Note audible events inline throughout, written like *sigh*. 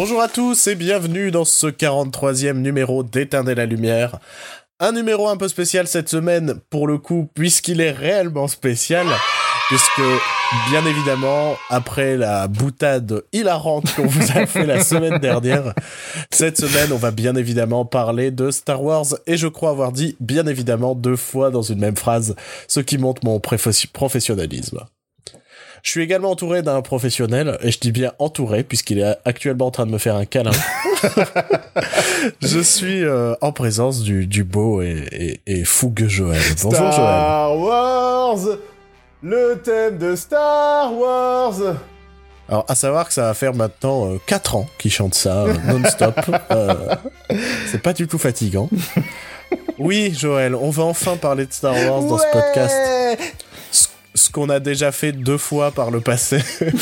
Bonjour à tous et bienvenue dans ce 43e numéro d'Éteindre la lumière. Un numéro un peu spécial cette semaine pour le coup puisqu'il est réellement spécial puisque bien évidemment après la boutade hilarante qu'on vous a fait la semaine dernière, cette semaine on va bien évidemment parler de Star Wars et je crois avoir dit bien évidemment deux fois dans une même phrase, ce qui montre mon professionnalisme. Je suis également entouré d'un professionnel, et je dis bien entouré, puisqu'il est actuellement en train de me faire un câlin. *laughs* je suis euh, en présence du, du beau et, et, fougueux Joël. Bonjour Joël. Star Wars Le thème de Star Wars alors, à savoir que ça va faire maintenant 4 euh, ans qu'il chante ça euh, non-stop. *laughs* c'est pas du tout fatigant. Oui, Joël, on va enfin parler de Star Wars dans ce podcast ce qu'on a déjà fait deux fois par le passé. *laughs*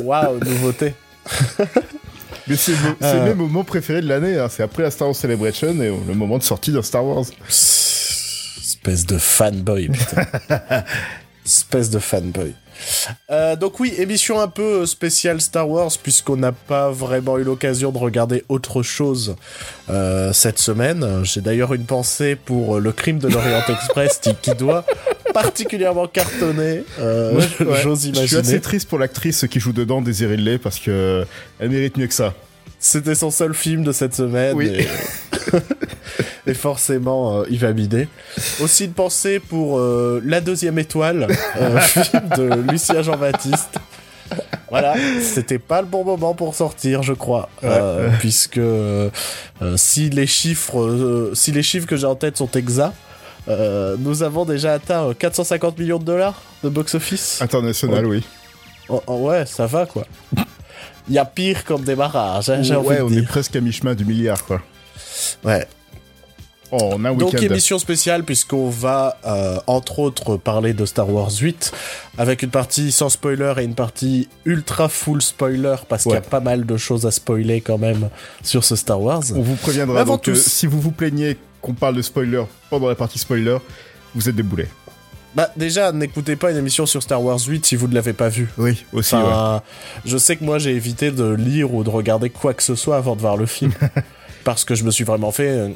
Waouh, nouveauté. Mais c'est euh... mes moments préférés de l'année. Hein. C'est après la Star Wars Celebration et le moment de sortie de Star Wars. Espèce de fanboy, putain. *laughs* Espèce de fanboy. Euh, donc oui, émission un peu spéciale Star Wars puisqu'on n'a pas vraiment eu l'occasion de regarder autre chose euh, cette semaine. J'ai d'ailleurs une pensée pour le crime de l'Orient *laughs* Express qui, doit particulièrement cartonner. Euh, J'ose imaginer. Je suis assez triste pour l'actrice qui joue dedans, Daisy Ridley, parce que elle mérite mieux que ça. C'était son seul film de cette semaine. Oui. Et, *laughs* forcément, euh, il va bider. Aussi de penser pour euh, La Deuxième Étoile, euh, *laughs* film de Lucien Jean-Baptiste. Voilà, c'était pas le bon moment pour sortir, je crois, puisque si les chiffres, si les chiffres que j'ai en tête sont exacts, nous avons déjà atteint 450 millions de dollars de box-office. International, oui. Oh, oh, ouais, ça va quoi il y a pire comme démarrage. Hein, ouais, on est presque à mi-chemin du milliard, quoi. Ouais. Oh, on a un Donc émission spéciale puisqu'on va euh, entre autres parler de Star Wars 8 avec une partie sans spoiler et une partie ultra full spoiler parce qu'il y a pas mal de choses à spoiler quand même sur ce Star Wars. On vous préviendra donc que si vous vous plaignez qu'on parle de spoiler pendant la partie spoiler, vous êtes des boulets. Bah déjà, n'écoutez pas une émission sur Star Wars 8 si vous ne l'avez pas vu. Oui, aussi. Je sais que moi j'ai évité de lire ou de regarder quoi que ce soit avant de voir le film. *laughs* parce que je me suis vraiment fait... Euh,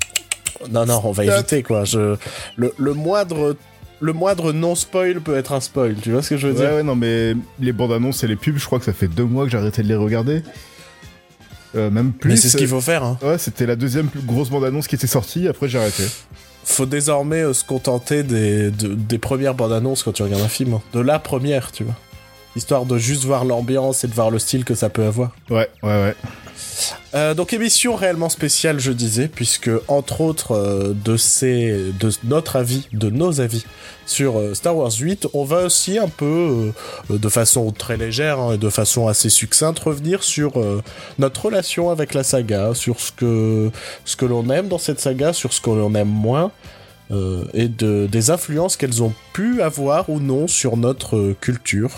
non, non, on va éviter quoi. Je... Le, le moindre le moindre non-spoil peut être un spoil, tu vois ce que je veux dire? Ouais, non, mais les bandes annonces et les pubs, je crois que ça fait deux mois que j'ai arrêté de les regarder. Euh, même plus. Mais c'est ce qu'il faut faire, hein. Ouais, c'était la deuxième plus grosse bande annonce qui était sortie, après j'ai arrêté faut désormais euh, se contenter des, des premières bandes annonces quand tu regardes un film. De la première, tu vois. Histoire de juste voir l'ambiance et de voir le style que ça peut avoir. Ouais, ouais, ouais. Euh, donc émission réellement spéciale, je disais, puisque entre autres euh, de ces, de notre avis, de nos avis sur euh, Star Wars 8, on va aussi un peu, de façon très légère hein, et de façon assez succincte, revenir sur notre relation avec la saga, sur ce que l'on aime dans cette saga, sur ce que l'on aime moins. et de, des influences qu'elles ont pu avoir ou non sur notre culture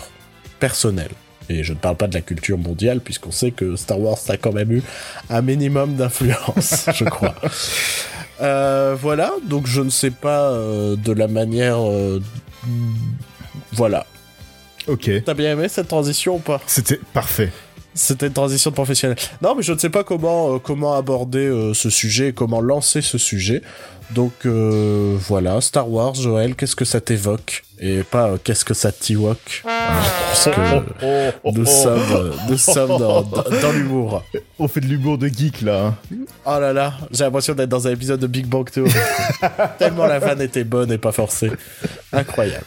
personnelle. Et je ne parle pas de la culture mondiale, puisqu'on sait que Star Wars a quand même eu un minimum d'influence, *laughs* je crois. Euh, voilà, donc je ne sais pas euh, de la manière... Euh, voilà. Ok. T'as bien aimé cette transition ou pas? C'était parfait. C'était une transition de professionnel. Non, mais je ne sais pas comment, comment aborder ce sujet, comment lancer ce sujet. Donc euh, voilà, Star Wars, Joël, qu'est-ce que ça t'évoque? Et pas euh, qu'est-ce que ça t'évoque? Puisque nous sommes, nous sommes dans, dans, l'humour. On fait de l'humour de geek là. Hein. Oh là là, j'ai l'impression d'être dans un épisode de Big Bang Theory. *laughs* Tellement la vanne était bonne et pas forcée. Incroyable.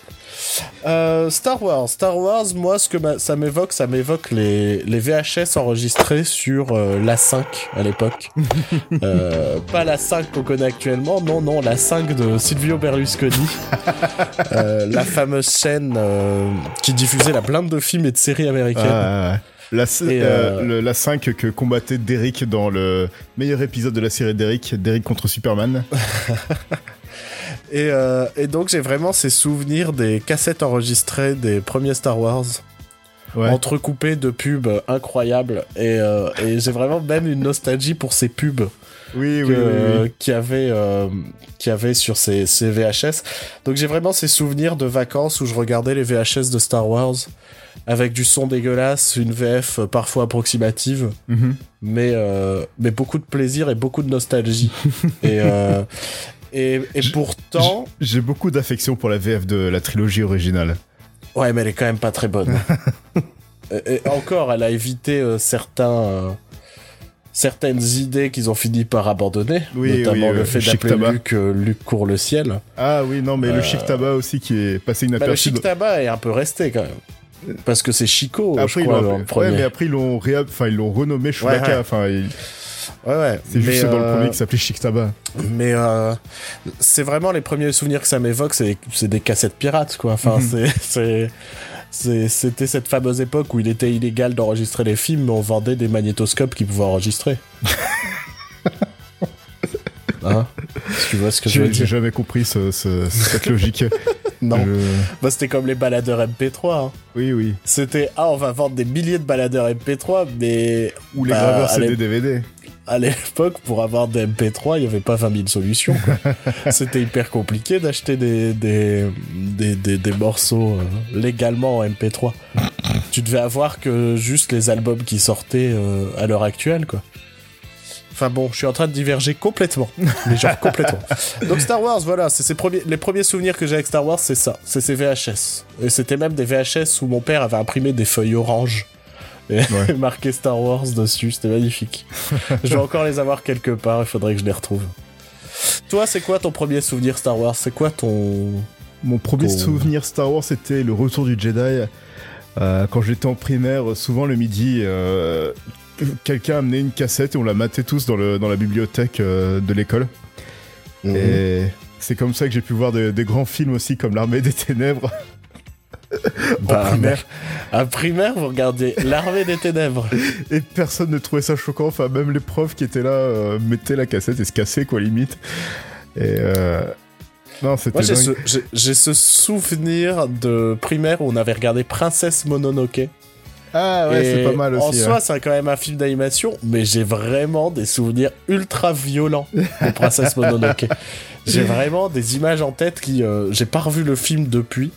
Euh, Star Wars. Star Wars, moi, ce que ça m'évoque, ça m'évoque les, les VHS enregistrés sur euh, la 5 à l'époque. *laughs* euh, pas la 5 qu'on connaît actuellement, non, non, la 5 de Silvio Berlusconi. *laughs* Euh, la fameuse chaîne qui diffusait la blinde de films et de séries américaines. La, la 5 que combattait Derek dans le meilleur épisode de la série Derek, Derek contre Superman. *laughs* Euh, et, donc j'ai vraiment ces souvenirs des cassettes enregistrées des premiers Star Wars. entrecoupées de pubs incroyables. Et, et j'ai vraiment même une nostalgie pour ces pubs oui, oui, oui, qui avait euh, qui avait sur ces, ces VHS. Donc j'ai vraiment ces souvenirs de vacances où je regardais les VHS de Star Wars avec du son dégueulasse, une VF parfois approximative, mhm. mais euh, mais beaucoup de plaisir et beaucoup de nostalgie. *laughs* et euh, et, et pourtant, j'ai beaucoup d'affection pour la VF de la trilogie originale. Ouais, mais elle est quand même pas très bonne. *laughs* et, encore, elle a évité certains certaines idées qu'ils ont fini par abandonner, oui, notamment le fait d'appeler Luc, euh, Luc court le ciel. Ah oui, non, mais le chic tabac aussi qui est passé inaperçu. Bah, le chic tabac est un peu resté quand même. Parce que c'est Chico, après, je crois, premier. Ouais, mais après ils l'ont enfin ils renommé Chewbacca, enfin ouais, ouais. C'est juste dans le euh, premier qui s'appelait Chic Tabac. Mais euh, c'est vraiment les premiers souvenirs que ça m'évoque, c'est des cassettes pirates, quoi. Enfin, mhm. c'est c'était cette fameuse époque où il était illégal d'enregistrer les films, mais on vendait des magnétoscopes qui pouvaient enregistrer. *laughs* hein? Tu vois ce que je veux dire J'ai jamais compris cette *laughs* logique. non. Bah, c'était comme les baladeurs MP3. Hein. Oui, oui. C'était, ah, on va vendre des milliers de baladeurs MP3, mais. Ou les bah, graveurs CD DVD à l'époque, pour avoir des MP3, il n'y avait pas 20 000 solutions. *laughs* C'était hyper compliqué d'acheter des des, des, des, morceaux euh, légalement en MP3. tu devais avoir que juste les albums qui sortaient euh, à l'heure actuelle, quoi. Enfin bon, je suis en train de diverger complètement. Mais genre complètement. *laughs* Donc Star Wars, voilà, c'est premiers, les premiers souvenirs que j'ai avec Star Wars, c'est ça. C'est ces VHS. Et c'était même des VHS où mon père avait imprimé des feuilles oranges et *laughs* marqué Star Wars dessus, c'était magnifique. *laughs* je vais encore les avoir quelque part, il faudrait que je les retrouve. Toi, c'est quoi ton premier souvenir Star Wars C'est quoi ton... Mon premier souvenir Star Wars, c'était le retour du Jedi. Euh, quand j'étais en primaire, souvent le midi, euh, quelqu'un amenait une cassette et on la matait tous dans, le, dans la bibliothèque euh, de l'école. Mhm. Et c'est comme ça que j'ai pu voir des grands films aussi comme L'Armée des Ténèbres. *laughs* Bah, primaire. À primaire, vous regardez L'Armée des Ténèbres. *laughs* Et personne ne trouvait ça choquant. Enfin, même les profs qui étaient là euh, mettaient la cassette et se cassaient, quoi, limite. Et. Euh... Non, c'était. j'ai ce, souvenir de primaire où on avait regardé Princesse Mononoke. Ah ouais, c'est pas mal aussi. En soi, c'est quand même un film d'animation, mais j'ai vraiment des souvenirs ultra violents de Princesse Mononoke. *laughs* j'ai vraiment des images en tête qui. Euh, j'ai pas revu le film depuis.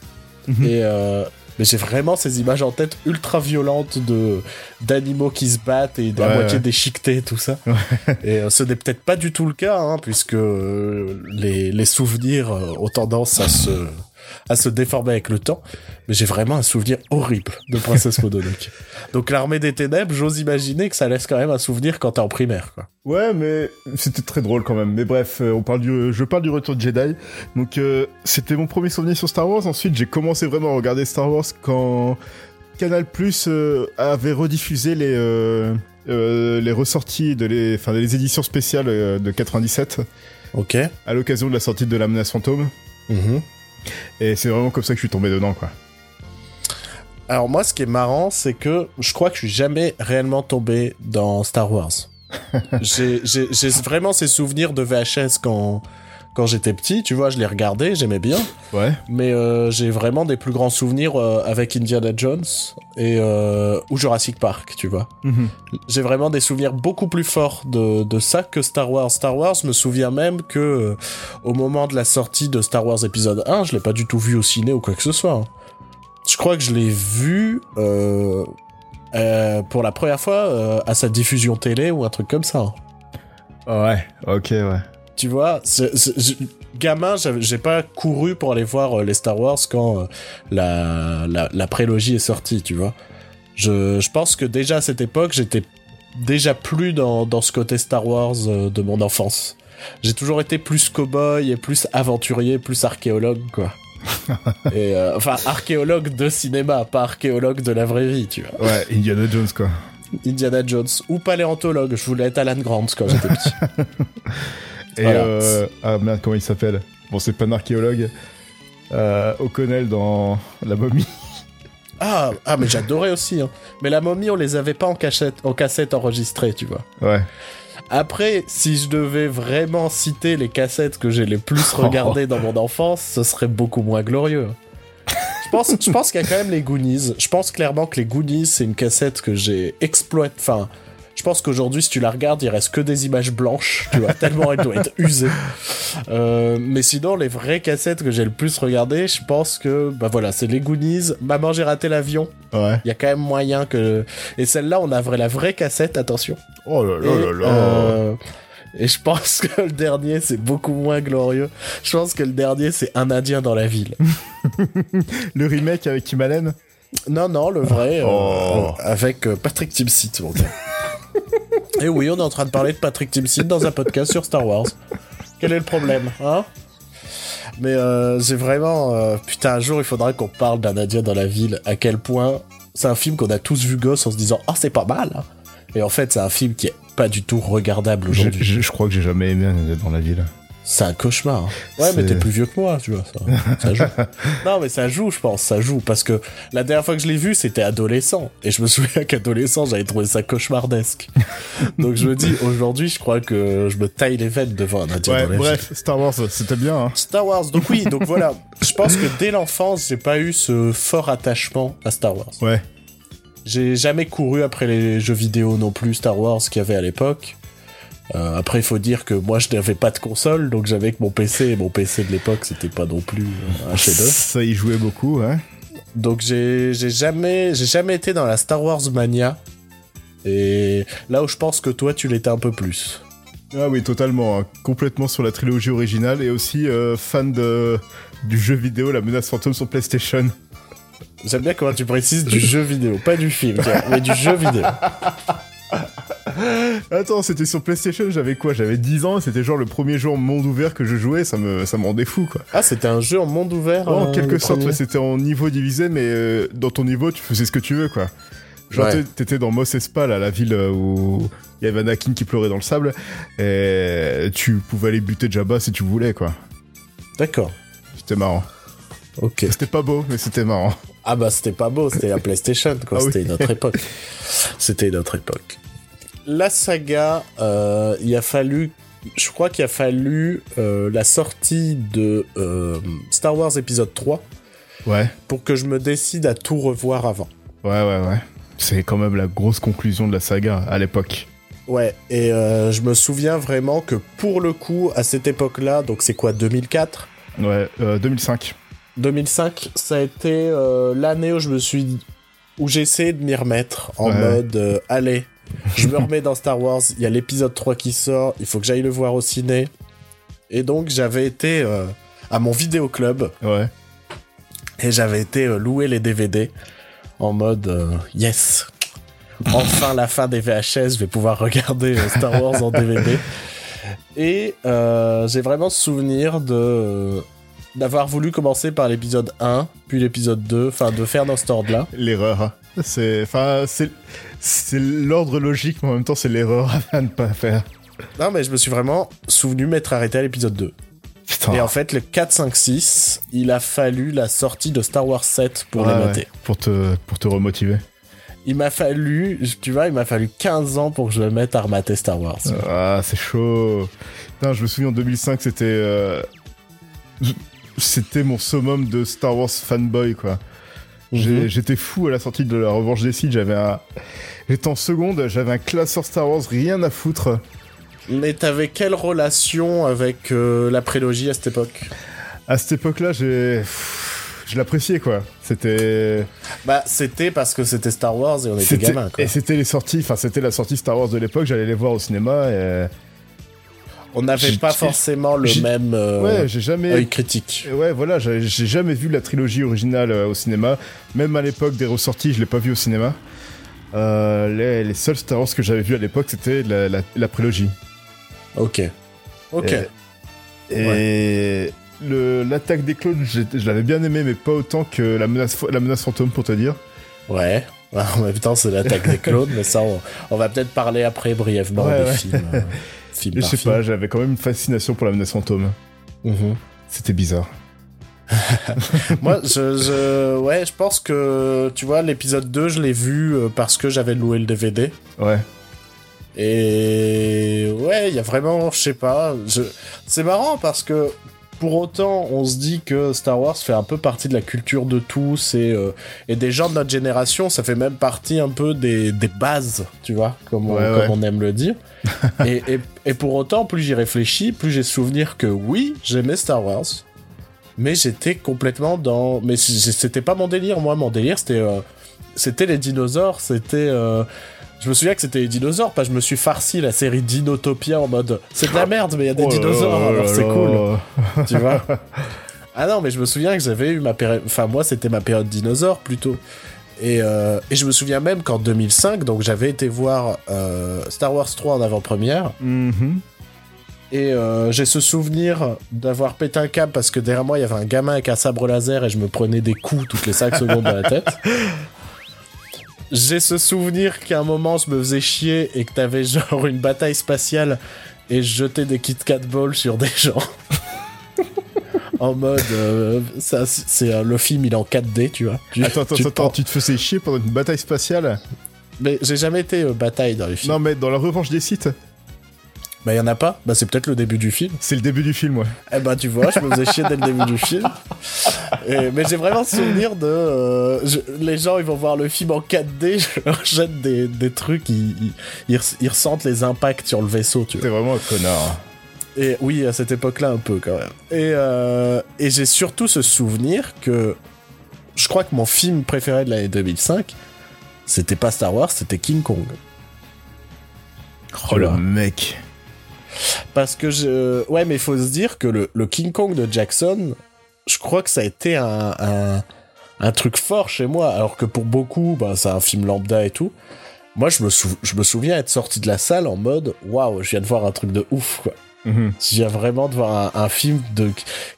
Mhm. Et euh, mais j'ai vraiment ces images en tête ultra violentes de d'animaux qui se battent et de la moitié déchiquetés tout ça. Et euh, ce n'est peut-être pas du tout le cas, hein, puisque euh, les, les souvenirs ont tendance à se à se déformer avec le temps. Mais j'ai vraiment un souvenir horrible de Princesse Mononoke. *laughs* Donc l'armée des ténèbres, j'ose imaginer que ça laisse quand même un souvenir quand t'es en primaire, quoi. Ouais, mais c'était très drôle quand même. Mais bref, euh, on parle du, je parle du retour de Jedi. Donc euh, c'était mon premier souvenir sur Star Wars. Ensuite, j'ai commencé vraiment à regarder Star Wars quand Canal Plus euh, avait rediffusé les les ressorties de les, enfin les éditions spéciales de 97. Ok. À l'occasion de la sortie de la menace fantôme. Mm et c'est vraiment comme ça que je suis tombé dedans, quoi. Alors moi, ce qui est marrant, c'est que je crois que je suis jamais réellement tombé dans Star Wars. *laughs* j'ai vraiment ces souvenirs de VHS quand quand j'étais petit, tu vois, je les regardais, j'aimais bien. Ouais. Mais euh, j'ai vraiment des plus grands souvenirs euh, avec Indiana Jones et euh, ou Jurassic Park, tu vois. Mhm. J'ai vraiment des souvenirs beaucoup plus forts de, de ça que Star Wars. Star Wars me souvient même que euh, au moment de la sortie de Star Wars épisode 1, je l'ai pas du tout vu au ciné ou quoi que ce soit. Hein. Je crois que je l'ai vu euh, pour la première fois à sa diffusion télé ou un truc comme ça. Hein. Ouais, ok, ouais. Tu vois, gamin, j'ai pas couru pour aller voir euh, les Star Wars quand euh, la, la, prélogie est sortie, tu vois. Je, je pense que déjà à cette époque, j'étais déjà plus dans, dans ce côté Star Wars euh, de mon enfance. J'ai toujours été plus cowboy et plus aventurier, plus archéologue, quoi. *laughs* et enfin, archéologue de cinéma, pas archéologue de la vraie vie, tu vois. Ouais, Indiana Jones, quoi. Indiana Jones. Ou paléontologue, je voulais être Alan Grant quand j'étais petit. *laughs* Et euh, ah merde, comment il s'appelle Bon, c'est pas un archéologue. Euh, O'Connell dans La momie. Ah, ah mais j'adorais aussi. Hein. Mais la momie, on les avait pas en, cachette, en cassette enregistrée, tu vois. Ouais. Après, si je devais vraiment citer les cassettes que j'ai les plus *laughs* regardées dans mon enfance, ce serait beaucoup moins glorieux. Je pense, je pense qu'il y a quand même les Goonies. Je pense clairement que les Goonies, c'est une cassette que j'ai exploité. Enfin, je pense qu'aujourd'hui, si tu la regardes, il reste que des images blanches, tu vois, tellement elle doit être usée. Euh, mais sinon, les vraies cassettes que j'ai le plus regardées, je pense que, bah voilà, c'est les Goonies, Maman, j'ai raté l'avion. Ouais. Il y a quand même moyen que. Et celle-là, on a la vraie cassette, attention. Oh là là Et, là là. euh, et je pense que le dernier, c'est beaucoup moins glorieux. Je pense que le dernier, c'est Un Indien dans la ville. *laughs* Le remake avec Kim Allen Non, non, le vrai, euh, Oh. euh, avec Patrick Timsit. Et oui, on est en train de parler de Patrick Timsit dans un podcast sur Star Wars. Quel est le problème, hein? Mais euh, j'ai vraiment... euh, putain, un jour, il faudra qu'on parle d'un Indien dans la ville. À quel point c'est un film qu'on a tous vu gosse en se disant « Ah, c'est pas mal hein. Et en fait, c'est un film qui est pas du tout regardable je, aujourd'hui. je- je crois que j'ai jamais aimé un Indien dans la ville. C'est un cauchemar. hein. Ouais, mais t'es plus vieux que moi, tu vois. Ça, ça joue. *laughs* non, mais ça joue, je pense. Ça joue. Parce que la dernière fois que je l'ai vu, c'était adolescent. Et je me souviens *laughs* qu'adolescent, j'avais trouvé ça cauchemardesque. *laughs* Donc je me dis, aujourd'hui, je crois que je me taille les veines devant un indien Ouais, bref, Star Wars, c'était bien. Hein. Star Wars. Donc oui, donc voilà. Je pense que dès l'enfance, j'ai pas eu ce fort attachement à Star Wars. Ouais. J'ai jamais couru après les jeux vidéo non plus Star Wars qu'il y avait à l'époque. Euh, après, il faut dire que moi, je n'avais pas de console, donc j'avais que mon PC, et mon PC de l'époque, c'était pas non plus euh, un chef-d'œuvre. Ça y jouait beaucoup, hein. Donc j'ai jamais, j'ai jamais été dans la Star Wars mania. Et là où je pense que toi, tu l'étais un peu plus. Ah oui, totalement. hein. Complètement sur la trilogie originale et aussi euh, fan de, du jeu vidéo La menace fantôme sur PlayStation. J'aime bien comment tu précises du jeu vidéo, pas du film, mais du jeu vidéo. *laughs* *laughs* Attends, c'était sur PlayStation, j'avais quoi? J'avais 10 ans, c'était genre le premier jeu en monde ouvert que je jouais, ça me, ça me rendait fou, quoi. Ah, c'était un jeu en monde ouvert. En euh, quelque sorte, ouais, c'était en niveau divisé, mais euh, dans ton niveau, tu faisais ce que tu veux, quoi. Genre, Ouais. t'étais dans Mos Espa, là, la ville euh, où il y avait Anakin qui pleurait dans le sable, et tu pouvais aller buter Jabba si tu voulais, quoi. D'accord. C'était marrant. Ok. C'était pas beau, mais c'était marrant. Ah bah c'était pas beau, c'était la *laughs* PlayStation, quoi. Ah c'était une autre époque. C'était une autre époque. La saga, euh, il a fallu, je crois qu'il a fallu euh, la sortie de euh, Star Wars épisode 3 Ouais, pour que je me décide à tout revoir avant. ouais, ouais, ouais. C'est quand même la grosse conclusion de la saga à l'époque. Ouais, et je me souviens vraiment que pour le coup, à cette époque-là, donc c'est quoi, 2004 Ouais, euh, 2005. 2005, ça a été l'année où je me suis où j'ai essayé de m'y remettre en Ouais. mode euh, allez, je me remets dans Star Wars, il y a l'épisode 3 qui sort, il faut que j'aille le voir au ciné. Et donc j'avais été euh, à mon vidéoclub Ouais. et j'avais été euh, louer les DVD en mode euh, yes. Enfin la fin des VHS, je vais pouvoir regarder Star Wars en DVD. Et j'ai vraiment ce souvenir de d'avoir voulu commencer par l'épisode 1, puis l'épisode 2, enfin de faire dans cet ordre-là. L'erreur. hein. C'est, enfin, c'est, c'est l'ordre logique, mais en même temps, c'est l'erreur *laughs* à ne pas faire. Non mais je me suis vraiment souvenu m'être arrêté à l'épisode 2. Putain. Et en fait, le 4, 5, 6, il a fallu la sortie de Star Wars 7 pour les ouais, mater. pour te, pour te remotiver. Il m'a fallu, tu vois, il m'a fallu 15 ans pour que je me mette à remater Star Wars. Ah, c'est chaud. Putain, je me souviens en 2005, c'était, euh, c'était mon summum de Star Wars fanboy, quoi. Mhm. J'étais fou à la sortie de la Revanche des Sith. J'avais un, j'étais en seconde, j'avais un classeur Star Wars, rien à foutre. Mais t'avais quelle relation avec euh, la prélogie à cette époque? À cette époque-là, j'ai, je l'appréciais, quoi. C'était, Bah, c'était parce que c'était Star Wars et on était c'était, gamins, quoi. et c'était les sorties, enfin, c'était la sortie Star Wars de l'époque. J'allais les voir au cinéma. Et... On n'avait pas forcément le même euh, Ouais, j'ai jamais. œil critique. Ouais, voilà, j'ai jamais vu la trilogie originale euh, au cinéma. Même à l'époque des ressorties, je l'ai pas vu au cinéma. Euh, les, les seuls Star Wars que j'avais vu à l'époque, c'était la, la, la prélogie. Ok. Ok. Et, l'attaque des clones, je l'avais bien aimé, mais pas autant que la menace, la menace fantôme, pour te dire. Ouais. *laughs* En même temps, c'est l'attaque des clones, mais ça, on, on va peut-être parler après brièvement Ouais, des ouais. films. *laughs* film je par sais film. pas, j'avais quand même une fascination pour la menace fantôme. Mhm. C'était bizarre. *laughs* Moi, je, je, ouais, je pense que, tu vois, l'épisode 2, je l'ai vu euh, parce que j'avais loué le DVD. Ouais. Et ouais, il y a vraiment, je sais pas, je... c'est marrant parce que pour autant, on se dit que Star Wars fait un peu partie de la culture de tous et, euh, et des gens de notre génération, ça fait même partie un peu des, des bases, tu vois, comme, on, Ouais, comme ouais. on aime le dire. *laughs* et, et, et pour autant, plus j'y réfléchis, plus j'ai souvenir que oui, j'aimais Star Wars, mais j'étais complètement dans. Mais c'était pas mon délire, moi, mon délire, c'était euh, c'était les dinosaures, c'était. euh, Je me souviens que c'était les dinosaures, pas je me suis farci la série Dinotopia en mode c'est de la merde, mais il y a des Oh dinosaures, alors c'est cool tu vois. *laughs* Ah non, mais je me souviens que j'avais eu ma période. Enfin, moi, c'était ma période dinosaure plutôt. Et, euh, et je me souviens même qu'en 2005, donc j'avais été voir euh, Star Wars 3 en avant-première. Mhm. Et euh, j'ai ce souvenir d'avoir pété un câble parce que derrière moi, il y avait un gamin avec un sabre laser et je me prenais des coups toutes les 5 secondes dans la tête. *laughs* J'ai ce souvenir qu'à un moment, je me faisais chier et que t'avais genre une bataille spatiale et je jetais des Kit Kat Balls sur des gens. *laughs* en mode, euh, ça, c'est euh, le film, il est en 4D, tu vois. Tu- Attends, attends, tu te attends, tu te faisais chier pendant une bataille spatiale? Mais j'ai jamais été euh, bataille dans les films. Non, mais dans la revanche des sites, Bah, y en a pas. Bah, c'est peut-être le début du film. c'est le début du film, ouais. Eh ben tu vois, je me faisais chier dès le début du film. Et- mais j'ai vraiment souvenir de... euh, je- les gens, ils vont voir le film en 4D, *laughs* je leur jette des, des trucs, ils, ils, ils res- ils ressentent les impacts sur le vaisseau, tu vois. T'es vraiment un connard. Et oui, à cette époque-là, un peu quand même. Et, euh, et j'ai surtout ce souvenir que... Je crois que mon film préféré de l'année 2005, c'était pas Star Wars, c'était King Kong. Oh le vois. mec. Parce que je... Ouais, mais il faut se dire que le, le King Kong de Jackson, je crois que ça a été un, un, un truc fort chez moi, alors que pour beaucoup, bah, c'est un film lambda et tout. Moi, je me, sou- je me souviens être sorti de la salle en mode « Waouh, je viens de voir un truc de ouf, quoi ». Mhm. Je viens vraiment de voir un, un film de,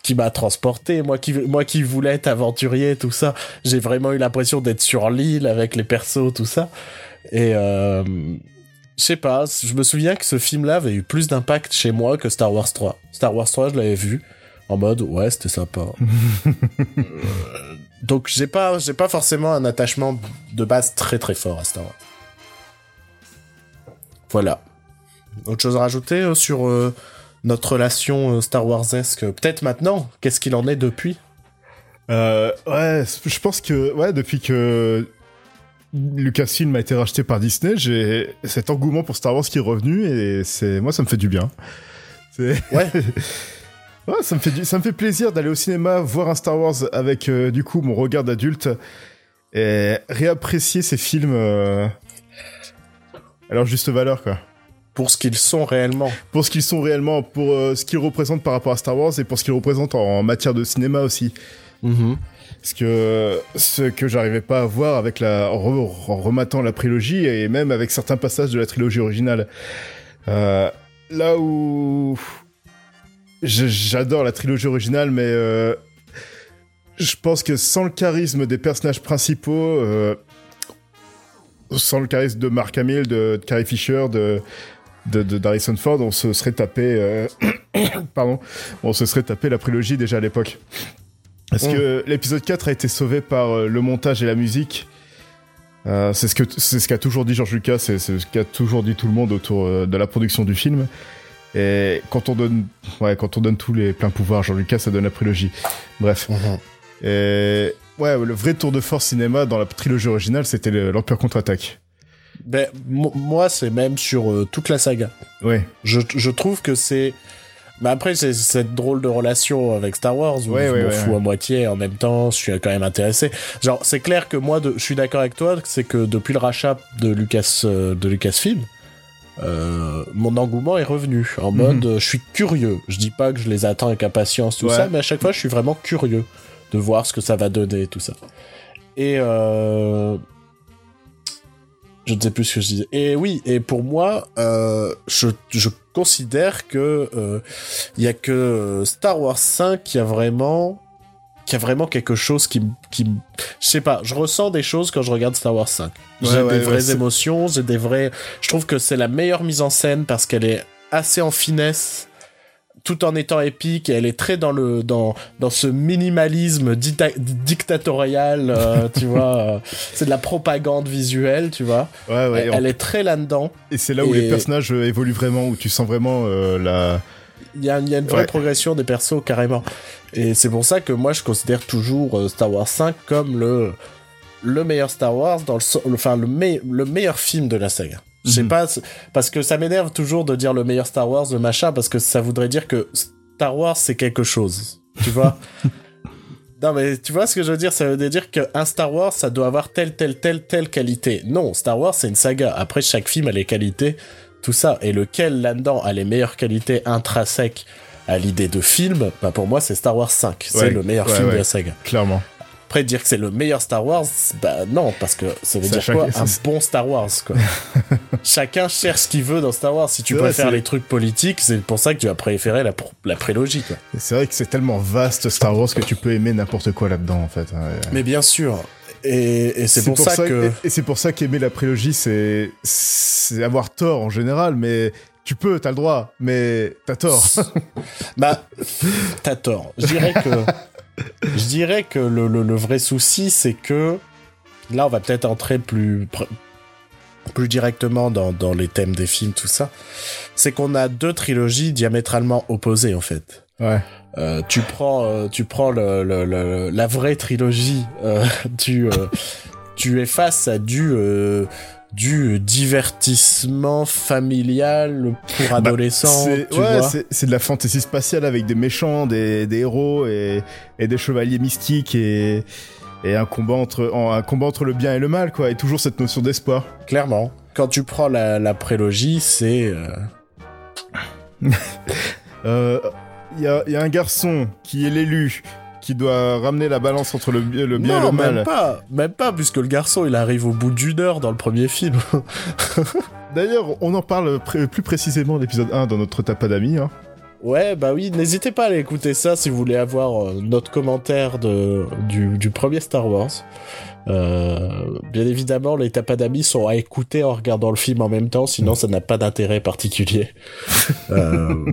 qui m'a transporté. Moi qui, moi qui voulais être aventurier, tout ça, j'ai vraiment eu l'impression d'être sur l'île avec les persos, tout ça. Et euh, je sais pas, je me souviens que ce film-là avait eu plus d'impact chez moi que Star Wars 3. Star Wars 3, je l'avais vu en mode ouais, c'était sympa. *laughs* Euh, donc j'ai pas, j'ai pas forcément un attachement de base très très fort à Star Wars. Voilà. Autre chose à rajouter euh, sur euh, notre relation Star Wars-esque Peut-être maintenant, qu'est-ce qu'il en est depuis? Euh, ouais, je pense que ouais, depuis que Lucasfilm a été racheté par Disney, j'ai cet engouement pour Star Wars qui est revenu et c'est moi ça me fait du bien. Ouais. *laughs* ouais, ça me fait du- ça me fait plaisir d'aller au cinéma voir un Star Wars avec euh, du coup mon regard d'adulte et réapprécier ces films euh, à leur juste valeur quoi. Pour ce qu'ils sont réellement. Pour ce qu'ils sont réellement, pour euh, ce qu'ils représentent par rapport à Star Wars et pour ce qu'ils représentent en matière de cinéma aussi. Parce que ce que j'arrivais pas à voir avec la en, re- en rematant la prélogie et même avec certains passages de la trilogie originale. Euh, là où j'adore la trilogie originale, mais euh, je pense que sans le charisme des personnages principaux, euh, sans le charisme de Mark Hamill, de, Carrie Fisher, de d'Harrison Ford, on se serait tapé, *coughs* pardon, on se serait tapé la prélogie déjà à l'époque. Parce Mm. que l'épisode 4 a été sauvé par euh, le montage et la musique. Euh, c'est ce que c'est ce qu'a toujours dit George Lucas, c'est ce qu'a toujours dit tout le monde autour euh, de la production du film. Et quand on donne, ouais, quand on donne tous les pleins pouvoirs à George Lucas, ça donne la prélogie. Bref. Et ouais, le vrai tour de force cinéma dans la trilogie originale, c'était le- l'Empire contre-attaque. Ben, mo- moi, c'est même sur euh, toute la saga. Ouais. Je, je trouve que c'est. Mais après, c'est cette drôle de relation avec Star Wars où Ouais, je ouais, m'en ouais, fous à moitié. En même temps, je suis quand même intéressé. Genre, c'est clair que moi, de, je suis d'accord avec toi, c'est que depuis le rachat de Lucas, euh, de Lucasfilm, euh, mon engouement est revenu. En Mhm. mode, euh, je suis curieux. Je dis pas que je les attends avec impatience, tout ça, mais à chaque fois, je suis vraiment curieux de voir ce que ça va donner, tout ça. Et euh, je ne sais plus ce que je disais. Et oui, et pour moi, euh, je, je considère que euh, il y a que Star Wars 5 qui a vraiment qui a vraiment quelque chose qui qui je sais pas, je ressens des choses quand je regarde Star Wars 5. J'ai Ouais, des ouais, vraies émotions, j'ai des vrais je trouve que c'est la meilleure mise en scène parce qu'elle est assez en finesse tout en étant épique et elle est très dans le dans dans ce minimalisme dictatorial euh, *laughs* tu vois euh, c'est de la propagande visuelle tu vois Ouais, ouais. elle, elle est très là-dedans Et c'est là où Et- les personnages euh, évoluent vraiment, où tu sens vraiment euh, la Il y a, y a une vraie progression des persos carrément. Et c'est pour ça que moi je considère toujours Star Wars 5 comme le le meilleur Star Wars dans le, enfin le, le meilleur film de la saga. Je sais mhm. pas parce que ça m'énerve toujours de dire le meilleur Star Wars le machin parce que ça voudrait dire que Star Wars c'est quelque chose. Tu vois *laughs* Non, mais tu vois ce que je veux dire? Ça veut dire qu'un Star Wars, ça doit avoir telle, telle, telle, telle qualité. Non, Star Wars, c'est une saga. Après, chaque film a les qualités, tout ça. Et lequel, là-dedans, a les meilleures qualités intrinsèques à l'idée de film, bah pour moi, c'est Star Wars 5. C'est le meilleur film de la saga. Clairement. Après, dire que c'est le meilleur Star Wars, bah non, parce que ça veut dire quoi? Un *laughs* bon Star Wars, quoi. *laughs* Chacun cherche ce qu'il veut dans Star Wars. Si tu préfères les trucs politiques, c'est pour ça que tu vas préférer la, la prélogie, quoi. C'est vrai que c'est tellement vaste Star Wars que tu peux aimer n'importe quoi là-dedans, en fait. Mais bien sûr. Et, c'est pour, ça, que. Et, c'est pour ça qu'aimer la prélogie, c'est avoir tort en général, mais tu peux, t'as le droit, mais t'as tort. bah, *laughs* t'as tort. Je dirais que je dirais que le, vrai souci, c'est que là, on va peut-être entrer plus, plus directement dans, les thèmes des films, tout ça. C'est qu'on a deux trilogies diamétralement opposées, en fait. Ouais. Euh, tu prends, euh, tu prends la vraie trilogie, euh, *laughs* tu, tu es face à du du divertissement familial pour bah, adolescents. ouais, c'est de la fantaisie spatiale avec des méchants, des, des héros et, et, des chevaliers mystiques et, et un, combat entre, un combat entre le bien et le mal, quoi. Et toujours cette notion d'espoir. Clairement. Quand tu prends la, la prélogie, c'est... Il *laughs* euh, y, a, y a un garçon qui est l'élu qui doit ramener la balance entre le, le bien et le mal. Même pas, même pas, puisque le garçon il arrive au bout d'une heure dans le premier film. *laughs* D'ailleurs, on en parle plus précisément l'épisode 1 dans notre tapas d'amis. Hein. Ouais, bah oui, n'hésitez pas à aller écouter ça si vous voulez avoir euh, notre commentaire de, du, du, premier Star Wars. Euh, bien évidemment, les tapas d'amis sont à écouter en regardant le film en même temps, sinon ça n'a pas d'intérêt particulier. *laughs* euh,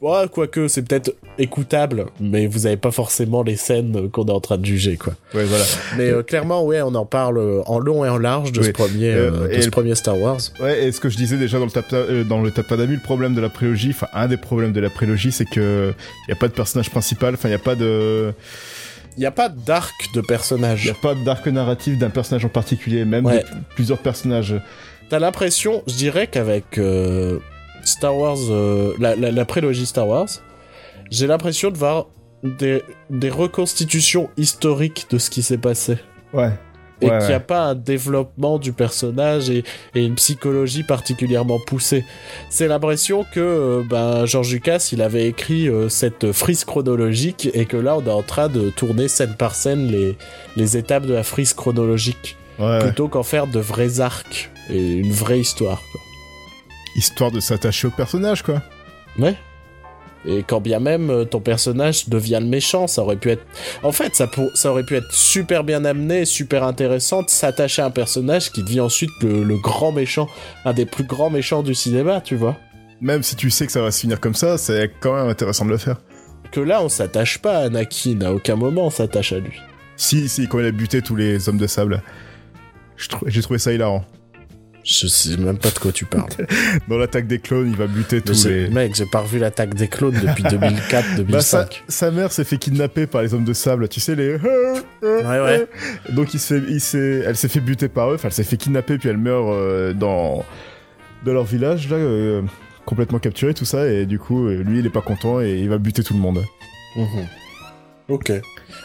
vois, quoique c'est peut-être écoutable, mais vous avez pas forcément les scènes qu'on est en train de juger, quoi. Ouais, voilà. Mais euh, clairement, ouais, on en parle en long et en large de ce premier, euh, de ce premier Star Wars. Ouais, et ce que je disais déjà dans le tap euh, dans le tapadami, le problème de la prélogie, enfin un des problèmes de la prélogie, c'est que y a pas de personnage principal, enfin il y a pas de il n'y a pas d'arc de personnage. Il n'y a pas d'arc narratif d'un personnage en particulier, même de plusieurs personnages. T'as l'impression, je dirais qu'avec Star Wars, euh, la, la, prélogie Star Wars, j'ai l'impression de voir des, des reconstitutions historiques de ce qui s'est passé. Ouais. Et qu'il n'y a pas un développement du personnage et, et une psychologie particulièrement poussée. C'est l'impression que euh, ben, George Lucas, il avait écrit euh, cette frise chronologique et que là, on est en train de tourner scène par scène les, les étapes de la frise chronologique. plutôt qu'en faire de vrais arcs et une vraie histoire. Quoi histoire de s'attacher au personnage, quoi. Ouais. Et quand bien même euh, ton personnage devient le méchant, ça aurait pu être. En fait, ça, ça aurait pu être super bien amené, super intéressant de s'attacher à un personnage qui devient ensuite le, grand méchant, un des plus grands méchants du cinéma, tu vois. Même si tu sais que ça va se finir comme ça, c'est quand même intéressant de le faire. Que là, on s'attache pas à Anakin, à aucun moment on s'attache à lui. Si, si, quand il a buté tous les hommes de sable. J'ai trouvé ça hilarant. Je sais même pas de quoi tu parles. *laughs* Dans l'attaque des clones, il va buter tous les. Mec, j'ai pas revu l'attaque des clones depuis *laughs* 2004, 2005. Bah, sa, mère s'est fait kidnapper par les hommes de sable, tu sais les. *laughs* Ouais ouais. Donc il s'est, il s'est, elle s'est fait buter par eux. Enfin, elle s'est fait kidnapper puis elle meurt euh, dans dans leur village là, euh, complètement capturée tout ça et du coup euh, lui il est pas content et il va buter tout le monde. Mhm. Ok.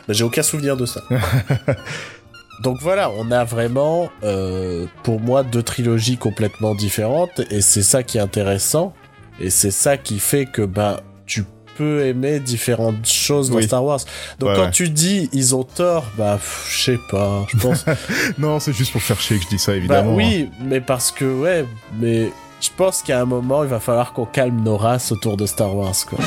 Bah, j'ai aucun souvenir de ça. Donc voilà, on a vraiment, euh, pour moi, deux trilogies complètement différentes, et c'est ça qui est intéressant, et c'est ça qui fait que bah tu peux aimer différentes choses dans Star Wars. Donc quand tu dis ils ont tort, bah je sais pas, je pense. *laughs* non, c'est juste pour faire chier que je dis ça évidemment. Bah oui, mais parce que ouais, mais je pense qu'à un moment il va falloir qu'on calme nos races autour de Star Wars quoi.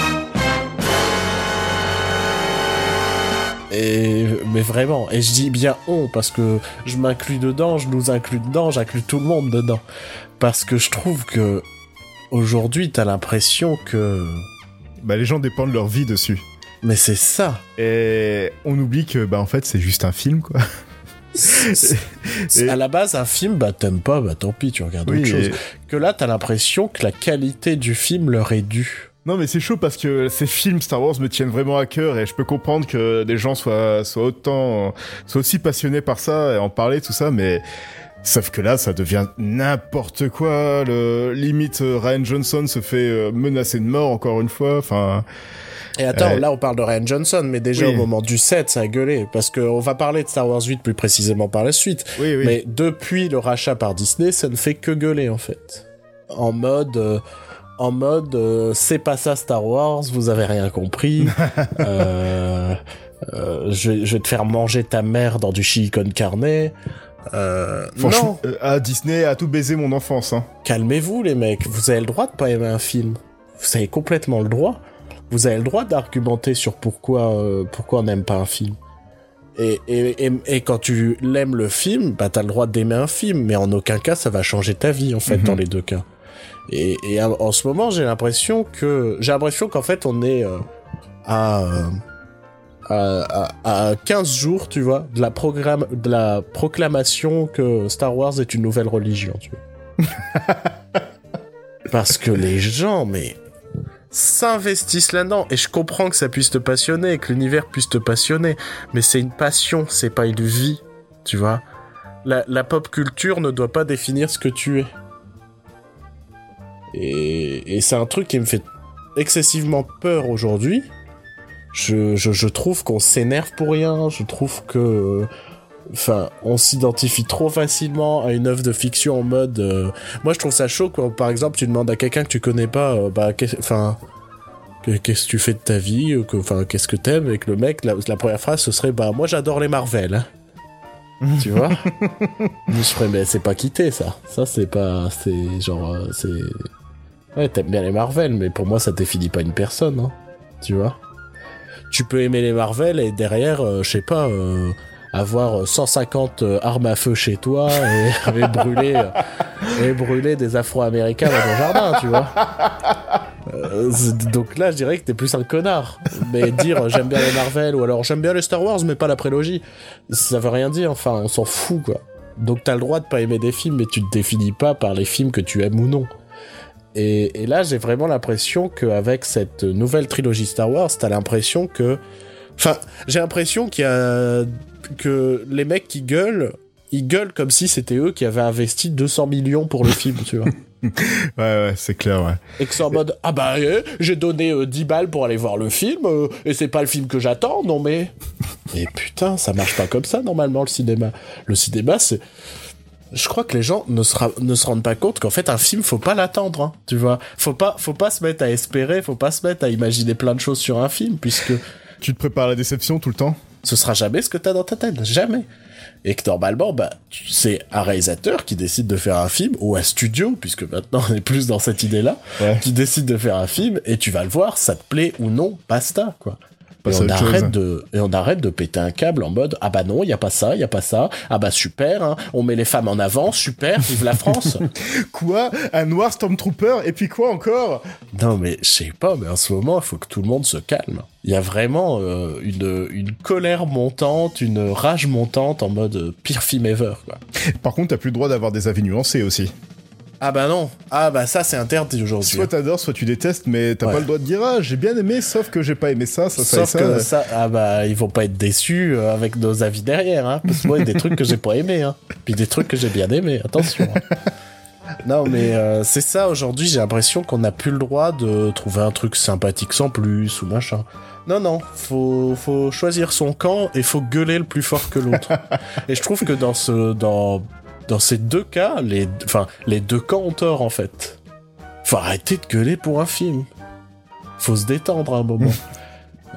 Et, mais vraiment, et je dis bien on parce que je m'inclus dedans, je nous inclus dedans, j'inclus tout le monde dedans. Parce que je trouve que aujourd'hui, t'as l'impression que. Bah, les gens dépendent de leur vie dessus. Mais c'est ça. Et on oublie que, bah, en fait, c'est juste un film, quoi. et... À la base, un film, bah, t'aimes pas, bah, tant pis, tu regardes autre chose. Que là, t'as l'impression que la qualité du film leur est due. Non, mais c'est chaud parce que ces films Star Wars me tiennent vraiment à cœur et je peux comprendre que des gens soient, soient autant, soient aussi passionnés par ça et en parler, tout ça, mais Sauf que là, ça devient n'importe quoi. Le limite, euh, Ryan Johnson se fait euh, menacer de mort encore une fois. Enfin. Et attends, là on parle de Ryan Johnson, mais déjà au moment du 7, ça a gueulé. Parce qu'on va parler de Star Wars 8 plus précisément par la suite. Oui, oui. Mais depuis le rachat par Disney, ça ne fait que gueuler en fait. En mode en mode euh, c'est pas ça Star Wars, vous avez rien compris. *laughs* euh, euh, je, je, vais te faire manger ta mère dans du chili con carne. Euh, non. À Disney a tout baisé mon enfance. Hein. Calmez-vous les mecs, vous avez le droit de pas aimer un film. Vous avez complètement le droit. Vous avez le droit d'argumenter sur pourquoi pourquoi on n'aime pas un film. Et, et, et, et, quand tu l'aimes le film, bah t'as le droit d'aimer un film, mais en aucun cas ça va changer ta vie en fait mm -hmm. dans les deux cas. Et, et en ce moment, j'ai l'impression que j'ai l'impression qu'en fait, on est euh, à, à, à, à 15 jours, tu vois, de la programme de la proclamation que Star Wars est une nouvelle religion, tu vois. *laughs* Parce que les gens, mais s'investissent là-dedans et je comprends que ça puisse te passionner, que l'univers puisse te passionner, mais c'est une passion, c'est pas une vie, tu vois. La, la pop culture ne doit pas définir ce que tu es. Et, et c'est un truc qui me fait excessivement peur aujourd'hui. Je, je, je, trouve qu'on s'énerve pour rien. Je trouve que, enfin, on s'identifie trop facilement à une œuvre de fiction en mode. Euh... Moi, je trouve ça chaud quand, par exemple, tu demandes à quelqu'un que tu connais pas, euh, bah, enfin, qu'est-ce que tu fais de ta vie, enfin, qu'est-ce que t'aimes, et que le mec, la, la, première phrase, ce serait, bah, moi, j'adore les Marvel. Tu vois *laughs* Je ferais, mais c'est pas quitté ça. Ça, c'est pas, c'est genre, euh, c'est Ouais, t'aimes bien les Marvel, mais pour moi, ça définit pas une personne, hein, tu vois? Tu peux aimer les Marvel et derrière, euh, je sais pas, euh, avoir 150 euh, armes à feu chez toi et, *laughs* brûler, et brûler des Afro-Américains dans ton jardin, tu vois? donc là, je dirais que t'es plus un connard. Mais dire j'aime bien les Marvel ou alors j'aime bien les Star Wars, mais pas la prélogie, ça veut rien dire. Enfin, on s'en fout, quoi. Donc t'as le droit de pas aimer des films, mais tu te définis pas par les films que tu aimes ou non. Et, et, là, j'ai vraiment l'impression qu'avec cette nouvelle trilogie Star Wars, t'as l'impression que... Enfin, j'ai l'impression qu'il y a... que les mecs qui gueulent, ils gueulent comme si c'était eux qui avaient investi 200 millions pour le film, tu vois. *laughs* ouais, ouais, c'est clair, ouais. Et que c'est en mode, ah bah, eh, j'ai donné euh, 10 balles pour aller voir le film, euh, et c'est pas le film que j'attends, non mais... *laughs* Et putain, ça marche pas comme ça, normalement, le cinéma. Le cinéma, c'est je crois que les gens ne se, ne se rendent pas compte qu'en fait un film faut pas l'attendre hein, tu vois. Faut pas faut pas se mettre à espérer faut pas se mettre à imaginer plein de choses sur un film puisque *laughs* tu te prépares à la déception tout le temps? ce sera jamais ce que t'as dans ta tête jamais. Et que normalement bah c'est un réalisateur qui décide de faire un film ou un studio puisque maintenant on est plus dans cette idée là ouais. qui décide de faire un film et tu vas le voir ça te plaît ou non basta quoi et on, arrête de, et on arrête de péter un câble en mode ah bah non, il y a pas ça, il y a pas ça. Ah bah super, hein, on met les femmes en avant, super, vive la France. *laughs* quoi? Un noir Stormtrooper? Et puis quoi encore? Non mais je sais pas, mais en ce moment, il faut que tout le monde se calme. Il y a vraiment euh, une, une colère montante, une rage montante en mode euh, pire film ever. Quoi. Par contre, t'as plus le droit d'avoir des avis nuancés aussi. Ah bah non. Ah bah ça c'est interdit aujourd'hui. Soit t'adores, soit tu détestes, mais t'as ouais. pas le droit de dire ah j'ai bien aimé, sauf que j'ai pas aimé ça, ça, sauf ça, que ça. Ah bah ils vont pas être déçus euh, avec nos avis derrière, hein. Parce que moi il y a des trucs que j'ai pas aimé, hein. Puis des trucs que j'ai bien aimé. Attention. Hein. Non mais euh, c'est ça aujourd'hui. J'ai l'impression qu'on n'a plus le droit de trouver un truc sympathique sans plus ou machin. Non, non, faut, faut choisir son camp et faut gueuler le plus fort que l'autre. et je trouve que dans ce, dans, dans ces deux cas, les, enfin, les deux camps ont tort en fait. Faut arrêter de gueuler pour un film. Faut se détendre un moment.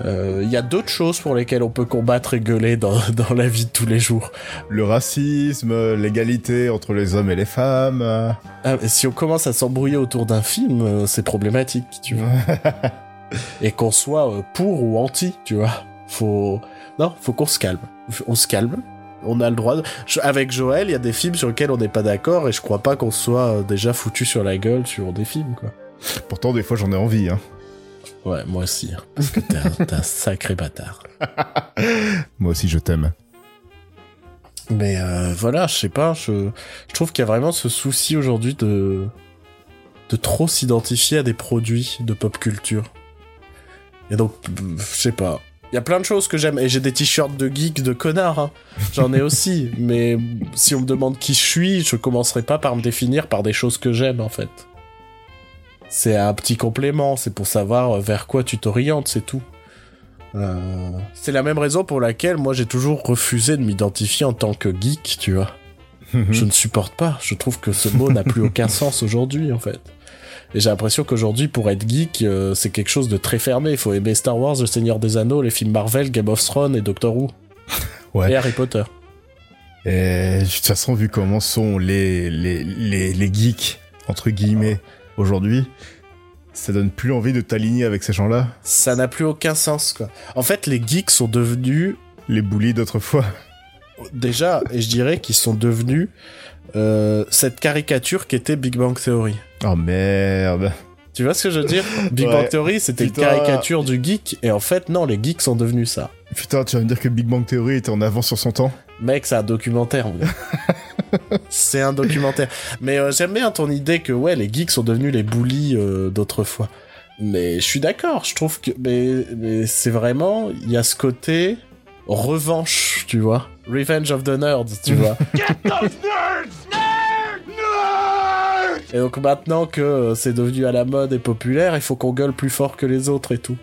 Il *laughs* euh, y a d'autres choses pour lesquelles on peut combattre et gueuler dans, *laughs* dans la vie de tous les jours. Le racisme, l'égalité entre les hommes et les femmes. Ah, si on commence à s'embrouiller autour d'un film, euh, c'est problématique, tu vois. *laughs* et qu'on soit euh, pour ou anti, tu vois. Faut, non, faut qu'on se calme. On se calme, on a le droit. De... Avec Joël, il y a des films sur lesquels on n'est pas d'accord et je crois pas qu'on soit déjà foutu sur la gueule sur des films, quoi. Pourtant, des fois, j'en ai envie, hein. Ouais, moi aussi. Hein, parce que t'es un, un, sacré bâtard. *laughs* moi aussi, je t'aime. Mais euh, voilà, je sais pas, je, je trouve qu'il y a vraiment ce souci aujourd'hui de de trop s'identifier à des produits de pop culture. Et donc, je sais pas. Il y a plein de choses que j'aime. Et j'ai des t-shirts de geek, de connard. Hein. J'en ai aussi. *laughs* Mais si on me demande qui je suis, je commencerai pas par me définir par des choses que j'aime, en fait. C'est un petit complément. C'est pour savoir vers quoi tu t'orientes, c'est tout. Euh, c'est la même raison pour laquelle moi j'ai toujours refusé de m'identifier en tant que geek, tu vois. je ne supporte pas. Je trouve que ce mot n'a plus *laughs* aucun sens aujourd'hui, en fait. Et j'ai l'impression qu'aujourd'hui, pour être geek, euh, c'est quelque chose de très fermé. Il faut aimer Star Wars, Le Seigneur des Anneaux, les films Marvel, Game of Thrones et Doctor Who. *laughs* Ouais. Et Harry Potter. Et de toute façon, vu comment sont les, les, les, les geeks, entre guillemets, aujourd'hui, ça donne plus envie de t'aligner avec ces gens-là. Ça n'a plus aucun sens, quoi. En fait, les geeks sont devenus... Les bullies d'autrefois. Déjà, et je dirais qu'ils sont devenus euh, cette caricature qui était Big Bang Theory. Oh merde. Tu vois ce que je veux dire? *laughs* Big Ouais. Bang Theory, c'était une caricature du geek, et en fait, non, les geeks sont devenus ça. Putain, tu vas me dire que Big Bang Theory était en avance sur son temps Mec, c'est un documentaire. mon gars. *laughs* c'est un documentaire. Mais euh, j'aime bien ton idée que ouais, les geeks sont devenus les bullies euh, d'autrefois. Mais je suis d'accord. Je trouve que mais, mais c'est vraiment il y a ce côté revanche, tu vois. Revenge of the Nerds, tu vois. Et donc maintenant que euh, c'est devenu à la mode et populaire, il faut qu'on gueule plus fort que les autres et tout.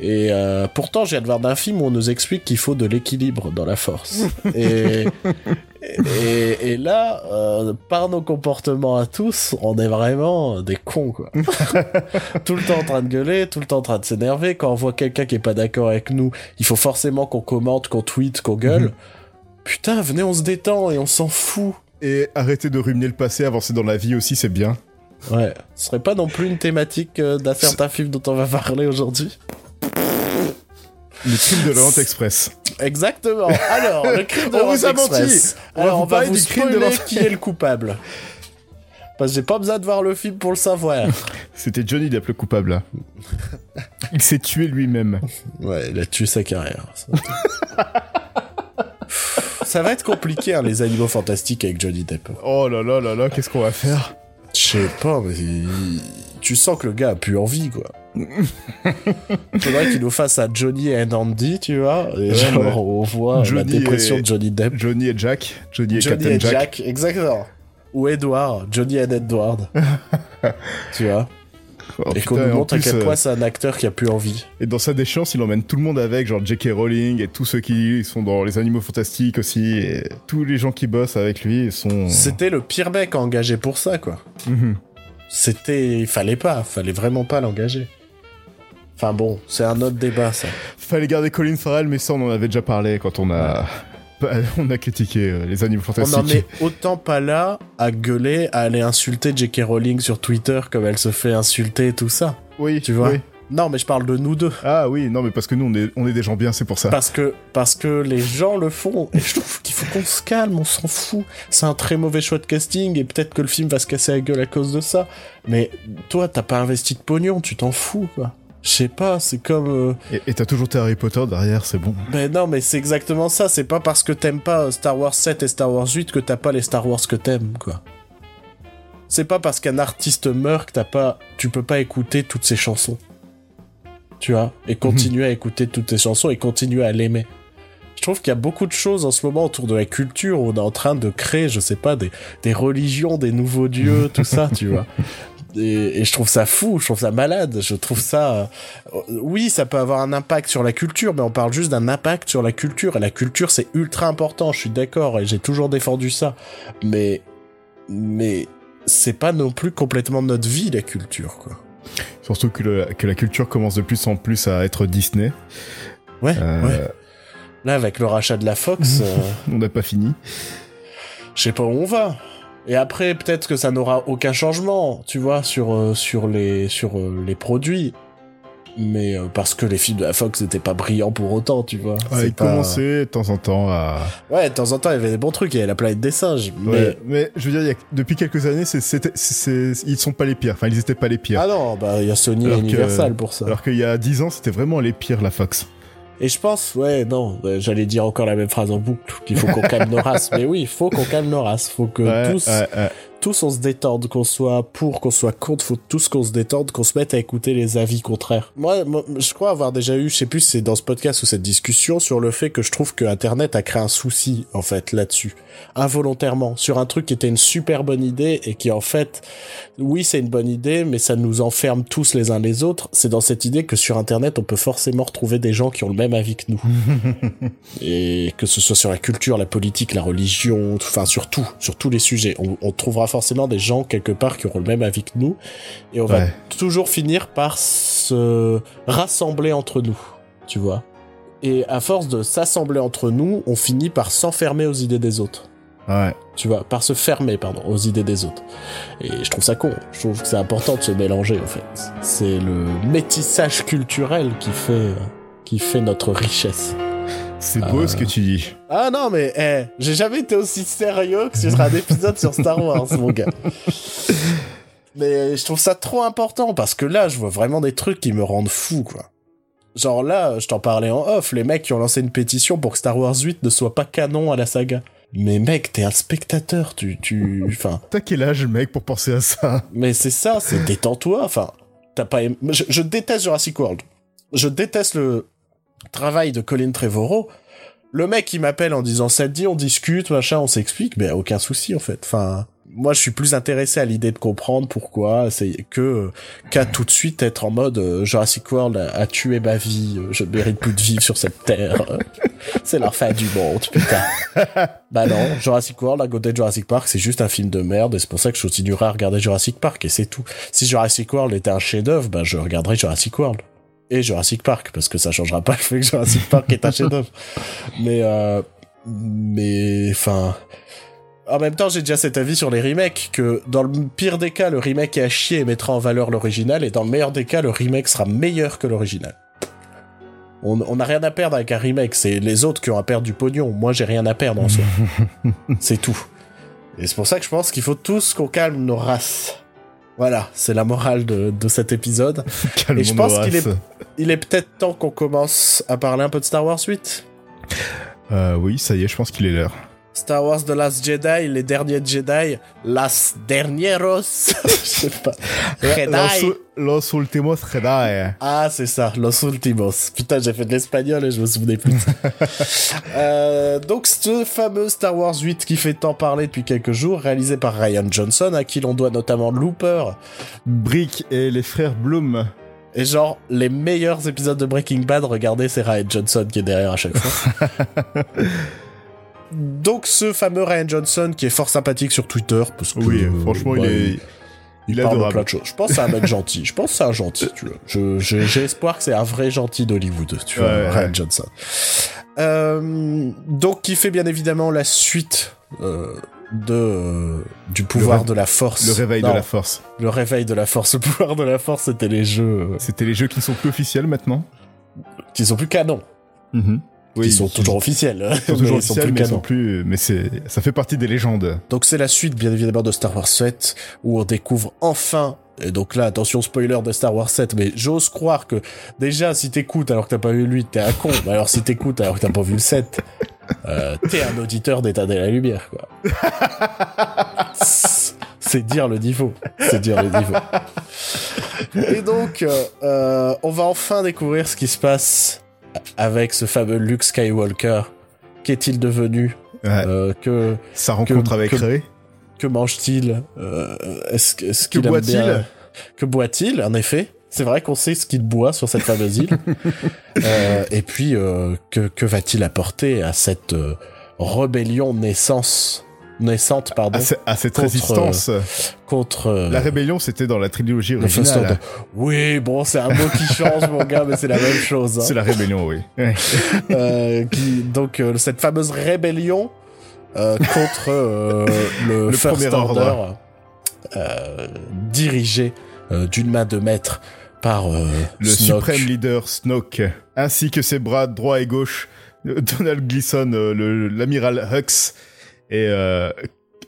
Et euh, pourtant, j'ai viens de voir d'un film où on nous explique qu'il faut de l'équilibre dans la force. et, et, et là, euh, par nos comportements à tous, on est vraiment des cons, quoi. *laughs* tout le temps en train de gueuler, tout le temps en train de s'énerver. Quand on voit quelqu'un qui est pas d'accord avec nous, il faut forcément qu'on commente, qu'on tweet, qu'on gueule. Putain, venez, on se détend et on s'en fout. Et arrêter de ruminer le passé, avancer dans la vie aussi, c'est bien. Ouais, ce serait pas non plus une thématique euh, d'un certain film dont on va parler aujourd'hui Le crime de l'Orient Express. Exactement. Alors, le crime de *laughs* On vous a l'Orient menti. Express. On va Alors, vous on va vous crime de qui est le coupable. Parce que j'ai pas besoin de voir le film pour le savoir. *laughs* C'était Johnny Depp le coupable, là. Il s'est tué lui-même. Ouais, il a tué sa carrière. *laughs* Ça, va être compliqué, hein, les animaux fantastiques avec Johnny Depp. Oh là là là là, qu'est-ce qu'on va faire? Je sais pas, mais tu sens que le gars a plus envie, quoi. *laughs* Faudrait qu'il nous fasse un Johnny and Andy, tu vois. Et Ouais, genre, ouais. on voit la dépression et- de Johnny Depp. Johnny et Jack. Johnny et Johnny Captain et Jack. Jack. exactement. Ou Edward, Johnny and Edward. *laughs* tu vois. Oh, et qu'on nous montre à quel euh, point c'est un acteur qui a plus envie. Et dans sa déchéance, il emmène tout le monde avec, genre J.K. Rowling et tous ceux qui sont dans les animaux fantastiques aussi. Et tous les gens qui bossent avec lui sont. C'était le pire mec engagé pour ça, quoi. Mhm. C'était, il fallait pas, fallait vraiment pas l'engager. Enfin bon, c'est un autre débat, ça. Fallait garder Colin Farrell, mais ça, on en avait déjà parlé quand on a. *laughs* On a critiqué euh, les animaux On fantastiques. n'en est autant pas là à gueuler, à aller insulter J.K. Rowling sur Twitter comme elle se fait insulter et tout ça. Oui, Tu vois oui. Non, mais je parle de nous deux. Ah oui, non, mais parce que nous, on est, on est des gens bien, c'est pour ça. Parce que, parce que les gens le font. Et je trouve qu'il faut qu'on se calme, on s'en fout. C'est un très mauvais choix de casting et peut-être que le film va se casser la gueule à cause de ça. Mais toi, t'as pas investi de pognon, tu t'en fous, quoi. Je sais pas, c'est comme... euh, Et t'as toujours tes Harry Potter derrière, c'est bon. Ben non, mais c'est exactement ça. C'est pas parce que t'aimes pas euh, Star Wars 7 et Star Wars 8 que t'as pas les Star Wars que t'aimes, quoi. C'est pas parce qu'un artiste meurt que t'as pas, tu peux pas écouter toutes ses chansons. Tu vois, et continuer à écouter toutes ses chansons et continuer à l'aimer. Je trouve qu'il y a beaucoup de choses en ce moment autour de la culture où on est en train de créer, je sais pas, des, des religions, des nouveaux dieux, *laughs* tout ça, tu vois. Et, et je trouve ça fou, je trouve ça malade, je trouve ça... euh, oui, ça peut avoir un impact sur la culture, mais on parle juste d'un impact sur la culture, et la culture c'est ultra important, je suis d'accord, et j'ai toujours défendu ça. Mais... Mais... C'est pas non plus complètement notre vie, la culture, quoi. Surtout que, le- que la culture commence de plus en plus à être Disney. Ouais, Euh, ouais. Là, avec le rachat de la Fox, *laughs* euh, On n'a pas fini. je sais pas où on va. Et après, peut-être que ça n'aura aucun changement, tu vois, sur, euh, sur, les, sur euh, les produits. Mais euh, parce que les films de la Fox n'étaient pas brillants pour autant, tu vois. Ouais, C'est il pas- commençait de temps en temps à. Ouais, de temps en temps, il y avait des bons trucs, il y avait la planète des singes. Mais... Ouais, mais je veux dire, il y a- depuis quelques années, c'est, c'est- c'est- ils sont pas les pires. Enfin, ils étaient pas les pires. Ah non, bah il y a Sony Alors et que- Universal pour ça. Alors qu'il y a 10 ans, c'était vraiment les pires, la Fox. Et je pense, ouais, non, euh, j'allais dire encore la même phrase en boucle, qu'il faut qu'on calme nos races. *laughs* Mais oui, il faut qu'on calme nos races. Faut que Ouais, tous, ouais, ouais. Tous on se détende, qu'on soit pour, qu'on soit contre, faut tous qu'on se détende, qu'on se mette à écouter les avis contraires. Moi, moi, je crois avoir déjà eu, je sais plus si c'est dans ce podcast ou cette discussion sur le fait que je trouve que Internet a créé un souci en fait là-dessus, involontairement, sur un truc qui était une super bonne idée et qui en fait, oui c'est une bonne idée, mais ça nous enferme tous les uns les autres. C'est dans cette idée que sur Internet on peut forcément retrouver des gens qui ont le même avis que nous, *laughs* et que ce soit sur la culture, la politique, la religion, enfin sur tout, sur tous les sujets, on, on trouvera forcément des gens quelque part qui auront le même avis que nous, et on va toujours finir par se rassembler entre nous, tu vois. Et à force de s'assembler entre nous, on finit par s'enfermer aux idées des autres. Ouais. Tu vois, par se fermer, pardon, aux idées des autres. Et je trouve ça con. Je trouve que c'est important de se mélanger, en fait. C'est le métissage culturel qui fait, qui fait notre richesse. C'est beau ce que tu dis. Ah non, mais eh, j'ai jamais été aussi sérieux que sur un épisode sur Star Wars, mon gars. *laughs* Mais je trouve ça trop important parce que là, je vois vraiment des trucs qui me rendent fou, quoi. Genre là, je t'en parlais en off, les mecs qui ont lancé une pétition pour que Star Wars 8 ne soit pas canon à la saga. Mais mec, t'es un spectateur, tu, tu, enfin, *laughs* T'as quel âge, mec, pour penser à ça? Mais c'est ça, c'est détends-toi. Enfin, t'as pas. aimé- Je, je déteste Jurassic World. Je déteste le travail de Colin Trevorrow. Le mec, il m'appelle en disant ça te dit, on discute, machin, on s'explique, mais aucun souci en fait. Enfin, moi, je suis plus intéressé à l'idée de comprendre pourquoi c'est que qu'à tout de suite être en mode euh, Jurassic World a, a tué ma vie, euh, je mérite plus de vivre sur cette terre. *laughs* c'est la fin du monde, putain. *laughs* Bah non, Jurassic World à côté de Jurassic Park, c'est juste un film de merde et c'est pour ça que je continuerai à regarder Jurassic Park et c'est tout. Si Jurassic World était un chef-d'œuvre, bah je regarderai Jurassic World et Jurassic Park parce que ça changera pas le fait que Jurassic Park est un chef-d'œuvre. Mais euh, mais enfin en même temps, j'ai déjà cet avis sur les remakes que dans le pire des cas, le remake est à chier et mettra en valeur l'original et dans le meilleur des cas, le remake sera meilleur que l'original. On n'a rien à perdre avec un remake, c'est les autres qui ont à perdre du pognon. Moi, j'ai rien à perdre en soi. *laughs* c'est tout. Et c'est pour ça que je pense qu'il faut tous qu'on calme nos races. Voilà, c'est la morale de, de cet épisode. *laughs* Et je pense qu'il est-. Il est peut-être temps qu'on commence à parler un peu de Star Wars 8. Euh, oui, ça y est, je pense qu'il est l'heure. Star Wars The Last Jedi, les derniers Jedi, Las Dernieros, *laughs* je sais pas. Jedi. Los, los últimos Jedi. Ah, c'est ça, Los Ultimos. Putain, j'ai fait de l'espagnol et je me souvenais plus. *laughs* euh, donc, ce fameux Star Wars 8 qui fait tant parler depuis quelques jours, réalisé par Ryan Johnson, à qui l'on doit notamment Looper, Brick et les frères Bloom. et genre, les meilleurs épisodes de Breaking Bad, regardez, c'est Ryan Johnson qui est derrière à chaque fois. *laughs* donc, ce fameux Ryan Johnson qui est fort sympathique sur Twitter, parce que... Oui, euh, franchement, bah, il est, il est parle de adorable. plein de choses. Je pense c'est un mec gentil. Je pense c'est un gentil, tu vois. J'ai espoir que c'est un vrai gentil d'Hollywood, tu vois, Ouais, Ryan. Johnson. Euh, donc, qui fait bien évidemment la suite euh, de euh, du pouvoir de la force. Le réveil Non, de la force. Le réveil de la force. *laughs* Le pouvoir de la force, c'était les jeux C'était les jeux qui ne sont plus officiels maintenant. qui sont plus canons. Oui, qui sont toujours officiels. Ils sont toujours ils officiels, mais ils sont plus. Mais c'est, ça fait partie des légendes. Donc c'est la suite bien évidemment de Star Wars 7 où on découvre enfin et donc là attention spoiler de Star Wars 7 mais j'ose croire que déjà si t'écoutes alors que t'as pas vu le 8 t'es un con mais alors si t'écoutes alors que t'as pas vu le 7 euh, t'es un auditeur d'état de la lumière quoi. *laughs* c'est dire le niveau c'est dire le niveau. Et donc euh, euh, on va enfin découvrir ce qui se passe avec ce fameux Luke Skywalker. Qu'est-il devenu Ouais. Euh, que Sa rencontre que- avec que- Rey. que mange-t-il Euh, Est-ce qu'il boit-il bien- Que boit-il En effet, c'est vrai qu'on sait ce qu'il boit sur cette fameuse île. *laughs* Euh, et puis, euh, que, que va-t-il apporter à cette rébellion naissance? Naissante pardon À, ce- à cette contre, résistance. contre euh, La rébellion, c'était dans la trilogie originale. Oui, bon, c'est un mot qui change, mon gars, mais c'est la même chose. hein. C'est la rébellion, oui. *laughs* Euh, qui, donc euh, cette fameuse rébellion euh, contre euh, *laughs* le, Le First Premier Order, Ordre. euh, dirigé euh, d'une main de maître par euh, Le Snoke. suprême leader Snoke, ainsi que ses bras droit et gauche, euh, Donald Gleason, euh, le- l'amiral Hux, et euh,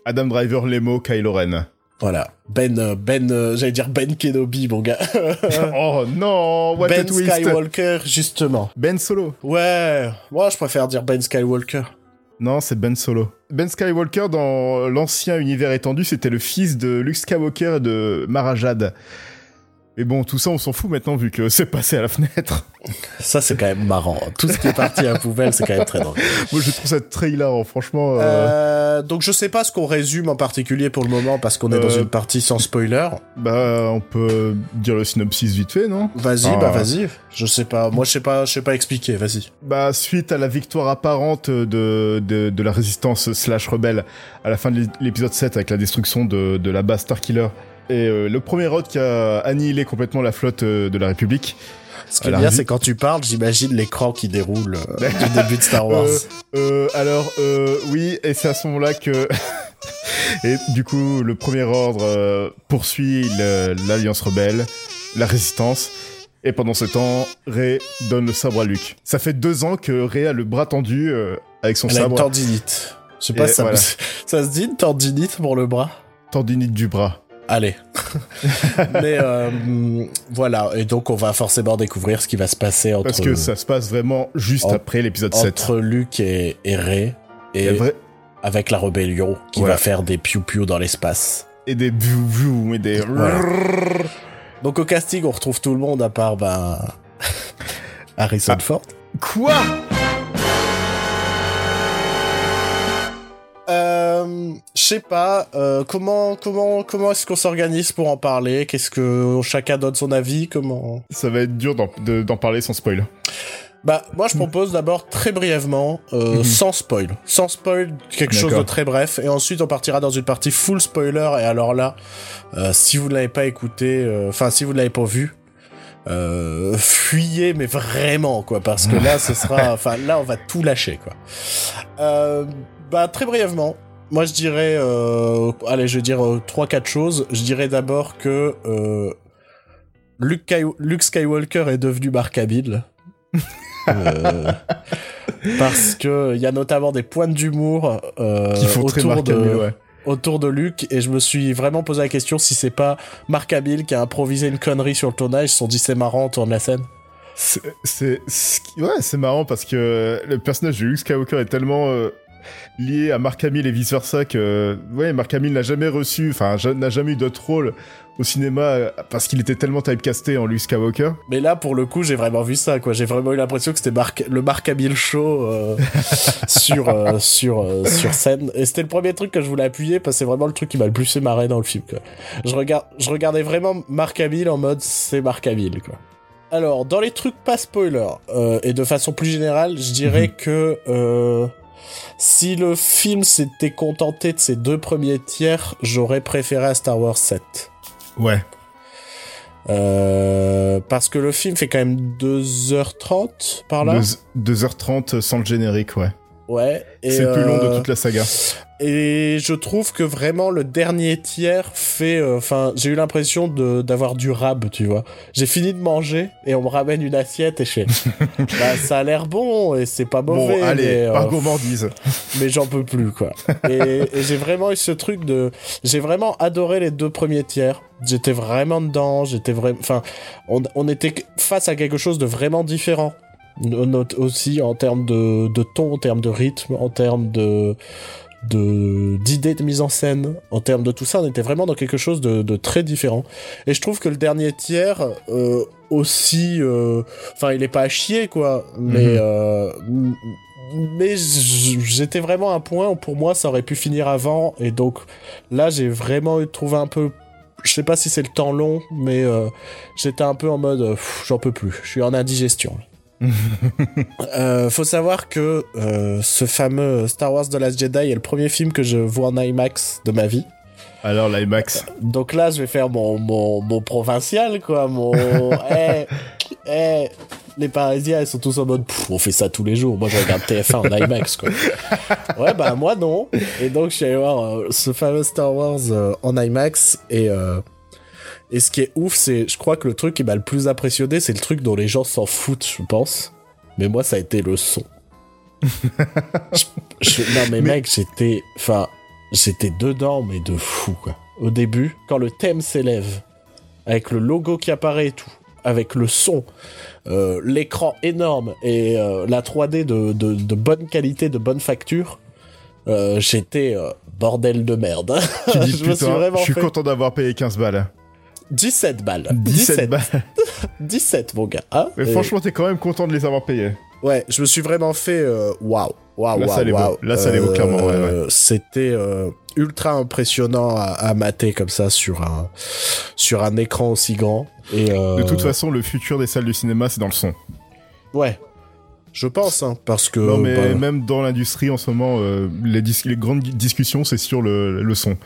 Adam Driver, Lemo, Kylo Ren. Voilà, Ben, euh, Ben, euh, j'allais dire Ben Kenobi, mon gars. *laughs* oh non, what a ben twist Skywalker, justement. Ben Solo. Ouais, moi je préfère dire Ben Skywalker. Non, c'est Ben Solo. Ben Skywalker, dans l'ancien univers étendu, c'était le fils de Luke Skywalker et de Mara Jade. Mais bon, tout ça, on s'en fout maintenant vu que c'est passé à la fenêtre. Ça, c'est quand même marrant. Tout ce qui est parti à la poubelle, c'est quand même très drôle. Moi, je trouve ça très hilarant, franchement. euh, Euh, donc, je sais pas ce qu'on résume en particulier pour le moment parce qu'on est dans Euh, une partie sans spoiler. Bah, on peut dire le synopsis vite fait, non? Vas-y, Ah. bah vas-y. Je sais pas. Moi, je sais pas. Je sais pas expliquer. Vas-y. Bah, suite à la victoire apparente de, de, de la résistance slash rebelle à la fin de l'épisode 7 avec la destruction de, de la base Starkiller et euh, le premier road qui a annihilé complètement la flotte euh, de la République. Ce qui est bien, c'est quand tu parles, j'imagine l'écran qui déroule euh, *laughs* du début de Star Wars. Euh, euh, alors, euh, oui, et c'est à ce moment-là que... *laughs* et du coup, le premier ordre poursuit l'Alliance rebelle, la résistance, et pendant ce temps, Rey donne le sabre à Luke. Ça fait deux ans que Rey a le bras tendu avec son Elle a une sabre, tendinite. Je sais pas Et ça, voilà. *laughs* ça se dit une tendinite pour le bras? tendinite du bras. Allez. *laughs* Mais euh, voilà, et donc on va forcément découvrir ce qui va se passer entre, Parce que ça se passe vraiment juste en- après l'épisode 7. entre Luke et, et Rey, Et, vrai- avec la rébellion qui Voilà. va faire des piou-piou dans l'espace. et des view et des... Voilà. Donc au casting, on retrouve tout le monde à part ben, Harrison Ah. Ford. Quoi sais pas, euh, comment comment comment est-ce qu'on s'organise pour en parler? Qu'est-ce que chacun donne son avis? Comment? Ça va être dur d'en de- d'en parler sans spoil. Bah moi je propose d'abord très brièvement, euh, Mhm. sans spoil, sans spoil, quelque chose de très bref, et ensuite on partira dans une partie full spoiler. Et alors là, euh, si vous ne l'avez pas écouté, enfin si vous ne l'avez pas vu. Euh, fuyez mais vraiment quoi parce que là ce sera *laughs* enfin là on va tout lâcher quoi euh, bah très brièvement moi je dirais euh, allez je vais dire euh, trois quatre choses. Je dirais d'abord que euh, Luke, Sky- Luke Skywalker est devenu euh, *laughs* parce que il y a notamment des points d'humour euh, autour de ouais. autour de Luke. Et je me suis vraiment posé la question si c'est pas Mark Hamill qui a improvisé une connerie sur le tournage. Ils se sont dit c'est marrant on tourne la scène. C'est, ouais, c'est marrant parce que le personnage de Luke Skywalker est tellement euh, lié à Mark Hamill et vice versa que, ouais, Mark Hamill n'a jamais reçu, enfin, n'a jamais eu d'autre rôle au cinéma euh, parce qu'il était tellement typecasté en Luke Skywalker. mais là pour le coup j'ai vraiment vu ça quoi j'ai vraiment eu l'impression que c'était Mark, le Mark Hamill show euh, *laughs* sur euh, sur euh, sur scène et c'était le premier truc que je voulais appuyer parce que c'est vraiment le truc qui m'a le plus fait marrer dans le film quoi. je regarde je regardais vraiment Mark Hamill en mode c'est Mark Hamill quoi alors dans les trucs pas spoiler euh, et de façon plus générale je dirais que euh, si le film s'était contenté de ses deux premiers tiers j'aurais préféré à Star Wars 7 Ouais. euh, parce que le film fait quand même 2h30 par là. 2h30 sans le générique, ouais. Ouais. et, c'est le plus long de euh, toute la saga. Et je trouve que vraiment le dernier tiers fait. euh, Enfin, j'ai eu l'impression d'avoir du rab, tu vois. J'ai fini de manger et on me ramène une assiette et je *laughs* bah, ça a l'air bon et c'est pas mauvais. Bon, allez, mais, euh, par gourmandise. *laughs* mais j'en peux plus quoi. Et, et j'ai vraiment eu ce truc de, j'ai vraiment adoré les deux premiers tiers. J'étais vraiment dedans, j'étais vraiment, enfin, on, on était face à quelque chose de vraiment différent. No- note aussi en termes de, de ton, en termes de rythme, en termes de de d'idées de mise en scène, en termes de tout ça, on était vraiment dans quelque chose de, de très différent. Et je trouve que le dernier tiers euh, aussi, euh, enfin, il est pas à chier quoi, mais Mhm. euh, mais j'étais vraiment à un point où pour moi ça aurait pu finir avant. Et donc là j'ai vraiment eu- trouvé un peu je sais pas si c'est le temps long mais euh, j'étais un peu en mode euh, j'en peux plus. Je suis en indigestion *laughs* euh, faut savoir que euh, ce fameux Star Wars The Last Jedi est le premier film que je vois en IMAX de ma vie Alors, l'IMAX. donc là, je vais faire mon, mon, mon provincial, quoi. Mon. *laughs* Eh, eh, les Parisiens, ils sont tous en mode. On fait ça tous les jours. Moi, je regarde TF1 en IMAX, quoi. *laughs* Ouais, bah, moi, non. Et donc, je suis allé voir euh, ce fameux Star Wars en IMAX. Et. Euh, et ce qui est ouf, c'est. Je crois que le truc qui m'a le plus impressionné, c'est le truc dont les gens s'en foutent, je pense. Mais moi, ça a été le son. *laughs* Je- je- non, mais, Mais- mec, j'étais. Enfin, j'étais dedans, mais de fou, quoi. Au début, quand le thème s'élève, avec le logo qui apparaît et tout, avec le son, euh, l'écran énorme et euh, la 3D de, de, de bonne qualité, de bonne facture, euh, j'étais bordel de merde. Tu dis, *laughs* je me suis putain, vraiment je suis fait content d'avoir payé 15 balles. 17 balles. 17 balles. *laughs* 17, mon gars. hein. Mais Et- franchement, t'es quand même content de les avoir payés. Ouais, je me suis vraiment fait euh, waouh, waouh, Là, ça les vaut. waouh. Là, ça clairement, ouais, Euh, C'était euh, ultra impressionnant à, à mater comme ça sur un sur un écran aussi grand. Et euh, De toute façon, le futur des salles de cinéma, c'est dans le son. ouais, je pense, hein, parce que non, mais bah, même dans l'industrie en ce moment, euh, les, dis- les grandes discussions, c'est sur le, le son.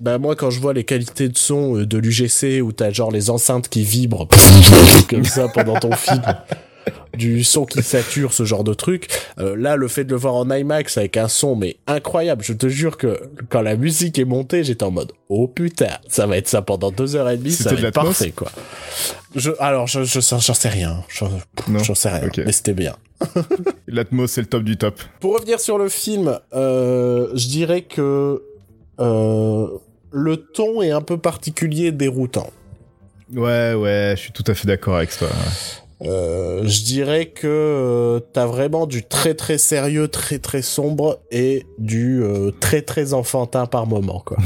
Bah, moi quand je vois les qualités de son euh, de l'UGC où t'as genre les enceintes qui vibrent *laughs* comme ça pendant ton film. du son qui sature ce genre de truc Euh, là le fait de le voir en IMAX avec un son mais incroyable. Je te jure que quand la musique est montée j'étais en mode oh putain ça va être ça pendant deux heures et demie ça C'était va de être parfait quoi. Je alors je je j'en sais rien. J'en sais rien mais c'était bien. *laughs* L'Atmos, c'est le top du top. pour revenir sur le film, euh, je dirais que euh, le ton est un peu particulier et déroutant. Ouais, ouais, je suis tout à fait d'accord avec toi. Euh, je dirais que euh, t'as vraiment du très très sérieux, très très sombre et du euh, très très enfantin par moment quoi.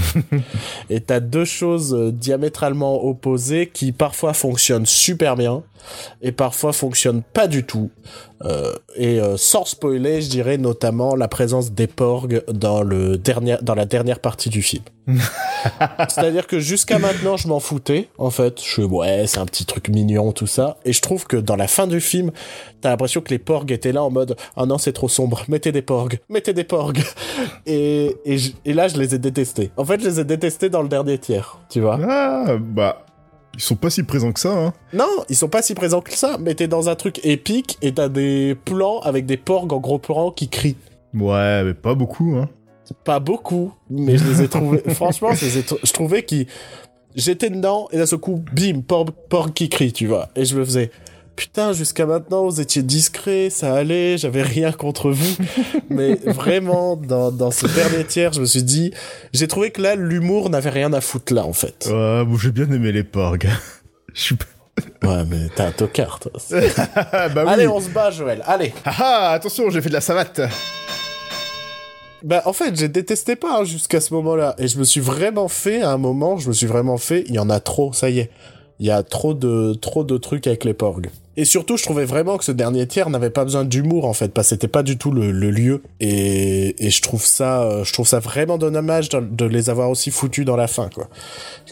*laughs* et t'as deux choses diamétralement opposées qui parfois fonctionnent super bien et parfois fonctionnent pas du tout. Euh, et euh, sans spoiler, je dirais notamment la présence des porgs dans le dernier dans la dernière partie du film. *laughs* C'est-à-dire que jusqu'à maintenant, je m'en foutais. En fait, je suis ouais, c'est un petit truc mignon, tout ça. Et je trouve que dans la fin du film, t'as l'impression que les porgs étaient là en mode ah non, c'est trop sombre. Mettez des porgs, mettez des porgs. *laughs* Et et, et là, je les ai détestés. En fait, je les ai détestés dans le dernier tiers, tu vois. Ah, bah, ils sont pas si présents que ça, hein. Non, ils sont pas si présents que ça. Mais t'es dans un truc épique et t'as des plans avec des porgs en gros plan qui crient. Ouais, mais pas beaucoup, hein. Pas beaucoup, mais je les ai trouvés. *laughs* franchement, je, les ai je trouvais qu'ils. J'étais dedans et d'un seul coup, bim, porc, porc qui crie, tu vois. Et je me faisais. Putain, jusqu'à maintenant, vous étiez discret, ça allait, j'avais rien contre vous. *laughs* mais vraiment, dans, dans ce dernier tiers, je me suis dit. J'ai trouvé que là, l'humour n'avait rien à foutre là, en fait. Ouais, bon, j'ai bien aimé les porgs. *laughs* Je suis. Ouais, mais t'as un tocard, toi. Ah, *laughs* bah oui. Allez, on se bat, Joël, allez. Ah, ah, attention, j'ai fait de la savate. Bah, en fait, j'ai détesté pas hein, jusqu'à ce moment-là. Et je me suis vraiment fait, à un moment, je me suis vraiment fait, il y en a trop, ça y est. Il y a trop de, trop de trucs avec les porgs. Et surtout, je trouvais vraiment que ce dernier tiers n'avait pas besoin d'humour, en fait, parce que c'était pas du tout le, le lieu. Et, et je trouve ça, euh, je trouve ça vraiment dommage de, de les avoir aussi foutus dans la fin, quoi.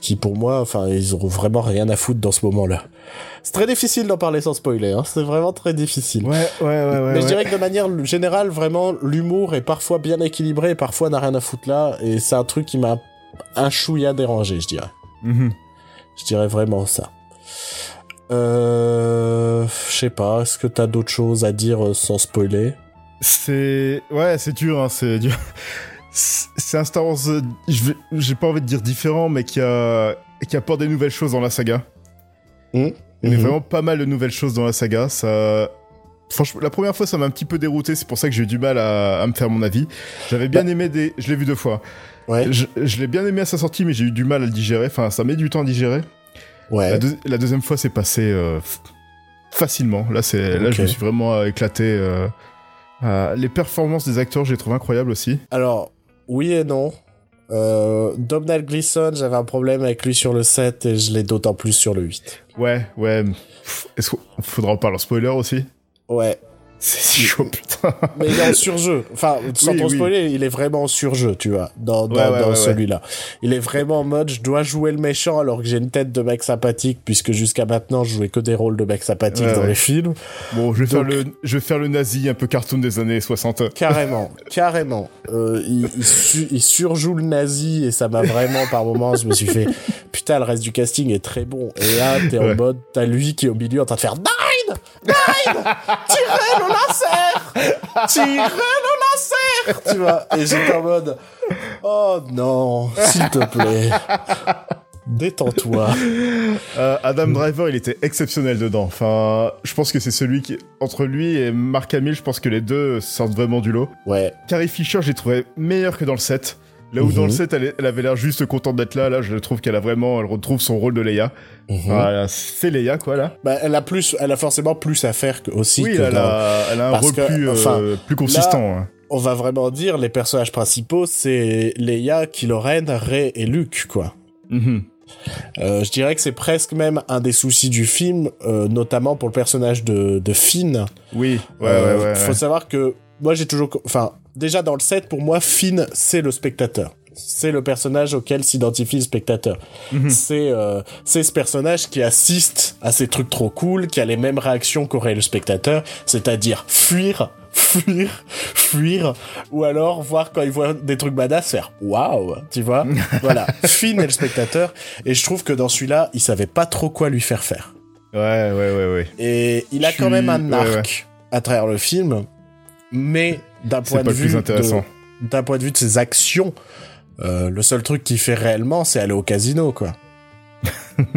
Qui, pour moi, enfin, ils ont vraiment rien à foutre dans ce moment-là. C'est très difficile d'en parler sans spoiler, hein. C'est vraiment très difficile. Ouais, ouais, ouais, ouais. Mais je dirais que de manière générale, vraiment, l'humour est parfois bien équilibré et parfois n'a rien à foutre là. Et c'est un truc qui m'a un chouïa dérangé, je dirais. Mhm. Je dirais vraiment ça. Euh... Je sais pas, est-ce que t'as d'autres choses à dire euh, sans spoiler? C'est... Ouais, c'est dur, hein, c'est dur. C'est un Star Wars, euh, j'ai pas envie de dire différent, mais qui a... qui apporte des nouvelles choses dans la saga. Il y a Mhm. vraiment pas mal de nouvelles choses dans la saga. Ça, franchement, la première fois, ça m'a un petit peu dérouté. C'est pour ça que j'ai eu du mal à, à me faire mon avis. J'avais bien Bah- aimé des, je l'ai vu deux fois. Ouais, Je, je l'ai bien aimé à sa sortie, mais j'ai eu du mal à le digérer. Enfin, ça met du temps à digérer. Ouais. La, deux- la deuxième fois, c'est passé euh, facilement. Là, c'est, là, je me suis vraiment euh, éclaté. euh, euh, les performances des acteurs, j'ai trouvé incroyables aussi. Alors, oui et non. Euh, Domhnall Gleeson, j'avais un problème avec lui sur le 7 et je l'ai d'autant plus sur le 8. Ouais, ouais. Est-ce qu'il faudra en parler en spoiler aussi? Ouais, C'est si chaud, putain. mais il est en surjeu. Enfin, sans Oui, trop oui. spoiler, il est vraiment en surjeu, tu vois, dans, dans, Ouais, ouais, dans ouais, ouais. celui-là. Il est vraiment en mode, je dois jouer le méchant alors que j'ai une tête de mec sympathique, puisque jusqu'à maintenant, je jouais que des rôles de mec sympathique dans les films. Bon, je vais, Donc- faire le, je vais faire le nazi un peu cartoon des années 60. Carrément, *laughs* carrément. Euh, il, il, su- il surjoue le nazi et ça m'a vraiment, par moments, je me suis fait, putain, le reste du casting est très bon. Et là, t'es en mode, t'as lui qui est au milieu en train de faire Nine! Nine! Tirez le laser! Tirez le laser! Tu vois? Et j'étais en mode, oh non, s'il te plaît. Détends-toi. Euh, Adam Driver, il était exceptionnel dedans. Enfin, je pense que c'est celui qui, entre lui et Mark Hamill, je pense que les deux sortent vraiment du lot. Ouais. Carrie Fisher, j'ai trouvé meilleure que dans le set. Là où Mhm. dans le set, elle, est- elle avait l'air juste contente d'être là, là, je trouve qu'elle a vraiment, elle retrouve son rôle de Leia. Mhm. Voilà, c'est Leia, quoi, là. Bah, elle a plus, elle a forcément plus à faire que, aussi oui, que elle dans- a, elle a un Parce rôle que, plus, euh, enfin, plus consistant. hein. on va vraiment dire les personnages principaux, c'est Leia, Kylo Ren, Rey et Luke, quoi. Mhm. Euh, je dirais que c'est presque même un des soucis du film, euh, notamment pour le personnage de, de Finn. Oui, ouais, Euh, ouais, ouais. Faut ouais. savoir que moi j'ai toujours, enfin déjà dans le set pour moi Finn c'est le spectateur. C'est le personnage auquel s'identifie le spectateur. Mhm. C'est euh, c'est ce personnage qui assiste à ces trucs trop cool, qui a les mêmes réactions qu'aurait le spectateur, c'est-à-dire fuir, fuir, fuir, ou alors voir quand il voit des trucs badass faire waouh, tu vois? *laughs* voilà, Finn est le spectateur, et je trouve que dans celui-là, il savait pas trop quoi lui faire faire. Ouais, ouais, ouais, ouais. Et il a Je quand même un arc ouais, à travers le film, mais d'un point de vue d'un point de vue de ses actions, euh, le seul truc qu'il fait réellement, c'est aller au casino, quoi. *laughs*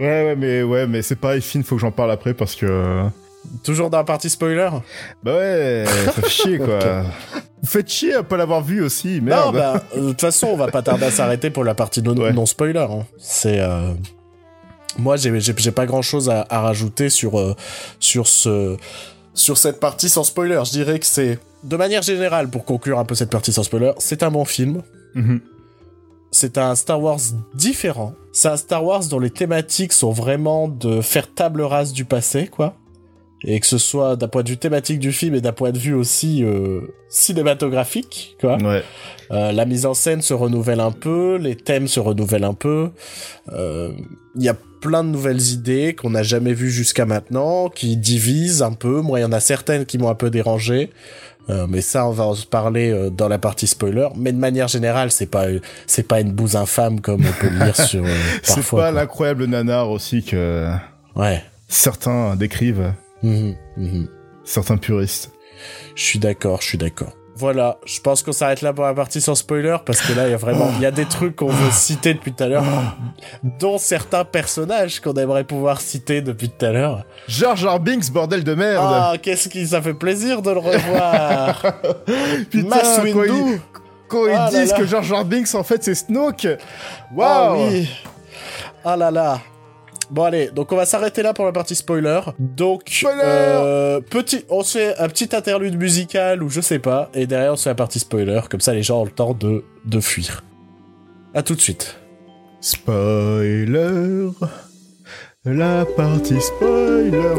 Ouais, ouais, mais ouais, mais c'est pareil, Finn, faut que j'en parle après parce que. Toujours dans la partie spoiler? Bah ouais, *laughs* ça fait chier quoi. Vous faites chier à pas l'avoir vu aussi, merde. Non, bah, euh, de toute façon, on va pas tarder à s'arrêter pour la partie non, Ouais. non spoiler. hein. C'est euh, moi, j'ai pas grand chose à, à rajouter sur euh, sur ce sur cette partie sans spoiler. Je dirais que c'est de manière générale, pour conclure un peu cette partie sans spoiler, c'est un bon film. Mhm. C'est un Star Wars différent. C'est un Star Wars dont les thématiques sont vraiment de faire table rase du passé, quoi. Et que ce soit d'un point de vue thématique du film et d'un point de vue aussi euh, cinématographique, quoi. Ouais. Euh, la mise en scène se renouvelle un peu, les thèmes se renouvellent un peu. Euh, Il y a plein de nouvelles idées qu'on n'a jamais vues jusqu'à maintenant, qui divisent un peu. Moi, il y en a certaines qui m'ont un peu dérangé. Euh, mais ça, on va en parler euh, dans la partie spoiler. Mais de manière générale, c'est pas c'est pas une bouse infâme comme on peut le lire *laughs* sur euh, C'est pas l'incroyable nanar aussi que Ouais. certains décrivent, Mhm, mhm. certains puristes. Je suis d'accord, je suis d'accord. Voilà, je pense qu'on s'arrête là pour la partie sans spoiler parce que là il y a vraiment il y a des trucs qu'on veut citer depuis tout à l'heure dont certains personnages qu'on aimerait pouvoir citer depuis tout à l'heure. Jar Jar Binks, bordel de merde Ah, qu'est-ce qui ça fait plaisir de le revoir. *laughs* Putain, Mass Windu. ils, quand ils Ah disent là. que Jar Jar Binks, en fait, c'est Snoke Ah Waouh oui. Ah là là. Bon allez, donc on va s'arrêter là pour la partie spoiler. Donc Spoiler euh, petit, on se fait un petit interlude musical ou je sais pas, et derrière on se fait la partie spoiler, comme ça les gens ont le temps de de fuir. À tout de suite. Spoiler La partie spoiler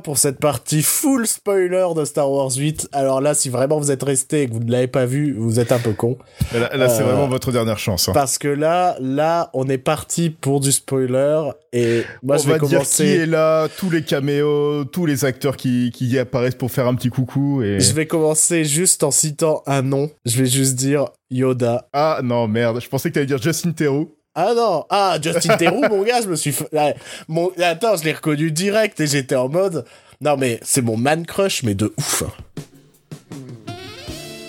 pour cette partie full spoiler de Star Wars 8. Alors là, si vraiment vous êtes resté et que vous ne l'avez pas vu, vous êtes un peu con. Là, là, c'est Euh, vraiment votre dernière chance. hein. Parce que là, là, on est parti pour du spoiler et moi On je vais va dire qui est là, tous les caméos, tous les acteurs qui, qui y apparaissent pour faire un petit coucou et... Je vais commencer juste en citant un nom. Je vais juste dire Yoda. Ah non, merde, je pensais que t'allais dire Justin Theroux. Ah non, ah Justin Theroux, mon gars, je me suis. Ouais, mon... Attends, je l'ai reconnu direct et j'étais en mode. Non mais c'est mon man crush, mais de ouf.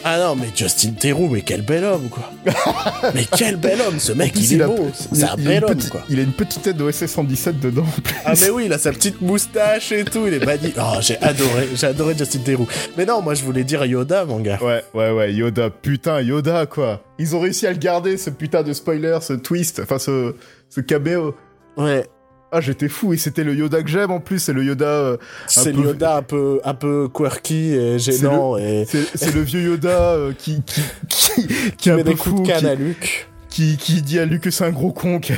Ah non, mais Justin Theroux, mais quel bel homme, quoi. *laughs* mais quel bel homme, ce mec, plus, il est a- beau. C'est un il a bel une homme, petite- quoi. Il a une petite tête d'OSS 117 dedans. en plus. Ah mais oui, il a sa petite moustache et tout, il est magnifique. Oh, j'ai adoré, j'ai adoré Justin Theroux. Mais non, moi je voulais dire Yoda, mon gars. Ouais, ouais, ouais, Yoda, putain, Yoda, quoi. Ils ont réussi à le garder, ce putain de spoiler, ce twist, enfin, ce, ce caméo. Ouais, Ah, j'étais fou, et c'était le Yoda que j'aime en plus, c'est le Yoda. euh, c'est peu- le Yoda un peu, un peu quirky et gênant et C'est c'est le vieux Yoda euh, qui, qui, qui, qui est met un peu des coups fou, de canne qui, à Luke. qui, qui dit à lui que c'est un gros con. qui-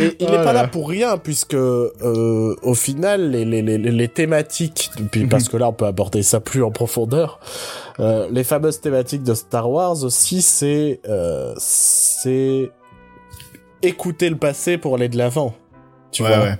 Et il n'est là pas là là. pour rien, puisque euh, au final, les, les, les, les thématiques, puis Mhm. parce que là on peut aborder ça plus en profondeur, euh, les fameuses thématiques de Star Wars aussi, c'est euh, c'est écouter le passé pour aller de l'avant. Tu Ouais, vois, ouais.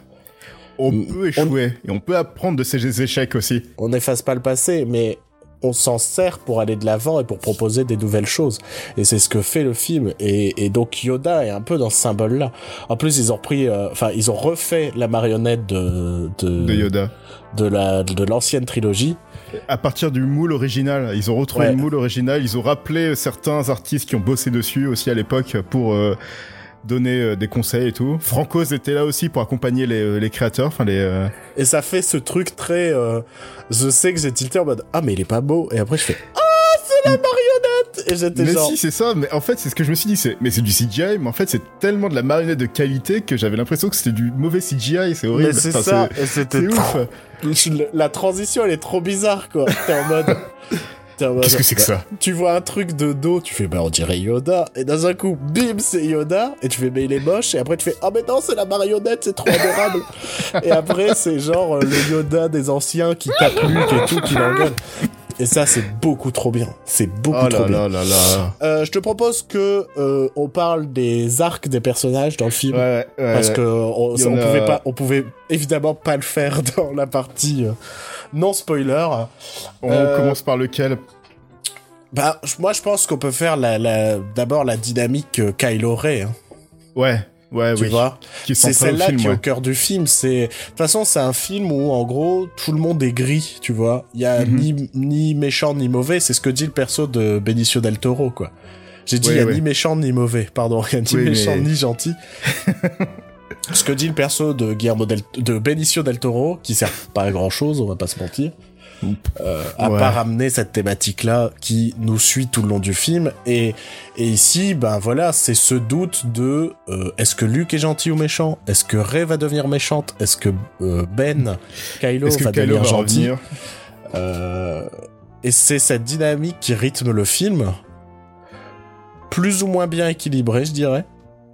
On Mm. peut échouer, et on peut apprendre de ses échecs aussi. on n'efface pas le passé, mais on s'en sert pour aller de l'avant et pour proposer des nouvelles choses. Et c'est ce que fait le film. Et, et donc Yoda est un peu dans ce symbole-là. En plus, ils ont pris, euh, enfin, ils ont refait la marionnette de de, De Yoda. de la de l'ancienne trilogie. À partir du moule original, ils ont retrouvé Ouais. le moule original, ils ont rappelé certains artistes qui ont bossé dessus aussi à l'époque pour euh, donner euh, des conseils et tout. Francos était là aussi pour accompagner les, les créateurs, enfin les... euh, Et ça fait ce truc très. euh, je sais que j'ai tilté en mode ah mais il est pas beau. Et après je fais ah c'est la marionnette. Et j'étais Mais genre si, c'est ça, mais en fait, c'est ce que je me suis dit, c'est, mais c'est du CGI, mais en fait, c'est tellement de la marionnette de qualité que j'avais l'impression que c'était du mauvais CGI, c'est horrible. mais c'est Enfin, ça. c'est- Et c'était ouf. *laughs* La transition elle est trop bizarre quoi. T'es en mode. *laughs* Qu'est-ce que c'est que bah, ça tu vois un truc de dos, tu fais bah on dirait Yoda, et d'un seul coup, bim, c'est Yoda, et tu fais mais il est moche, et après tu fais ah mais non c'est la marionnette, c'est trop adorable, *laughs* et après c'est genre euh, le Yoda des anciens qui tape Luke et tout, qui l'engueule. Et ça c'est beaucoup trop bien, c'est beaucoup Oh trop là bien. là là là. Euh, je te propose que euh, on parle des arcs des personnages dans le film. Ouais, ouais, ouais, Parce que on, pouvait pas, on pouvait évidemment pas le faire *laughs* dans la partie euh, non spoiler. On commence par lequel? Bah, moi, je pense qu'on peut faire la, la, d'abord la dynamique Kylo Ray, hein, Ouais, ouais, tu oui. vois. C'est celle-là qui est ouais. au cœur du film. C'est, de toute façon, c'est un film où, en gros, tout le monde est gris, tu vois. Il y a Mhm. ni, ni méchant ni mauvais. C'est ce que dit le perso de Benicio del Toro, quoi. J'ai dit, Ouais, il y a ouais. ni méchant ni mauvais. Pardon, il y a ni Oui, mais- méchant ni gentil. ce que dit le perso de Guillermo del, de Benicio del Toro, qui sert pas à grand chose, on va pas se mentir. Euh, à Ouais. part ramener cette thématique-là qui nous suit tout le long du film. Et, et ici, ben voilà, c'est ce doute de euh, est-ce que Luke est gentil ou méchant? Est-ce que Rey va devenir méchante? Est-ce que euh, Ben, Kylo, va Kylo devenir va gentil? Euh, Et c'est cette dynamique qui rythme le film, plus ou moins bien équilibrée, je dirais.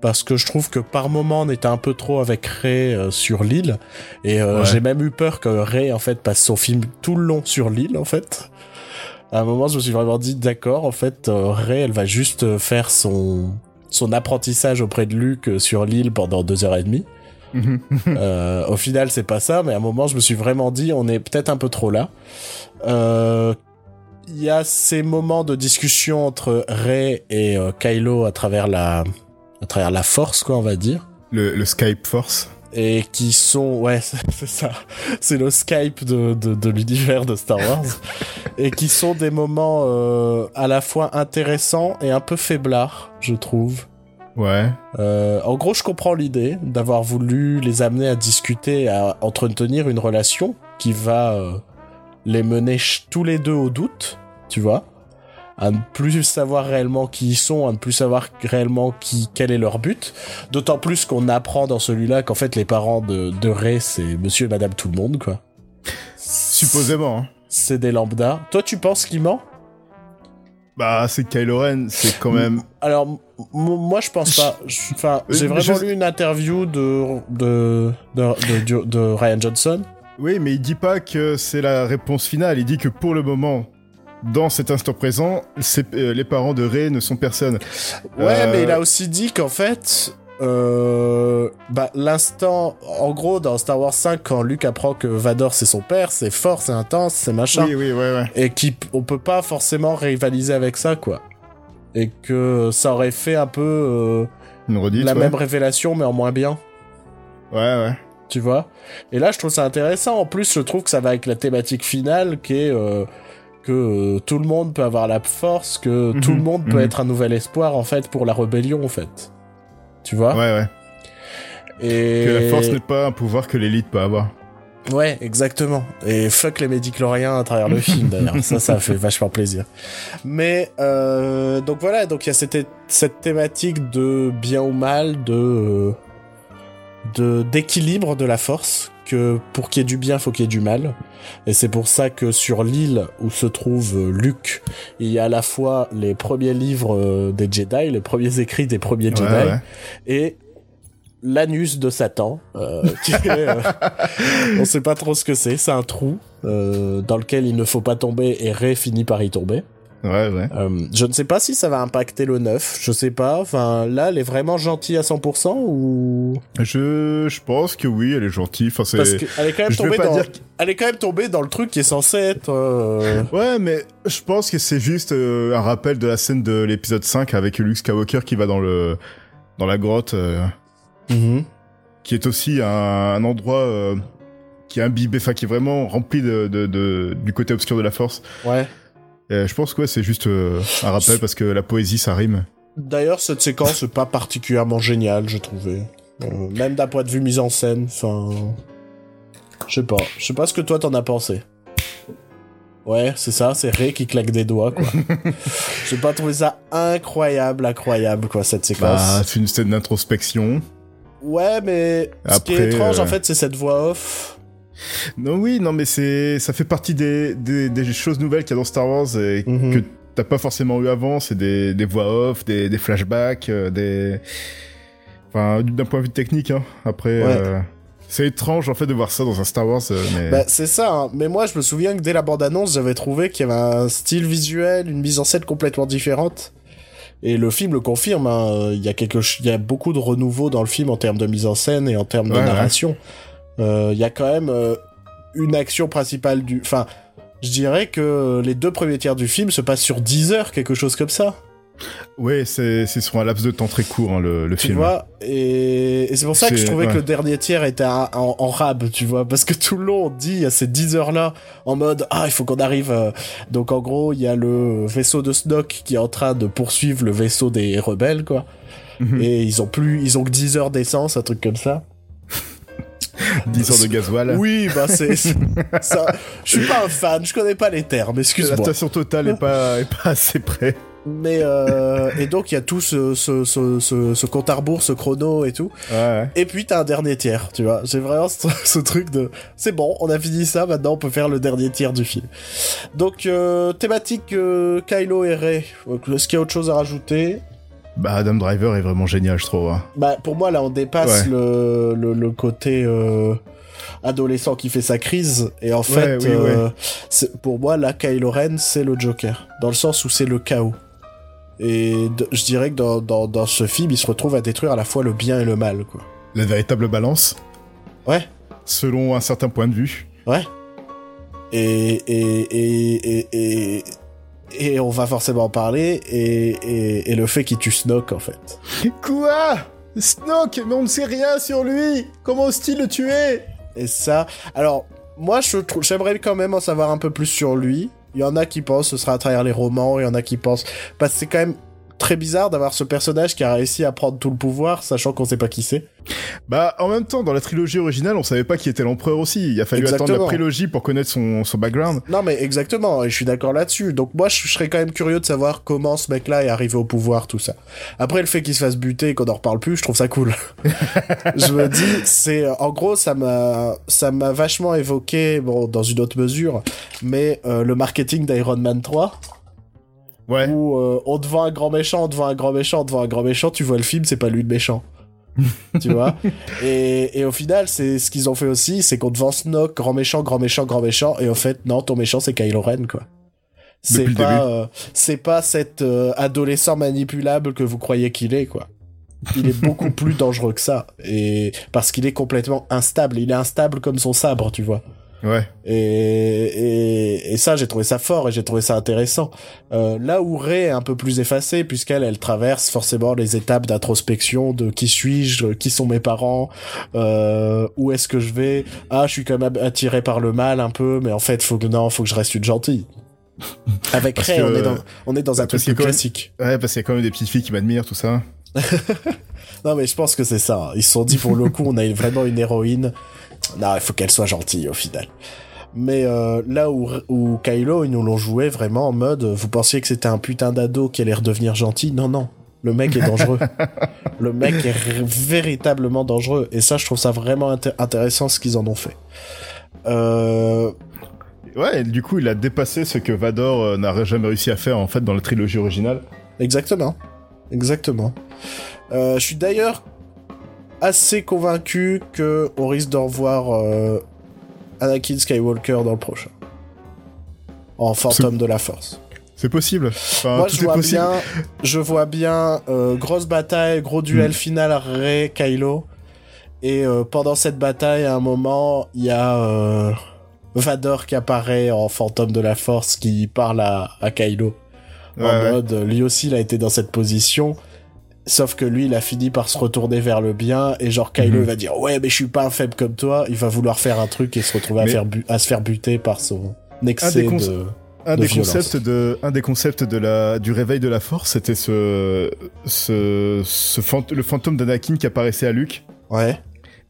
Parce que je trouve que par moment on était un peu trop avec Rey euh, sur l'île et euh, Ouais. j'ai même eu peur que Rey en fait passe son film tout le long sur l'île en fait. À un moment je me suis vraiment dit d'accord en fait euh, Rey elle va juste euh, faire son son apprentissage auprès de Luke euh, sur l'île pendant deux heures et demie. Mhm. *laughs* Euh, au final, c'est pas ça, mais à un moment, je me suis vraiment dit, on est peut-être un peu trop là. Euh, Il y a ces moments de discussion entre Rey et euh, Kylo à travers la, à travers la force, quoi, on va dire. le, le Skype Force. Et qui sont, ouais, *laughs* c'est ça. C'est le Skype de, de, de l'univers de Star Wars. et qui sont des moments euh, à la fois intéressants et un peu faiblards, je trouve. Ouais. Euh, en gros, je comprends l'idée d'avoir voulu les amener à discuter, à entretenir une relation qui va euh, les mener tous les deux au doute, tu vois, à ne plus savoir réellement qui ils sont, à ne plus savoir réellement qui quel est leur but. D'autant plus qu'on apprend dans celui-là qu'en fait les parents de, de Ray c'est Monsieur et Madame tout le monde, quoi. Supposément. Hein. C'est des lambda. Toi, tu penses qu'il ment? Bah, c'est Kylo Ren, c'est quand même. Alors, moi, je pense pas. Enfin, j'ai Euh, vraiment je- lu une interview de de, de, de, de Ryan Johnson. Oui, mais il dit pas que c'est la réponse finale. Il dit que pour le moment, dans cet instant présent, euh, les parents de Rey ne sont personne. Ouais, Euh, mais il a aussi dit qu'en fait, euh, bah, l'instant, en gros, dans Star Wars 5, quand Luke apprend que Vador c'est son père, c'est fort, c'est intense, c'est machin, Oui, oui, ouais, ouais. et qu'on peut pas forcément rivaliser avec ça, quoi. Et que ça aurait fait un peu euh, Une redite. la ouais. même révélation, mais en moins bien. Ouais, ouais. tu vois? Et là, je trouve ça intéressant. En plus, je trouve que ça va avec la thématique finale qui est euh, que euh, tout le monde peut avoir la force, que tout Mhm, le monde peut mhm. être un nouvel espoir en fait pour la rébellion en fait. Tu vois Ouais, ouais. Et Que la force n'est pas un pouvoir que l'élite peut avoir. Ouais, exactement. Et fuck les médicloriens à travers le *laughs* film d'ailleurs. ça, ça fait vachement plaisir. Mais euh, donc voilà, donc il y a cette, cette thématique de bien ou mal, de euh, de d'équilibre de la force. Que pour qu'il y ait du bien, faut qu'il y ait du mal. Et c'est pour ça que sur l'île où se trouve euh, Luke, il y a à la fois les premiers livres euh, des Jedi, les premiers écrits des premiers Ouais, Jedi, ouais. et l'anus de Satan, euh, qui est, euh, *laughs* on sait pas trop ce que c'est, c'est un trou euh, dans lequel il ne faut pas tomber et Rey finit par y tomber. Ouais, ouais. Euh, je ne sais pas si ça va impacter le 9, je sais pas, enfin là elle est vraiment gentille à 100% ou... Je, je pense que oui, elle est gentille. Enfin, c'est. Parce qu'elle est quand même je vais tombée dans... dire Elle est quand même tombée dans le truc qui est censé être... euh, Ouais, mais je pense que c'est juste euh, un rappel de la scène de l'épisode 5 avec Luke Skywalker qui va dans le dans la grotte, mhm. qui est aussi un, un endroit qui est imbibé, enfin qui est vraiment rempli de, de, de- du côté obscur de la Force. Ouais. Et je pense que ouais, c'est juste euh, un rappel parce que la poésie ça rime. D'ailleurs, cette séquence est pas particulièrement géniale, j'ai trouvé. Euh, même d'un point de vue mise en scène, enfin... Je sais pas. Je sais pas ce que toi t'en as pensé. Ouais, c'est ça, c'est Ray qui claque des doigts, quoi. *laughs* j'ai pas trouvé ça incroyable, incroyable, quoi, cette séquence. Bah, c'est une scène d'introspection. Ouais, mais ce qui est Après, étrange, euh, en fait, c'est cette voix off. Non, oui, non, mais c'est ça fait partie des, des, des choses nouvelles qu'il y a dans Star Wars et Mhm. que t'as pas forcément eu avant. C'est des, des voix off, des, des flashbacks, euh, des. Enfin, d'un point de vue technique, hein. Après, Ouais. euh, c'est étrange en fait de voir ça dans un Star Wars, euh, mais. Bah, c'est ça, hein. mais moi je me souviens que dès la bande-annonce, j'avais trouvé qu'il y avait un style visuel, une mise en scène complètement différente. Et le film le confirme, hein. il y a quelque ch- il y a beaucoup de renouveau dans le film en termes de mise en scène et en termes de Ouais, narration. Il y a quand même euh, une action principale du... Enfin, je dirais que les deux premiers tiers du film se passent sur 10 heures, quelque chose comme ça. Ouais, c'est c'est sur un laps de temps très court hein, le, le Tu film. vois Et, et c'est pour ça que je trouvais ouais. que le dernier tiers était en, en, en rab, tu vois Parce que tout le long, on dit à ces 10 heures-là, en mode « Ah, il faut qu'on arrive... euh. Donc en gros, il y a le vaisseau de Snoke qui est en train de poursuivre le vaisseau des rebelles, quoi. Mhm. Et ils ont plus... Ils ont que 10 heures d'essence, un truc comme ça. 10 heures de gasoil. Oui, bah c'est... ça... Je suis pas un fan, je connais pas les termes, La excuse-moi. station totale est pas, est pas assez près. Mais... Euh... et donc, il y a tout ce, ce, ce, ce, compte à rebours, ce chrono et tout. Ouais, ouais. Et puis t'as un dernier tiers, tu vois. J'ai vraiment ce, truc de c'est bon, on a fini ça, maintenant on peut faire le dernier tiers du film. Donc euh, thématique euh, Kylo et Rey. Est-ce qu'il y a autre chose à rajouter? Bah, Adam Driver est vraiment génial, je trouve. hein. Bah pour moi là on dépasse Ouais. le, le, le côté euh, adolescent qui fait sa crise et en fait oui, euh, pour moi là Kylo Ren c'est le Joker dans le sens où c'est le chaos. Et je dirais que dans, dans, dans ce film, il se retrouve à détruire à la fois le bien et le mal, quoi. La véritable balance, Ouais, selon un certain point de vue. Ouais. Et, et, et, et, et, et on va forcément en parler, et, et, et le fait qu'il tue Snoke, en fait. Quoi? Snoke, mais on ne sait rien sur lui Comment ose-t-il le tuer? Et ça, alors, moi, je trouve, j'aimerais quand même en savoir un peu plus sur lui. Il y en a qui pensent ce sera à travers les romans, il y en a qui pensent... Parce que c'est quand même très bizarre d'avoir ce personnage qui a réussi à prendre tout le pouvoir, sachant qu'on sait pas qui c'est. Bah, en même temps, dans la trilogie originale, on savait pas qui était l'empereur aussi. Il a fallu attendre la prélogie pour connaître son, son background. Non mais exactement, et je suis d'accord là-dessus. Donc moi je serais quand même curieux de savoir comment ce mec-là est arrivé au pouvoir, tout ça. Après le fait qu'il se fasse buter et qu'on en reparle plus, je trouve ça cool. *laughs* je me dis, c'est en gros ça m'a ça m'a vachement évoqué, bon dans une autre mesure, mais euh, le marketing d'Iron Man 3 Ouais. où euh, on te vend un grand méchant, on te vend un grand méchant, on te vend un grand méchant, tu vois le film, c'est pas lui le méchant. *laughs* tu vois? Et, et au final, c'est ce qu'ils ont fait aussi, c'est qu'on te vend Snoke, grand méchant, grand méchant, grand méchant, et au fait, non, ton méchant, c'est Kylo Ren, quoi. C'est pas, euh, c'est pas cet euh, adolescent manipulable que vous croyez qu'il est, quoi. Il est beaucoup *laughs* plus dangereux que ça, et parce qu'il est complètement instable. Il est instable comme son sabre, tu vois. Ouais. Et, et, et ça, j'ai trouvé ça fort et j'ai trouvé ça intéressant. Euh, là où Rey est un peu plus effacée, puisqu'elle, elle traverse forcément les étapes d'introspection de qui suis-je, qui sont mes parents, euh, où est-ce que je vais? Ah, je suis quand même attiré par le mal un peu, mais en fait, faut que non, faut que je reste une gentille. *laughs* Avec Parce Ray, que- on est dans, on est dans un truc plus même- classique. Ouais, parce qu'il y a quand même des petites filles qui m'admirent, tout ça. *laughs* Non, mais je pense que c'est ça. Ils se sont dit, pour le coup, on a vraiment une héroïne. Non, il faut qu'elle soit gentille, au final. Mais euh, là où, où Kylo, ils nous l'ont joué vraiment en mode, vous pensiez que c'était un putain d'ado qui allait redevenir gentil? Non, non. Le mec est dangereux. *laughs* le mec est véritablement dangereux. Et ça, je trouve ça vraiment inté- intéressant ce qu'ils en ont fait. Euh, Ouais, et du coup, il a dépassé ce que Vador euh, n'aurait jamais réussi à faire, en fait, dans la trilogie originale. Exactement. Exactement. Je suis d'ailleurs assez convaincu que on risque de revoir euh, Anakin Skywalker dans le prochain. En fantôme de la force. C'est possible. Enfin, Moi, tout je est vois possible. bien, je vois bien euh, grosse bataille, gros duel Mm. final Rey Kylo. Et euh, pendant cette bataille, à un moment, il y a Vador qui apparaît en fantôme de la force qui parle à, à Kylo Ouais, en ouais. mode lui aussi il a été dans cette position sauf que lui il a fini par se retourner vers le bien et genre Kylo Mhm. va dire ouais mais je suis pas un faible comme toi il va vouloir faire un truc et se retrouver à, faire se faire buter par son excès de un de des violence. concepts de un des concepts de la du réveil de la force c'était ce ce, ce fant- le fantôme d'Anakin qui apparaissait à Luke ouais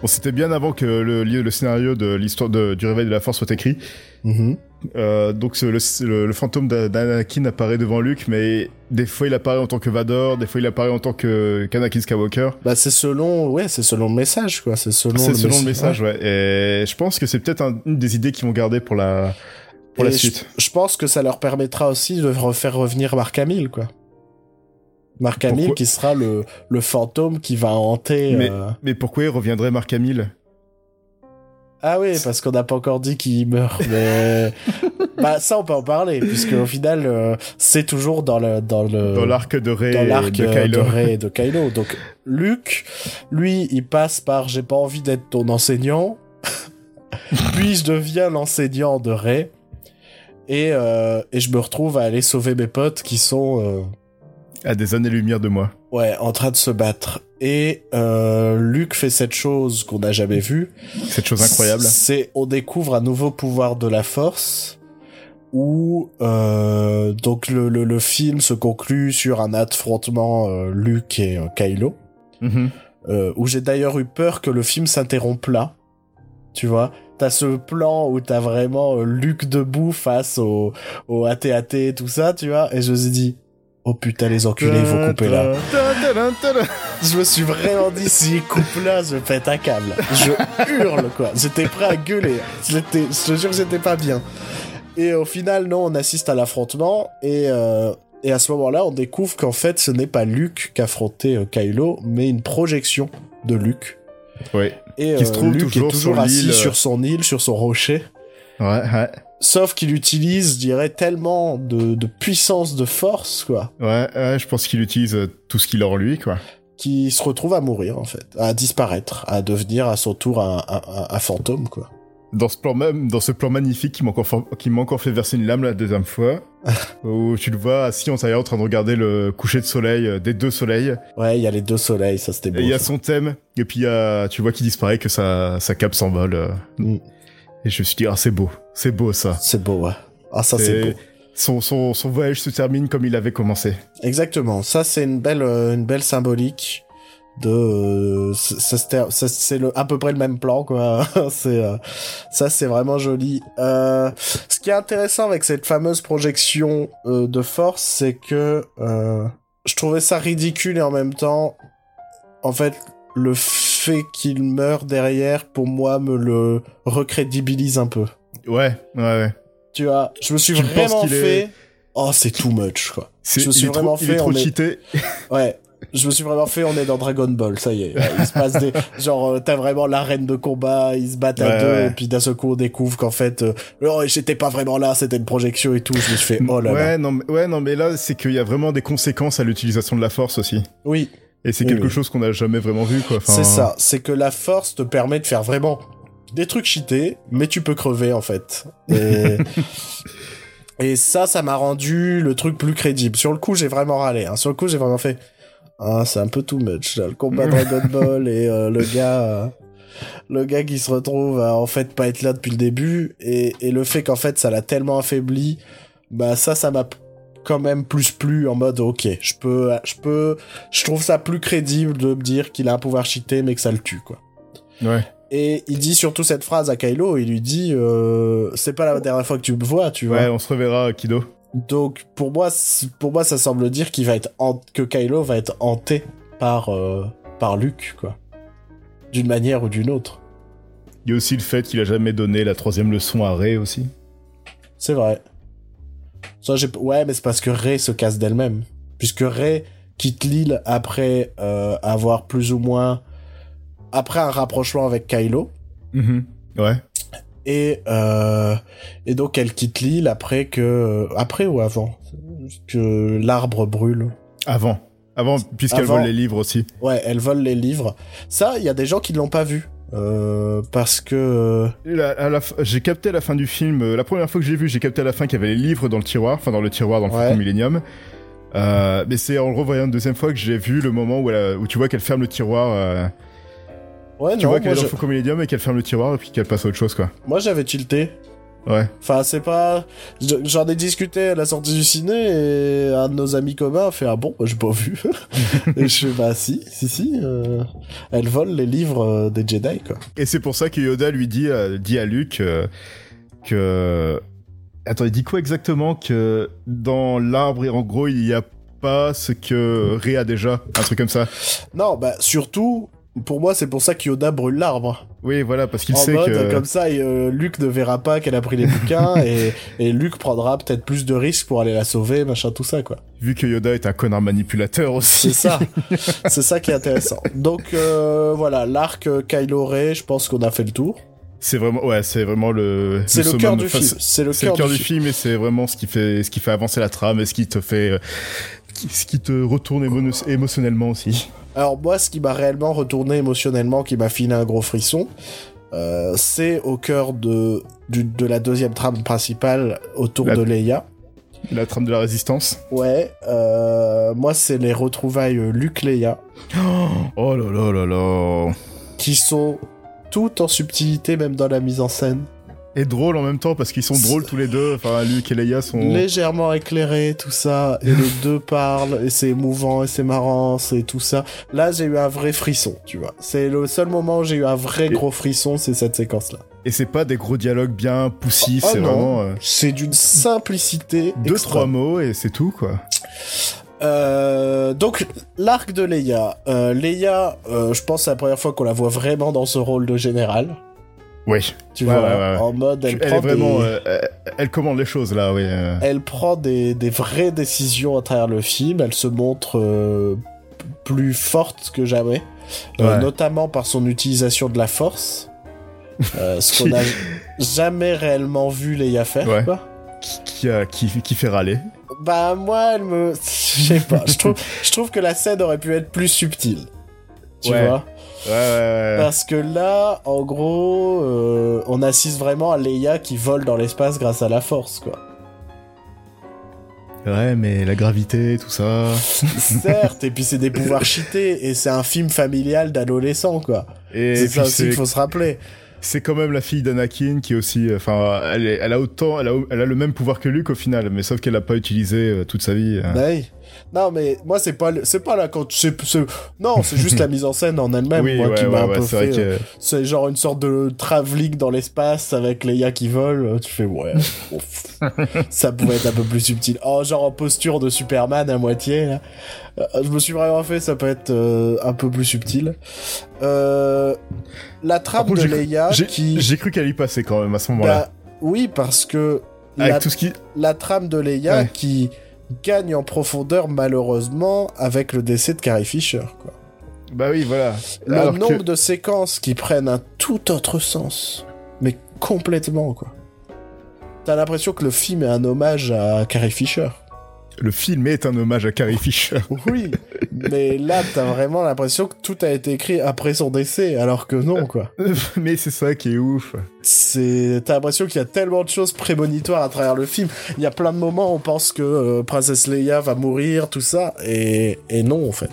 bon c'était bien avant que le, le scénario de l'histoire de- du réveil de la force soit écrit Mhm. Euh, donc le, le- le fantôme d'A- d'Anakin apparaît devant Luke mais des fois il apparaît en tant que Vador des fois il apparaît en tant que qu'Anakin Skywalker. Bah c'est selon ouais c'est selon le message quoi. C'est selon c'est selon le messa- message ouais. et je pense que c'est peut-être un- une des idées qu'ils vont garder pour la pour Et la je- suite. je, pense que ça leur permettra aussi de refaire revenir Mark Hamill quoi. Mark Hamill Pourquoi qui sera le le fantôme qui va hanter Mais- euh, mais pourquoi il reviendrait Mark Hamill? Ah oui, parce qu'on n'a pas encore dit qu'il meurt, mais *laughs* bah ça on peut en parler puisque au final euh, c'est toujours dans le dans le dans l'arc de Rey dans et l'arc de Kylo de Rey et de Kylo. Donc Luke, lui, il passe par j'ai pas envie d'être ton enseignant, *laughs* puis je deviens l'enseignant de Rey et euh, et je me retrouve à aller sauver mes potes qui sont euh, à des années-lumière de moi ouais en train de se battre. Et euh, Luke fait cette chose qu'on n'a jamais vue. cette chose incroyable. C'est on découvre un nouveau pouvoir de la force où euh, donc le, le, le film se conclut sur un affrontement euh, Luke et euh, Kylo. Mhm. euh, où j'ai d'ailleurs eu peur que le film s'interrompe là. Tu vois t'as ce plan où t'as vraiment Luke debout face au, au AT-AT et tout ça tu vois. Et je me suis dit oh putain les enculés ils vont couper là je me suis vraiment dit, s'il coupe là, je pète un câble. Je hurle, quoi. J'étais prêt à gueuler. J'étais, je te jure que j'étais pas bien. Et au final, non, on assiste à l'affrontement. Et, euh, et à ce moment-là, on découvre qu'en fait, ce n'est pas Luke qui affrontait euh, Kylo, mais une projection de Luke. ouais Et Qui se euh, trouve Luke toujours est toujours sur assis euh. sur son île, sur son rocher. ouais ouais Sauf qu'il utilise, je dirais, tellement de, de puissance, de force, quoi, ouais, ouais je pense qu'il utilise tout ce qu'il a en lui quoi qu'il se retrouve à mourir, en fait. À disparaître. À devenir à son tour un, un- un- un fantôme, quoi. dans ce plan même dans ce plan magnifique qui m'a encore qui m'a encore fait verser une lame la deuxième fois *laughs* où tu le vois assis en en train de regarder le coucher de soleil euh, des deux soleils Ouais, il y a les deux soleils, ça c'était beau. il y a son thème et puis il y a, tu vois qu'il disparaît que sa sa cape s'envole euh. Mm. et je me suis dit ah c'est beau c'est beau ça C'est beau, ouais. Ah, ça c'est beau. Son, son, son voyage se termine comme il avait commencé. Exactement. Ça c'est une belle, euh, une belle symbolique de. euh, ça, ça, c'est le, à peu près le même plan, quoi. *laughs* c'est, euh, ça c'est vraiment joli. Euh, ce qui est intéressant avec cette fameuse projection euh, de force, c'est que euh, je trouvais ça ridicule et en même temps, en fait, le fait qu'il meure derrière, pour moi, me le recrédibilise un peu. Ouais, ouais, ouais. Tu vois, je me suis Tu vraiment fait. est- Oh, c'est too much, quoi. C'est- Je me suis est vraiment trop, fait, est trop on est- cheaté. *laughs* Ouais. Je me suis vraiment fait, on est dans Dragon Ball, ça y est. Il se passe des, *laughs* genre, euh, t'as vraiment l'arène de combat, ils se battent à deux, ouais. et puis d'un seul coup, on découvre qu'en fait, euh, oh, j'étais pas vraiment là, c'était une projection et tout. Je me suis fait, oh là ouais, là. Non, mais, ouais, non, mais là, c'est qu'il y a vraiment des conséquences à l'utilisation de la force aussi. Oui, Et c'est Oui, quelque oui. chose qu'on n'a jamais vraiment vu, quoi. Enfin, c'est ça. C'est que la force te permet de faire vraiment des trucs cheatés, mais tu peux crever, en fait. Et, *laughs* et ça, ça m'a rendu le truc plus crédible. Sur le coup, j'ai vraiment râlé. Hein. Sur le coup, j'ai vraiment fait, ah, c'est un peu too much, là, le combat Dragon *laughs* Ball et euh, le gars, euh, le gars qui se retrouve à en fait pas être là depuis le début et, et le fait qu'en fait ça l'a tellement affaibli bah ça, ça m'a quand même plus plu en mode ok, je peux, je peux, je trouve ça plus crédible de me dire qu'il a un pouvoir cheaté mais que ça le tue quoi. Ouais. Et il dit surtout cette phrase à Kylo, il lui dit euh, c'est pas la dernière fois que tu me vois, tu vois. Ouais, on se reverra, Kido. Donc pour moi, pour moi, ça semble dire qu'il va être que Kylo va être hanté par euh, par Luke, quoi, d'une manière ou d'une autre. Il y a aussi le fait qu'il a jamais donné la troisième leçon à Rey aussi. C'est vrai. Ça. Ouais, mais c'est parce que Rey se casse d'elle-même, puisque Rey quitte l'île après euh, avoir plus ou moins après un rapprochement avec Kylo. Mhm. Ouais. Et, euh, et donc elle quitte l'île après que... Après ou avant? Que l'arbre brûle. Avant. Avant, puisqu'elle vole les livres aussi. Ouais, elle vole les livres. Ça, il y a des gens qui ne l'ont pas vu. Euh, parce que... J'ai capté à la fin du film, euh, la première fois que j'ai vu, j'ai capté à la fin qu'il y avait les livres dans le tiroir, enfin dans le tiroir dans le Ouais. Millennium. Euh, mais c'est en le revoyant une deuxième fois que j'ai vu le moment où, elle a- où tu vois qu'elle ferme le tiroir. Ouais, tu non, vois qu'elle est dans je- Millennium et qu'elle ferme le tiroir et puis qu'elle passe à autre chose, quoi. moi j'avais tilté. Ouais. Enfin, c'est pas. je- J'en ai discuté à la sortie du ciné et un de nos amis communs a fait Ah bon, j'ai pas vu. *laughs* et je fais Bah si, si, si. euh, Elle vole les livres euh, des Jedi, quoi. Et c'est pour ça que Yoda lui dit, euh, dit à Luke euh, que. Attends, il dit quoi exactement Que dans l'arbre, en gros, il n'y a pas ce que a déjà, un truc comme ça? Non, bah surtout, pour moi, c'est pour ça que Yoda brûle l'arbre. Oui, voilà, parce qu'il En sait mode, que. comme ça, et, euh, Luke ne verra pas qu'elle a pris les bouquins *laughs* et, et Luke prendra peut-être plus de risques pour aller la sauver, machin, tout ça, quoi. Vu que Yoda est un connard manipulateur aussi. C'est ça. *laughs* c'est ça qui est intéressant. Donc, euh, voilà, l'arc Kylo Ray, je pense qu'on a fait le tour. C'est vraiment, ouais, c'est vraiment le. C'est le summum. cœur du Enfin, film. c'est- le le cœur du du film. film et c'est vraiment ce qui fait, ce qui fait avancer la trame et ce qui te fait, euh, ce qui te retourne émo- émotionnellement aussi. Alors moi, ce qui m'a réellement retourné émotionnellement, qui m'a filé un gros frisson, euh, c'est au cœur de, du- de la deuxième trame principale autour La- de Leia. La trame de la résistance. Ouais, euh, moi c'est les retrouvailles euh, Luke-Leia, *gasps* Oh là là là là. qui sont toutes en subtilité, même dans la mise en scène. Et drôle en même temps parce qu'ils sont drôles tous les deux. Enfin, Luke et Leia sont. Légèrement éclairées, tout ça, et les deux *laughs* parlent, et c'est émouvant, et c'est marrant, c'est tout ça. Là, j'ai eu un vrai frisson, tu vois. C'est le seul moment où j'ai eu un vrai Et- gros frisson, c'est cette séquence-là. Et c'est pas des gros dialogues bien poussifs. Oh c'est non. vraiment euh, C'est d'une simplicité deux extrême. trois mots et c'est tout quoi. Euh, donc l'arc de Leia, euh, Leia, euh, je pense que c'est la première fois qu'on la voit vraiment dans ce rôle de général. Oui. Tu Ouais, vois, ouais, ouais. en mode elle, Elle, est vraiment. des, euh, elle, commande les choses là, oui. euh. elle prend des, des vraies décisions à travers le film. Elle se montre euh, plus forte que jamais, notamment par son utilisation de la Force. *laughs* Ce qu'on a jamais réellement vu Leia faire. Ouais. quoi. Qui, qui, a- qui, qui fait râler. Bah moi, elle me, *laughs* je sais pas. je trouve, je trouve que la scène aurait pu être plus subtile. Tu vois? Ouais, ouais, ouais. Parce que là, en gros, euh, on assiste vraiment à Leia qui vole dans l'espace grâce à la force, quoi. Ouais, mais la gravité, tout ça. Certes, *laughs* et puis c'est des pouvoirs cheatés, et c'est un film familial d'adolescents, quoi. Et C'est ça aussi qu'il faut se rappeler. c'est quand même la fille d'Anakin qui est aussi, euh, enfin, elle, est- elle a autant, elle a, elle a le même pouvoir que Luke au final, mais sauf qu'elle l'a pas utilisé euh, toute sa vie. euh. Non, mais moi, c'est pas, le- c'est pas la quand c'est, non, c'est juste la *laughs* mise en scène en elle-même, oui, moi, ouais, qui m'a ouais, un ouais, peu fait. euh, que C'est genre une sorte de travelling dans l'espace avec Leia qui vole. euh, Tu fais ouais. *laughs* ça pouvait être un peu plus subtil. Oh, genre en posture de Superman à moitié. Là. Euh, Je me suis vraiment fait. Ça peut être euh, un peu plus subtil. Euh, la trame contre, de Leia qui. j'ai cru qu'elle y passait quand même à ce moment-là. Bah, oui, parce que Avec la, tout ce qui, la trame de Leia qui gagne en profondeur malheureusement avec le décès de Carrie Fisher. Quoi. bah oui, voilà. Le Alors que- nombre de séquences qui prennent un tout autre sens. Mais complètement, quoi. T'as l'impression que le film est un hommage à Carrie Fisher. le film est un hommage à Carrie Fisher. Oui, *laughs* mais là, t'as vraiment l'impression que tout a été écrit après son décès, alors que non, quoi. *laughs* mais c'est ça qui est ouf. C'est, t'as l'impression qu'il y a tellement de choses prémonitoires à travers le film. Il y a plein de moments où on pense que euh, Princesse Leia va mourir, tout ça, et, et non, en fait.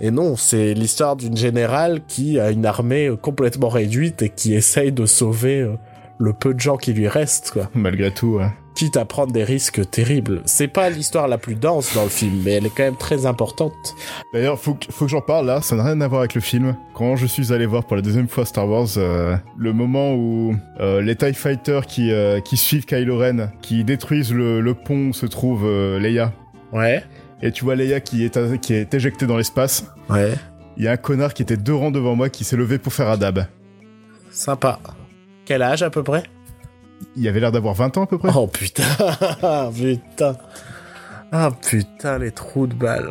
Et non, c'est l'histoire d'une générale qui a une armée euh, complètement réduite et qui essaye de sauver euh, le peu de gens qui lui restent, quoi. Malgré tout, ouais. Quitte à prendre des risques terribles. C'est pas l'histoire la plus dense dans le film, mais elle est quand même très importante. D'ailleurs, faut que, faut que j'en parle là, ça n'a rien à voir avec le film. Quand je suis allé voir pour la deuxième fois Star Wars, euh, le moment où euh, les TIE Fighters qui, euh, qui suivent Kylo Ren, qui détruisent le, le pont où se trouve Leia, Ouais. et tu vois Leia qui est, qui est éjectée dans l'espace, Ouais. il y a un connard qui était deux rangs devant moi qui s'est levé pour faire un dab. Sympa. Quel âge à peu près? Il avait l'air d'avoir 20 ans à peu près. Oh putain, *laughs* putain. Ah putain, les trous de balles.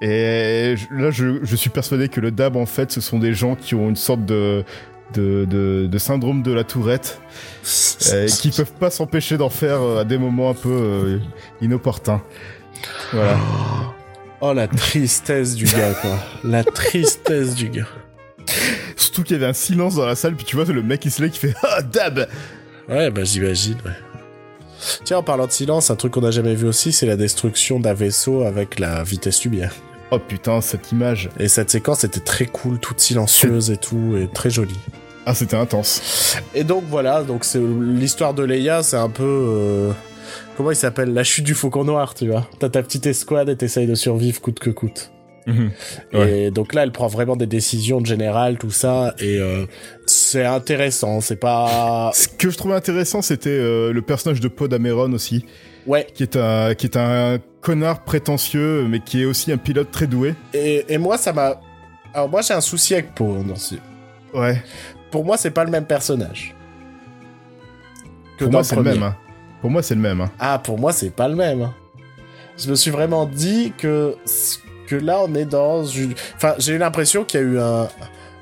Et là, je, je suis persuadé que le dab, en fait, ce sont des gens qui ont une sorte de, de, de, de syndrome de la tourette, euh, qui peuvent pas s'empêcher d'en faire euh, à des moments un peu euh, inopportuns. Voilà. Oh la tristesse du gars quoi. La tristesse du gars. Surtout qu'il y avait un silence dans la salle, puis tu vois le mec qui se lève qui fait *laughs* Ah, dab Ouais, bah j'imagine, ouais. Tiens, en parlant de silence, un truc qu'on n'a jamais vu aussi, c'est la destruction d'un vaisseau avec la vitesse lumière. Oh putain, cette image. Et cette séquence était très cool, toute silencieuse et tout, et très jolie. Ah, c'était intense. Et donc voilà, donc c'est l'histoire de Leia, c'est un peu euh, comment il s'appelle, la chute du faucon noir, tu vois. T'as ta petite escouade et t'essayes de survivre coûte que coûte. Mhm. Et donc là, elle prend vraiment des décisions de tout ça, et euh, c'est intéressant. C'est pas *laughs* Ce que je trouvais intéressant, c'était euh, le personnage de Poe Dameron aussi, ouais. qui est, un, qui est un connard prétentieux, mais qui est aussi un pilote très doué. Et, et moi, ça m'a. Alors moi, j'ai un souci avec Poe hein, dans ce- Ouais. Pour moi, c'est pas le même personnage. Que Pour moi, c'est le même. hein. Pour moi, c'est le même. hein. Ah, pour moi, c'est pas le même. Je me suis vraiment dit que, que là, on est dans une. Enfin, j'ai eu l'impression qu'il y a eu un,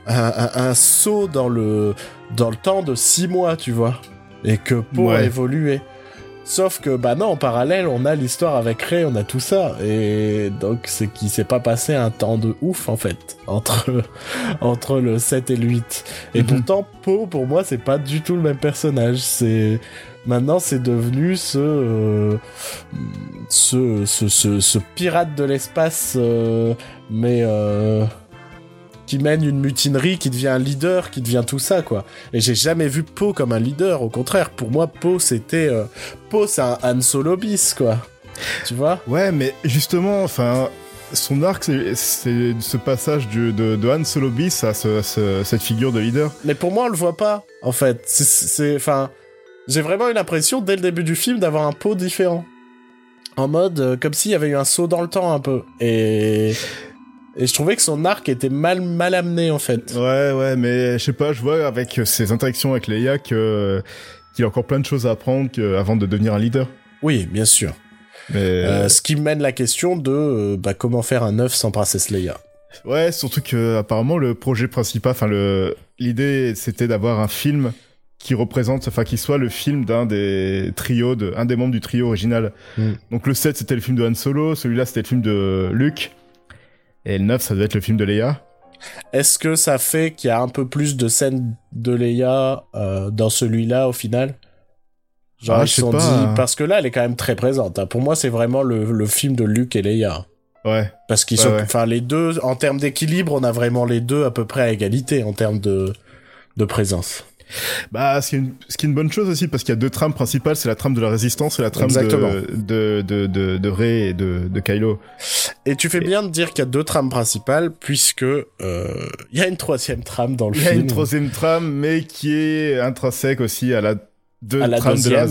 un, un- un saut dans le, dans le temps de six mois, tu vois. Et que Ouais. évolué. Sauf que, bah non, en parallèle, on a l'histoire avec Rey, on a tout ça. Et donc, c'est qu'il s'est pas passé un temps de ouf, en fait, entre, *laughs* entre le 7 et le 8. Et Mhm. pourtant, Poe, pour moi, c'est pas du tout le même personnage. C'est. Maintenant, c'est devenu ce, euh, ce, ce, ce, ce pirate de l'espace, euh, mais euh, qui mène une mutinerie, qui devient un leader, qui devient tout ça, quoi. Et j'ai jamais vu Poe comme un leader. Au contraire, pour moi, Poe, c'était euh, Poe, c'est un Han Solo bis, quoi. Tu vois? Ouais, mais justement, enfin, son arc, c'est- ce passage du- de, de Han Solo bis à ce- ce- cette figure de leader. Mais pour moi, on le voit pas, en fait. C'est- enfin, j'ai vraiment eu l'impression dès le début du film d'avoir un pot différent, en mode euh, comme s'il y avait eu un saut dans le temps un peu. Et et je trouvais que son arc était mal mal amené en fait. Ouais, ouais, mais je sais pas, je vois avec ses interactions avec Leia que qu'il a encore plein de choses à apprendre que- avant de devenir un leader. Oui, bien sûr. Mais Euh, ce qui mène la question de euh, bah, comment faire un œuf sans Princesse Leia. ouais, surtout que apparemment le projet principal, enfin le l'idée, c'était d'avoir un film qui représente, enfin qui soit le film d'un des trios, de, un des membres du trio original. Mm. Donc le 7 c'était le film de Han Solo, celui-là c'était le film de Luke, et le 9 ça devait être le film de Leia. Est-ce que ça fait qu'il y a un peu plus de scènes de Leia euh, dans celui-là au final? Genre Ah, ils se sont pas, dit hein. parce que là elle est quand même très présente. hein. Pour moi c'est vraiment le, le film de Luke et Leia. Ouais. Parce qu'ils Ouais, sont, ouais. enfin les deux en termes d'équilibre on a vraiment les deux à peu près à égalité en termes de de présence. Bah, ce qui, est une, ce qui est une bonne chose aussi, parce qu'il y a deux trames principales, c'est la trame de la résistance et la trame de, de, de, de, de Rey et de, de Kylo. Et tu fais bien de dire qu'il y a deux trames principales puisque euh, il y a une troisième trame dans le Il y a film. une troisième trame, mais qui est intrinsèque aussi à la, deux à la trames de la,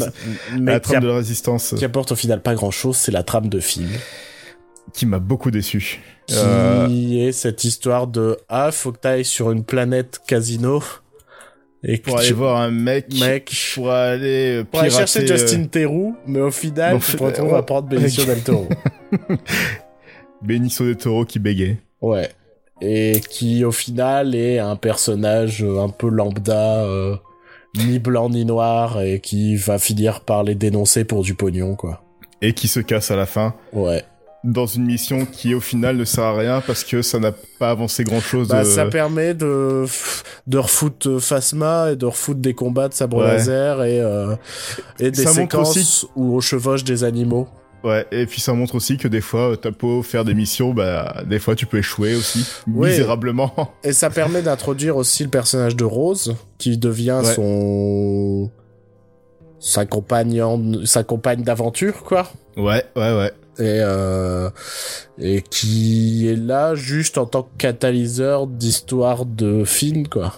mais la trame a- de la résistance, qui apporte au final pas grand chose, c'est la trame de film. qui m'a beaucoup déçu. qui Euh, est cette histoire de ah faut que t'ailles sur une planète casino et pour aller voir un mec, mec. pour aller euh, pour aller chercher Justin Theroux mais au final non, tu te retrouves à prendre Benicio del Toro. Euh, *laughs* Benicio del Toro qui bégait. ouais. Et qui au final est un personnage euh, un peu lambda euh, ni blanc ni noir et qui va finir par les dénoncer pour du pognon quoi. Et qui se casse à la fin. Ouais dans une mission qui au final ne sert à rien parce que ça n'a pas avancé grand chose. Bah, ça permet de, de refoutre euh, Phasma et de refoutre des combats de sabre Ouais. laser et, euh, et des Ça séquences aussi- où on chevauche des animaux. Ouais, et puis ça montre aussi que des fois, euh, t'as beau faire des missions, bah, des fois tu peux échouer aussi, misérablement. *laughs* Et ça permet d'introduire aussi le personnage de Rose, qui devient Ouais. son... sa compagne, en- sa compagne d'aventure, quoi. Ouais, ouais, ouais. Et, euh, et qui est là juste en tant que catalyseur d'histoire de Finn, quoi.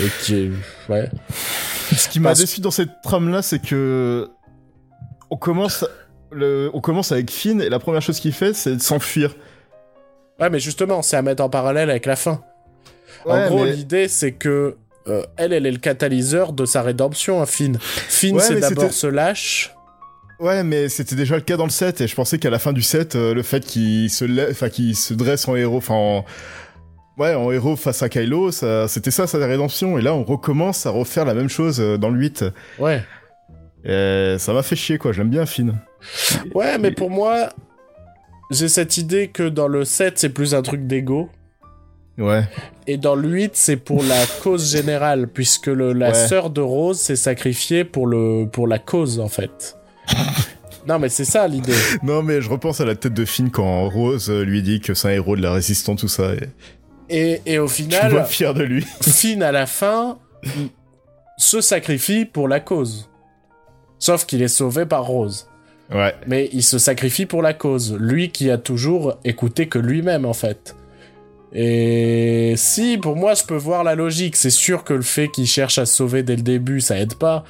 Et qui est, ouais. Ce qui m'a Parce- déçu dans cette trame-là, c'est que on commence, le... on commence avec Finn et la première chose qu'il fait, c'est de s'enfuir. Ouais, mais justement, c'est à mettre en parallèle avec la fin. en gros, mais- l'idée, c'est que euh, elle, elle est le catalyseur de sa rédemption, hein, Finn. Finn, Ouais, c'est d'abord se lâche. Ouais, mais c'était déjà le cas dans le set et je pensais qu'à la fin du set, euh, le fait qu'il se, enfin, qu'il se dresse en héros, enfin, en... ouais, en héros face à Kylo, ça, c'était ça sa rédemption. Et là, on recommence à refaire la même chose euh, dans le 8. Ouais. Et ça m'a fait chier, quoi. J'aime bien Finn. Ouais, mais pour moi, j'ai cette idée que dans le 7, c'est plus un truc d'ego. Ouais. Et dans le 8, c'est pour la *laughs* cause générale, puisque le, la Ouais. sœur de Rose s'est sacrifiée pour, le, pour la cause, en fait. *laughs* non, mais c'est ça l'idée. Non, mais je repense à la tête de Finn quand Rose lui dit que c'est un héros de la résistance, tout ça. Et Et, et au final, fier de lui. *laughs* Finn, à la fin, se sacrifie pour la cause. Sauf qu'il est sauvé par Rose. Ouais. Mais il se sacrifie pour la cause. Lui qui a toujours écouté que lui-même, en fait. Et si, pour moi, je peux voir la logique. C'est sûr que le fait qu'il cherche à se sauver dès le début, ça aide pas.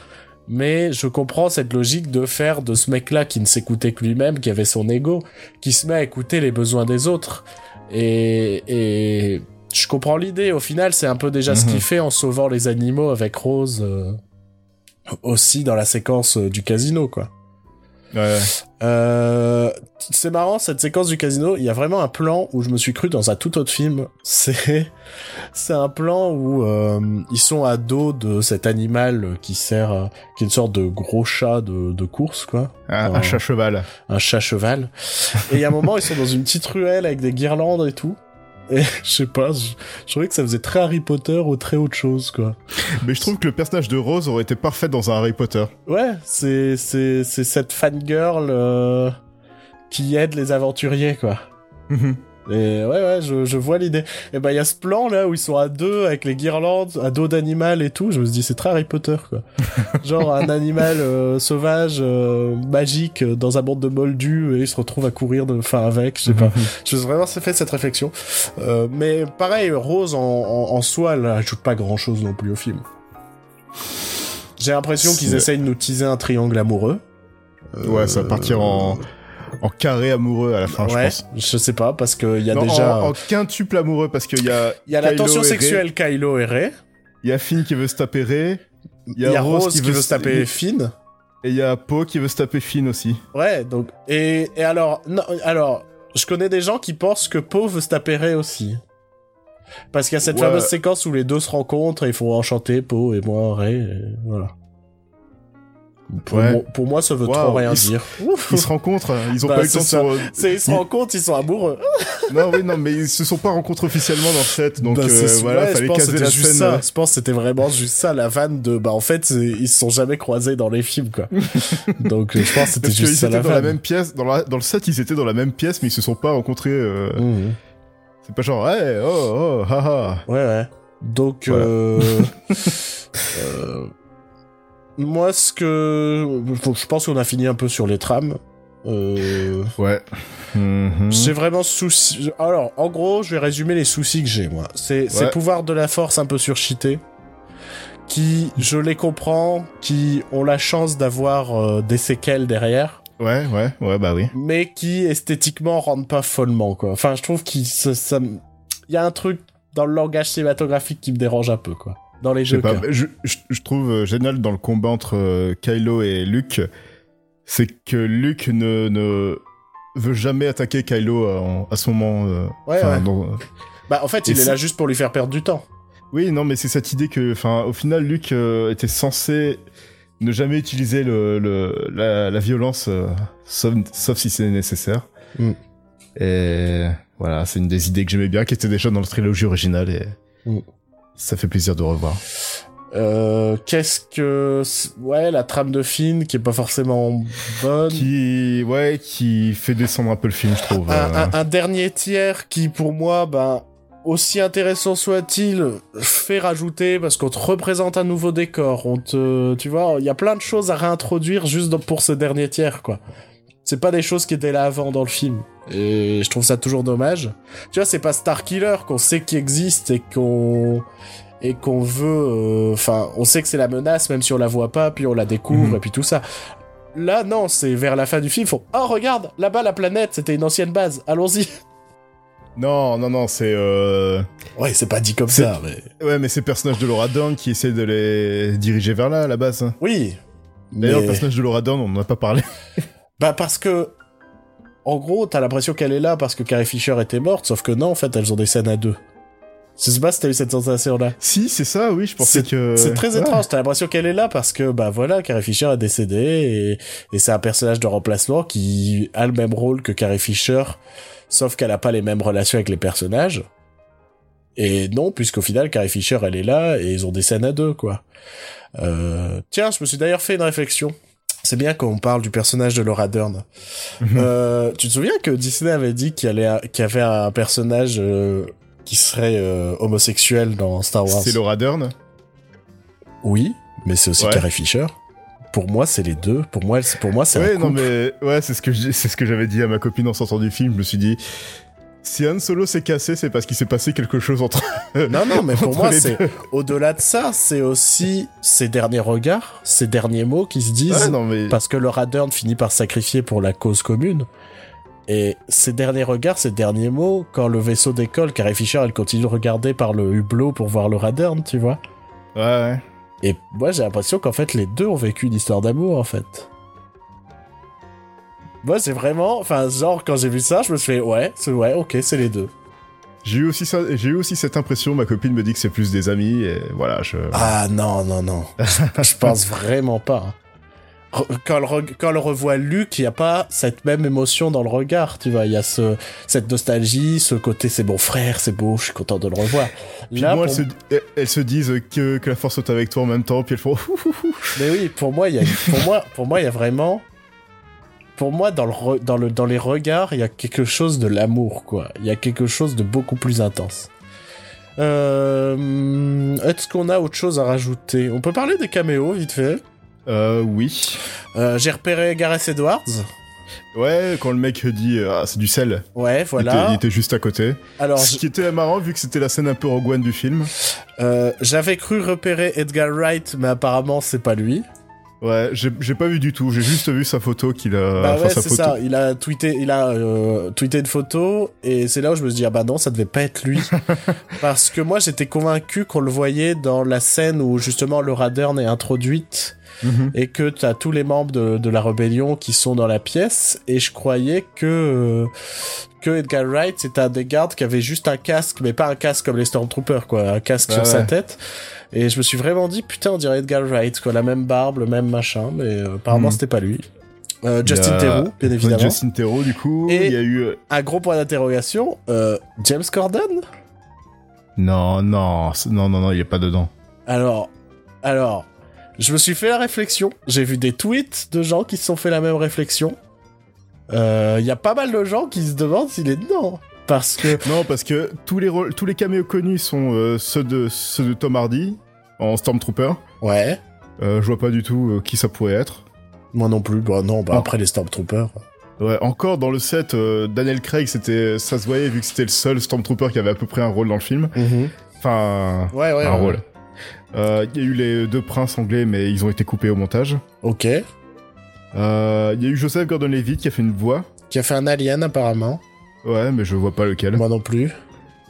Mais je comprends cette logique de faire de ce mec-là qui ne s'écoutait que lui-même, qui avait son ego, qui se met à écouter les besoins des autres. Et, et je comprends l'idée. Au final, c'est un peu déjà ce Mhm. qu'il fait en sauvant les animaux avec Rose. euh, aussi dans la séquence euh, du casino, quoi. Ouais. Euh, c'est marrant cette séquence du casino. Il y a vraiment un plan où je me suis cru dans un tout autre film. *laughs* C'est c'est un plan où euh, ils sont à dos de cet animal qui sert, euh, qui est une sorte de gros chat de, de course quoi, Un, un chat cheval. un chat cheval. Et il y a un moment ils sont dans une petite ruelle avec des guirlandes et tout. Et je sais pas, je, je trouvais que ça faisait très Harry Potter ou très autre chose quoi. Mais je trouve que le personnage de Rose aurait été parfait dans un Harry Potter. Ouais, c'est c'est c'est cette fangirl euh, qui aide les aventuriers quoi. Et ouais, ouais, je, je vois l'idée. Et ben, il y a ce plan là où ils sont à deux avec les guirlandes, à dos d'animal et tout. Je me suis dit, c'est très Harry Potter, quoi. *laughs* Genre un animal euh, sauvage, euh, magique, euh, dans un monde de moldus et ils se retrouvent à courir de, enfin, avec, je sais pas. Je me suis vraiment fait cette réflexion. Euh, mais pareil, Rose en, en, en soi, elle ajoute pas grand chose non plus au film. J'ai l'impression qu'ils essayent de nous teaser un triangle amoureux. Ouais, ça va partir en, en carré amoureux à la fin, je ouais, pense. je sais pas, parce qu'il y a Non, déjà... en, en quintuple amoureux, parce qu'il y a, Il y a la tension et sexuelle Kylo et Rey. Il y a Finn qui veut se taper Rey. Il y a, Rose, qui, veut se taper Et Finn. il y a Poe qui veut se taper Finn aussi. Ouais, donc... Et, et alors... Non, alors... Je connais des gens qui pensent que Poe veut se taper Rey aussi. Parce qu'il y a cette Ouais. fameuse séquence où les deux se rencontrent et ils font enchanter Poe et moi Rey. et Voilà. Pour, Ouais. moi, pour moi, ça veut Waouh, trop rien ils dire. *laughs* Ils se rencontrent, ils ont Bah, pas eu le temps ça. de se... Ils se rencontrent, ils sont amoureux. *laughs* Non, oui, non, mais ils se sont pas rencontrés officiellement dans le set, donc Bah, euh, voilà, ouais, fallait caser la scène. ça. euh, Je pense que c'était vraiment juste ça, la vanne de, bah, en fait, ils se sont jamais croisés dans les films, quoi. *laughs* Donc, euh, je pense que c'était Parce juste qu'ils ça, étaient la dans la même pièce, dans, la- dans le set, ils étaient dans la même pièce, mais ils se sont pas rencontrés. euh, Mhm. C'est pas genre, hey, oh, oh, haha. Ouais, ouais. Donc, Voilà. Moi, ce que, je pense qu'on a fini un peu sur les trames. Euh, Ouais. Mhm. J'ai vraiment souci. Alors, en gros, je vais résumer les soucis que j'ai, moi. C'est ces Ouais. pouvoirs de la force un peu surcheatés, qui, je les comprends, qui ont la chance d'avoir euh, des séquelles derrière, Ouais, ouais, ouais, bah oui. mais qui esthétiquement rendent pas follement, quoi. Enfin, je trouve qu'il ça, ça y a un truc dans le langage cinématographique qui me dérange un peu, quoi. Dans les jeux. pas, je, je, je trouve euh, génial dans le combat entre euh, Kylo et Luke, c'est que Luke ne, ne veut jamais attaquer Kylo euh, en- à ce moment. euh, Ouais, enfin, ouais. dans- Bah, en fait, Et il est là juste pour lui faire perdre du temps. Oui, non, mais c'est cette idée que, enfin, au final, Luke euh, était censé ne jamais utiliser le, le- la, la violence, euh, sauf, sauf si c'est nécessaire. Mm. Et voilà, c'est une des idées que j'aimais bien, qui était déjà dans la trilogie originale, et Mm. Ça fait plaisir de revoir. Euh, qu'est-ce que... Ouais, la trame de Finn, qui est pas forcément bonne. Qui, ouais, qui fait descendre un peu le film, je trouve. un, euh. un- un dernier tiers qui pour moi ben aussi intéressant soit-il, fait rajouter parce qu'on te représente un nouveau décor, on te, tu vois, il y a plein de choses à réintroduire juste pour ce dernier tiers, quoi. C'est pas des choses qui étaient là avant dans le film. Et je trouve ça toujours dommage. Tu vois, c'est pas Starkiller qu'on sait qui existe et qu'on et qu'on veut, euh, enfin, on sait que c'est la menace même si on la voit pas, puis on la découvre Mhm. et puis tout ça. Là, non, c'est vers la fin du film, Oh, regarde, là-bas, la planète, c'était une ancienne base, allons-y. Non, non, non, c'est... Euh... Ouais, c'est pas dit comme ça, mais. Ouais, mais c'est le personnage de Laura Dern qui essaie de les diriger vers là, à la base. Oui. D'ailleurs, mais- le personnage de Laura Dern, on en a pas parlé. *laughs* Bah, parce que. En gros, t'as l'impression qu'elle est là parce que Carrie Fisher était morte, sauf que non, en fait, elles ont des scènes à deux. Je sais pas si t'as eu cette sensation-là. si, c'est ça, oui, je pensais que... C'est très Ouais. étrange, t'as l'impression qu'elle est là parce que, bah voilà, Carrie Fisher est décédée et, et c'est un personnage de remplacement qui a le même rôle que Carrie Fisher, sauf qu'elle a pas les mêmes relations avec les personnages. Et non, puisqu'au final, Carrie Fisher, elle est là et ils ont des scènes à deux, quoi. Euh, tiens, je me suis d'ailleurs fait une réflexion. C'est bien qu'on parle du personnage de Laura Dern. Mhm. Euh, tu te souviens que Disney avait dit qu'il y, allait- qu'il y avait un personnage euh, qui serait euh, homosexuel dans Star Wars? C'est Laura Dern? Oui, mais c'est aussi Ouais. Carrie Fisher. Pour moi, c'est les deux. Pour moi, c'est pour moi, c'est Ouais, un non, mais... Ouais, c'est ce que c'est ce que j'avais dit à ma copine en sortant du film. Je me suis dit... Si Han Solo s'est cassé, c'est parce qu'il s'est passé quelque chose entre... *laughs* Non, non, mais pour moi, c'est au-delà de ça, c'est aussi ces derniers regards, ces derniers mots qui se disent Ouais, non, mais... parce que Laura Dern finit par sacrifier pour la cause commune. Et ces derniers regards, ces derniers mots, quand le vaisseau décolle, Carrie Fisher, elle continue de regarder par le hublot pour voir Laura Dern, tu vois. Ouais, ouais. Et moi, j'ai l'impression qu'en fait, les deux ont vécu une histoire d'amour, en fait. Moi, c'est vraiment... Enfin, genre, quand j'ai vu ça, je me suis fait, ouais, ouais, ok, c'est les deux. J'ai eu aussi ça, j'ai eu aussi cette impression. Ma copine me dit que c'est plus des amis et voilà, je. Ah non, non, non. *laughs* je pense vraiment pas. hein. Quand elle, re- quand elle revoit Luke, il n'y a pas cette même émotion dans le regard, tu vois. Il y a ce, cette nostalgie, ce côté c'est mon frère, c'est beau, je suis content de le revoir. Puis Là, moi, pour- elles, se, elles- elles se disent que, que la force est avec toi en même temps, puis elles font. Mais oui, pour moi, il y a, pour moi, pour moi, il y a vraiment, pour moi, dans le, dans le, dans les regards, il y a quelque chose de l'amour, quoi. Il y a quelque chose de beaucoup plus intense. Euh, est-ce qu'on a autre chose à rajouter? On peut parler des caméos, vite fait. Euh, oui. Euh, J'ai repéré Gareth Edwards. Ouais, quand le mec dit euh, ah, c'est du sel, Ouais, il, était, voilà. il était juste à côté. Alors, Ce qui était marrant vu que c'était la scène un peu Rogue One du film. euh, j'avais cru repérer Edgar Wright, mais apparemment, c'est pas lui. Ouais, j'ai pas vu du tout, j'ai juste vu sa photo qu'il a. bah ouais, sa c'est photo. ça. Il a tweeté, il a euh, tweeté une photo, et c'est là où je me suis dit ah bah non, ça devait pas être lui, *laughs* parce que moi j'étais convaincu qu'on le voyait dans la scène où justement Laura Dern est introduite Mhm. et que t'as tous les membres de, de la rébellion qui sont dans la pièce, et je croyais que euh, que Edgar Wright c'était un des gardes qui avait juste un casque, mais pas un casque comme les Stormtroopers quoi, un casque Ouais, sur sa tête. Et je me suis vraiment dit putain on dirait Edgar Wright quoi, la même barbe, le même machin, mais euh, apparemment Mhm. c'était pas lui. Euh, Justin a- Theroux, bien évidemment. Justin Theroux, du coup, Et- il y a eu. euh, Un gros point d'interrogation, euh, James Corden? Non, non, non, non, non, il est pas dedans. Alors, alors, je me suis fait la réflexion. J'ai vu des tweets de gens qui se sont fait la même réflexion. Euh, Il y a pas mal de gens qui se demandent s'il est dedans. Parce que, Non, parce que tous les rôles- tous les caméos connus sont euh, ceux de ceux de Tom Hardy en Stormtrooper. ouais, Euh, je vois pas du tout euh, qui ça pourrait être. moi non plus. Bah non, bah Oh. après les Stormtroopers. Ouais, encore dans le set, euh, Daniel Craig, c'était, ça se voyait vu que c'était le seul Stormtrooper qui avait à peu près un rôle dans le film. Enfin, Ouais, ouais. un ouais. rôle. Euh, Il y a eu les deux princes anglais, mais ils ont été coupés au montage. Ok. Euh, Il y a eu Joseph Gordon-Levitt qui a fait une voix. Qui a fait un alien apparemment. Ouais, mais je vois pas lequel. Moi non plus.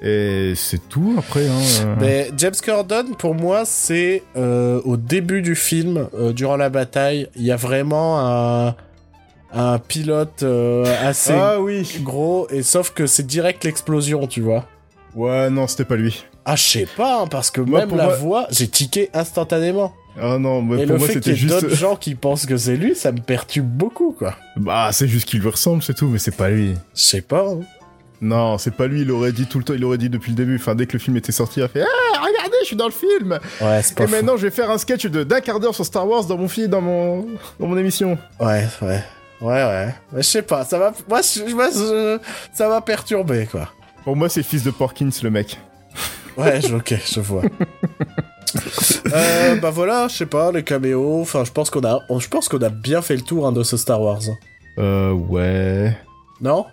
Et c'est tout après. Hein, euh. Mais James Corden, pour moi, c'est euh, au début du film, euh, durant la bataille, il y a vraiment un, un pilote euh, assez Ah oui. gros, et sauf que c'est direct l'explosion, tu vois. Ouais, non, c'était pas lui. Ah, je sais pas, hein, parce que Moi, même la moi- voix, j'ai tiqué instantanément. Ah non, et pour le moi fait c'était qu'il y ait juste. d'autres gens qui pensent que c'est lui, ça me perturbe beaucoup, quoi. Bah, c'est juste qu'il lui ressemble, c'est tout, mais c'est pas lui. Je sais pas. hein. Non, c'est pas lui, il aurait dit tout le temps, il aurait dit depuis le début. Enfin, dès que le film était sorti, il a fait Ah, regardez, je suis dans le film Ouais, c'est pas Et fou. maintenant, je vais faire un sketch de d'un quart d'heure sur Star Wars dans mon film, dans mon, dans mon émission. Ouais, ouais. Ouais, ouais. Mais je sais pas, ça va... Moi, je- moi, je- ça m'a perturbé, quoi. Pour moi, c'est fils de Porkins, le mec. Ouais, je- ok, je vois. *laughs* euh, bah voilà, je sais pas, les caméos. Enfin, je pense qu'on a, je pense qu'on a bien fait le tour hein, de ce Star Wars. Euh, ouais. Non?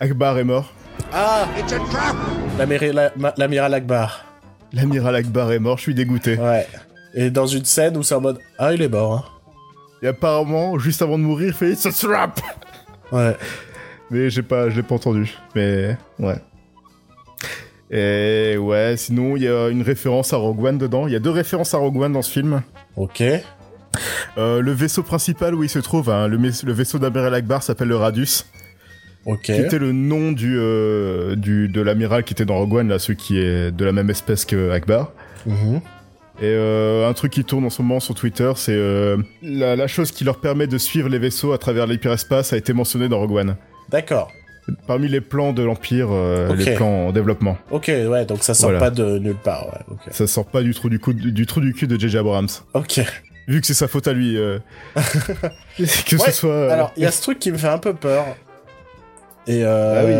Akbar est mort. Ah L'amiral la- l'amiral Akbar. L'amiral Akbar est mort, je suis dégoûté. Ouais. Et dans une scène où c'est en mode Ah, il est mort, hein. Et apparemment, juste avant de mourir, il fait It's a trap Ouais. Mais j'ai pas, je l'ai pas entendu. Mais ouais. Et ouais, sinon il y a une référence à Rogue One dedans. Il y a deux références à Rogue One dans ce film. Ok. Euh, le vaisseau principal où il se trouve, hein, le, vaisseau d'Amiral Akbar s'appelle le Radius, Ok. qui était le nom du, euh, du de l'amiral qui était dans Rogue One, là, celui qui est de la même espèce que Akbar. Mhm. Et euh, un truc qui tourne en ce moment sur Twitter, c'est la, la chose qui leur permet de suivre les vaisseaux à travers l'hyperespace a été mentionnée dans Rogue One. D'accord. Parmi les plans de l'Empire, euh, les plans en développement. Ok, ouais, donc ça sort Voilà. pas de nulle part, ouais. Ok. Ça sort pas du trou du, cou- du, du trou du cul de JJ Abrams. Ok. Vu que c'est sa faute à lui. euh, *laughs* que Ouais, ce soit... euh, Alors, il y a ce *laughs* truc qui me fait un peu peur. Et Ah oui,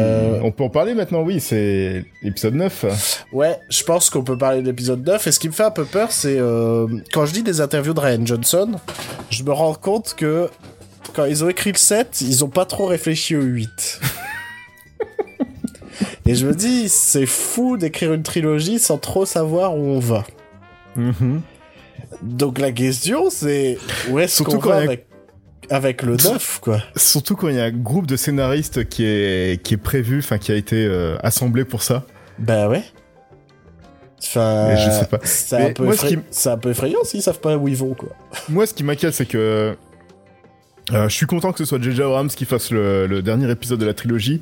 on peut en parler maintenant, oui, c'est l'épisode 9. Ouais, je pense qu'on peut parler de l'épisode 9. Et ce qui me fait un peu peur, c'est euh, quand je lis des interviews de Ryan Johnson, je me rends compte que quand ils ont écrit le 7, ils ont pas trop réfléchi au 8. Et je me dis, c'est fou d'écrire une trilogie sans trop savoir où on va. Mhm. Donc la question, c'est où est-ce Surtout qu'on quand va a- avec, avec le 9, quoi? Surtout quand il y a un groupe de scénaristes qui est, qui est prévu, enfin qui a été euh, assemblé pour ça. Bah ouais. Enfin, je sais pas. C'est un, ce un peu effrayant s'ils savent pas où ils vont, quoi. Moi, ce qui m'inquiète, c'est que euh, je suis content que ce soit JJ Abrams qui fasse le, le dernier épisode de la trilogie.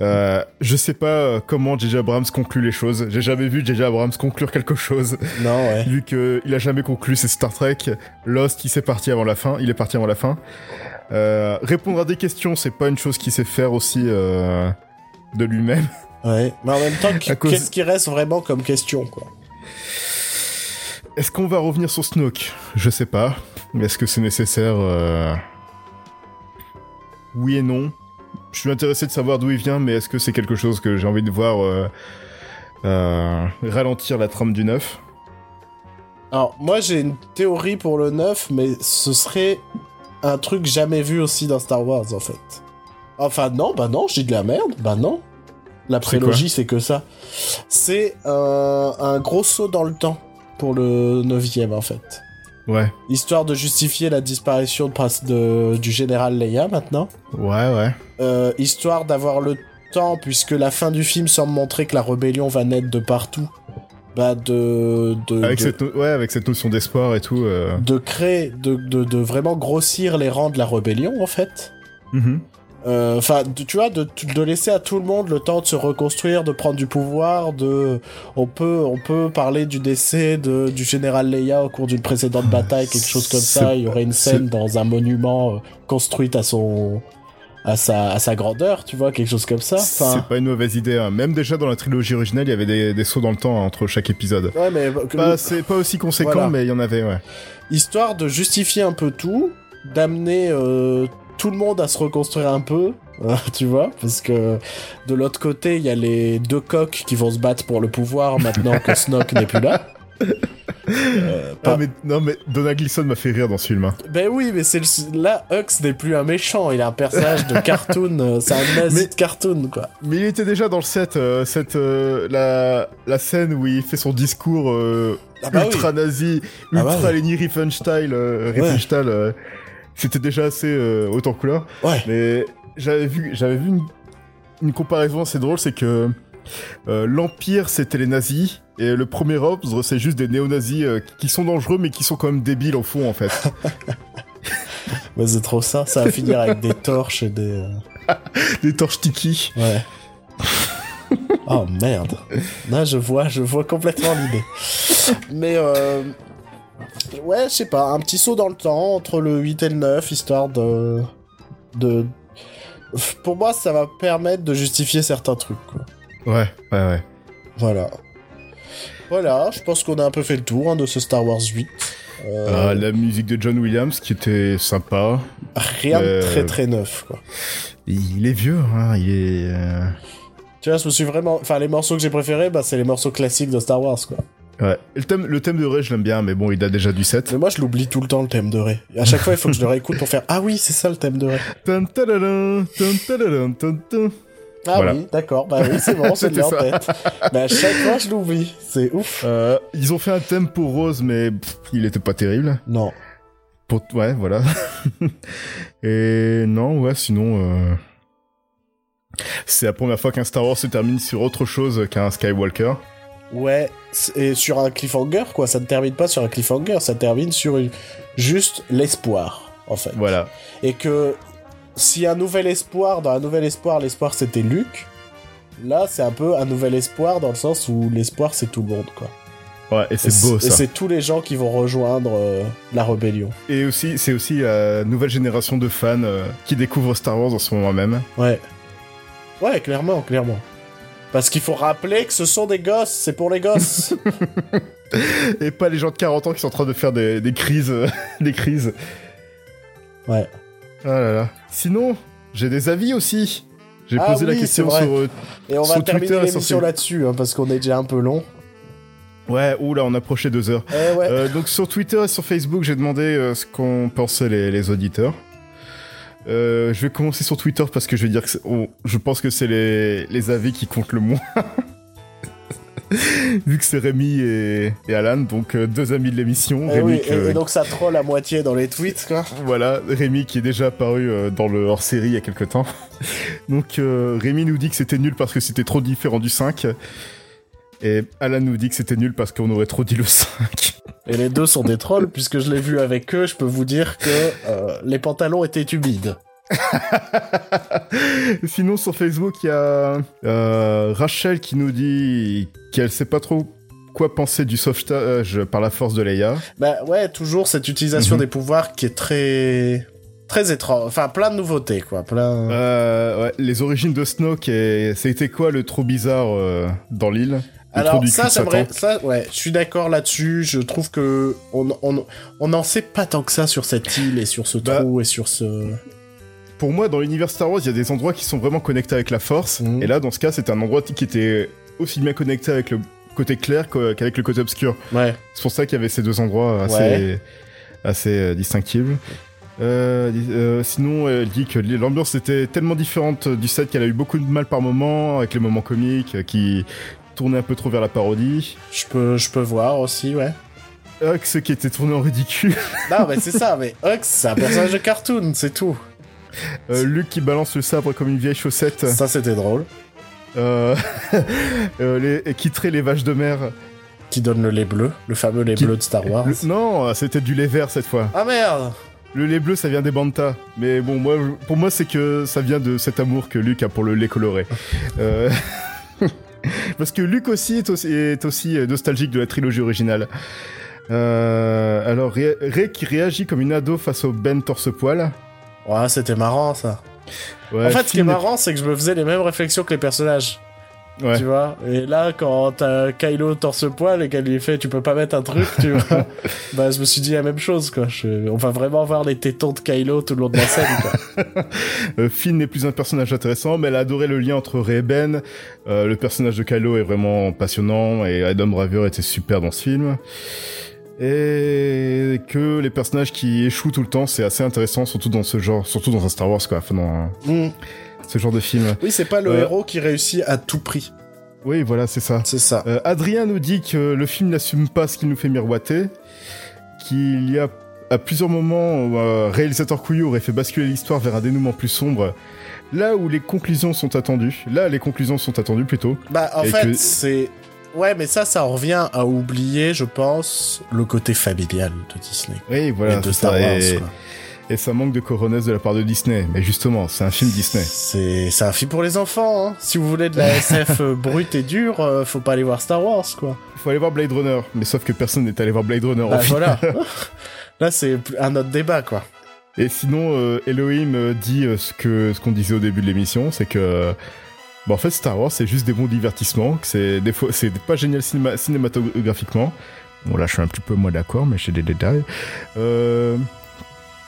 Euh, je sais pas euh, comment JJ Abrams conclut les choses. J'ai jamais vu JJ Abrams conclure quelque chose. Non, ouais. *laughs* Vu que il a jamais conclu c'est Star Trek. Lost, il s'est parti avant la fin. Il est parti avant la fin. Euh, répondre à des questions, c'est pas une chose qu'il sait faire aussi euh, de lui-même. Ouais. Mais en même temps, *laughs* cause- qu'est-ce qui reste vraiment comme question, quoi? Est-ce qu'on va revenir sur Snoke? Je sais pas. Est-ce que c'est nécessaire euh, Oui et non? Je suis intéressé de savoir d'où il vient, mais est-ce que c'est quelque chose que j'ai envie de voir euh, euh, ralentir la trame du 9 Alors, moi, j'ai une théorie pour le 9, mais ce serait un truc jamais vu aussi dans Star Wars, en fait. Enfin, non, bah non, j'ai de la merde, bah non. La prélogie, c'est que ça. C'est un, un gros saut dans le temps pour le 9 en fait. Ouais. Histoire de justifier la disparition de, du général Leia, maintenant. Ouais, ouais. Euh, histoire d'avoir le temps, puisque la fin du film semble montrer que la rébellion va naître de partout, bah de de, Avec, de, cette, no- ouais, avec cette notion d'espoir et tout. euh. de créer, de, de, de vraiment grossir les rangs de la rébellion en fait. Euh, Enfin, de- tu vois, de, de laisser à tout le monde le temps de se reconstruire, de prendre du pouvoir, de, on peut, on peut parler du décès de, du général Leia au cours d'une précédente bataille, quelque chose comme ça. Il y aurait une scène dans un monument euh, construite à son, à sa, à sa grandeur, tu vois, quelque chose comme ça. Enfin, C'est pas une mauvaise idée. hein. Même déjà dans la trilogie originale, il y avait des, des sauts dans le temps entre chaque épisode. ouais, mais Pas, c'est pas aussi conséquent, Voilà. mais il y en avait, ouais. histoire de justifier un peu tout, d'amener euh, tout le monde à se reconstruire un peu, euh, *laughs* tu vois, parce que de l'autre côté, il y a les deux coqs qui vont se battre pour le pouvoir maintenant que *laughs* Snoke n'est plus là. Euh, Ah, mais, non, mais Donald Gleason m'a fait rire dans ce film. hein. Ben oui, mais c'est le... là, Hux n'est plus un méchant, il est un personnage de cartoon, euh, c'est un nazi Mais- de cartoon, quoi. Mais il était déjà dans le set, euh, cette, euh, la, la scène où il fait son discours Ah bah ultra nazi, Ah bah ultra oui. Leni Riefenstahl, euh, Riefenstahl, euh, c'était déjà assez euh, haut en couleur. Ouais. Mais j'avais vu, j'avais vu une, une comparaison assez drôle, c'est que euh, l'Empire c'était les nazis et le premier ordre c'est juste des néo-nazis euh, qui sont dangereux mais qui sont quand même débiles au fond en fait. *laughs* Mais c'est trop ça, ça va finir avec des torches et des... euh, *laughs* des torches tiki. Ouais. oh merde. Là, je vois, je vois complètement l'idée. Mais euh... ouais, je sais pas, un petit saut dans le temps entre le 8 et le 9, histoire de de pour moi, ça va permettre de justifier certains trucs. Quoi. Ouais, ouais, ouais. Voilà. Voilà, je pense qu'on a un peu fait le tour hein, de ce Star Wars 8. Euh, Ah, la musique de John Williams qui était sympa. rien de euh, très très neuf. Quoi. Il est vieux, hein, il est. euh, Tu vois, je me suis vraiment. Enfin, les morceaux que j'ai préférés, bah, c'est les morceaux classiques de Star Wars, quoi. Ouais. Le thème, le thème de Ray, je l'aime bien, mais bon, il date déjà du 7. Mais moi, je l'oublie tout le temps, le thème de Ray. À chaque fois, il faut que je le réécoute pour faire Ah oui, c'est ça le thème de Ray. Ah Voilà. oui, d'accord. Bah oui, c'est bon, *laughs* c'est bien en tête. Mais à chaque fois, je l'oublie. C'est ouf. Euh, ils ont fait un thème pour Rose, mais pff, il était pas terrible. Non. Pour... Ouais, voilà. *laughs* Et non, ouais, sinon... euh, C'est la première fois qu'un Star Wars se termine sur autre chose qu'un Skywalker. Ouais, et sur un cliffhanger, quoi. Ça ne termine pas sur un cliffhanger, ça termine sur une- juste l'espoir, en fait. Voilà. Et que si un nouvel espoir, dans un nouvel espoir, l'espoir c'était Luke, là c'est un peu un nouvel espoir dans le sens où l'espoir c'est tout le monde, quoi. Ouais, et c'est Et beau Et ça. c'est tous les gens qui vont rejoindre euh, la rébellion. Et aussi, c'est aussi la nouvelle génération de fans euh, qui découvrent Star Wars en ce moment même. Ouais. Ouais, clairement, clairement. Parce qu'il faut rappeler que ce sont des gosses, c'est pour les gosses. *laughs* Et pas les gens de 40 ans qui sont en train de faire des, des crises. *laughs* des crises. ouais. Ah là là. Sinon, j'ai des avis aussi. J'ai Ah posé la oui, question c'est vrai. sur... euh, Et on va Sur terminer Twitter et sur l'émission Facebook. là-dessus, hein, parce qu'on est déjà un peu long. Ouais, oula, on approchait deux heures. Eh ouais. Euh, donc sur Twitter et sur Facebook, j'ai demandé euh, ce qu'en pensaient les, les auditeurs. Euh, je vais commencer sur Twitter parce que je vais dire que je pense que c'est les, les avis qui comptent le moins. *laughs* Vu que c'est Rémi et, et Alan, donc euh, deux amis de l'émission. Eh oui, et, et donc ça troll à moitié dans les tweets, quoi. voilà, Rémi qui est déjà apparu euh, dans le hors-série il y a quelques temps. *laughs* donc Rémi nous dit que c'était nul parce que c'était trop différent du 5. Et Alan nous dit que c'était nul parce qu'on aurait trop dit le 5. *laughs* Et les deux sont des trolls, puisque je l'ai vu avec eux, je peux vous dire que euh, les pantalons étaient humides. *laughs* Sinon, sur Facebook, il y a euh, Rachel qui nous dit qu'elle sait pas trop quoi penser du sauvetage par la force de Leia. Bah ouais, toujours cette utilisation Mhm. des pouvoirs qui est très... Très étrange. Enfin, plein de nouveautés, quoi. Plein... Euh, ouais, les origines de Snoke et c'était quoi le trop bizarre euh, dans l'île? Alors ça. Ça, ouais, je suis d'accord là-dessus. Je trouve que on, on, on n'en sait pas tant que ça sur cette île et sur ce Bah, trou et sur ce... Pour moi, dans l'univers Star Wars, il y a des endroits qui sont vraiment connectés avec la force. Mhm. Et là, dans ce cas, c'était un endroit qui était aussi bien connecté avec le côté clair qu'avec le côté obscur. Ouais. C'est pour ça qu'il y avait ces deux endroits assez, Ouais. assez euh, distinctibles. Euh, euh, sinon, elle dit que l'ambiance était tellement différente du set qu'elle a eu beaucoup de mal par moments, avec les moments comiques qui tournaient un peu trop vers la parodie. Je peux, je peux voir aussi, ouais. Hux qui était tourné en ridicule. *laughs* Non, mais c'est ça, mais Hux, c'est un personnage de cartoon, c'est tout. Euh, Luke qui balance le sabre comme une vieille chaussette. Ça, c'était drôle. Euh, *laughs* euh, les, qui trait les vaches de mer. Qui donne le lait bleu, le fameux lait Qui- bleu de Star Wars. Le- non, c'était du lait vert cette fois. Ah merde Le lait bleu, ça vient des bantas. Mais bon, moi, pour moi, c'est que ça vient de cet amour que Luke a pour le lait coloré. *laughs* Euh, Parce que Luke aussi est aussi, est aussi nostalgique de la trilogie originale. Euh, alors, Rey qui réagit comme une ado face au Ben torse-poil. Ouais, c'était marrant, ça. Ouais, en fait, ce qui est marrant, c'est que je me faisais les mêmes réflexions que les personnages. Ouais. Tu vois Et là, quand t'as Kylo torse-poil et qu'elle lui fait « Tu peux pas mettre un truc », tu vois *laughs* Bah, je me suis dit la même chose, quoi. Je- On va vraiment voir les tétons de Kylo tout le long de la scène, quoi. *laughs* Euh, Finn n'est plus un personnage intéressant, mais elle a adoré le lien entre Rey et Ben. Euh, le personnage de Kylo est vraiment passionnant et Adam Driver était super dans ce film. Et que les personnages qui échouent tout le temps, c'est assez intéressant, surtout dans ce genre, surtout dans un Star Wars, quoi, enfin, dans Mm. Ce genre de film. Oui, c'est pas le Euh. héros qui réussit à tout prix. Oui, voilà, c'est ça. C'est ça. Euh, Adrien nous dit que le film n'assume pas ce qu'il nous fait miroiter, qu'il y a à plusieurs moments où un réalisateur couillou aurait fait basculer l'histoire vers un dénouement plus sombre, là où les conclusions sont attendues. Là, les conclusions sont attendues plutôt. Bah, en fait, que- c'est... Ouais, mais ça, ça en revient à oublier, je pense, le côté familial de Disney. Oui, voilà, et de Star ça. Wars, et, quoi. Et ça manque de coronesse de la part de Disney. Mais justement, c'est un film Disney. C'est un film pour les enfants, hein. Si vous voulez de la SF euh, *laughs* brute et dure, euh, faut pas aller voir Star Wars, quoi. Il faut aller voir Blade Runner, mais sauf que personne n'est allé voir Blade Runner. Bah voilà. *laughs* *laughs* Là, c'est un autre débat, quoi. Et sinon, euh, Elohim euh, dit euh, ce que ce qu'on disait au début de l'émission, c'est que bah, en fait Star Wars c'est juste des bons divertissements, c'est des fois c'est pas génial cinéma- cinématographiquement. Bon là je suis un petit peu moins d'accord, mais j'ai des détails. Euh...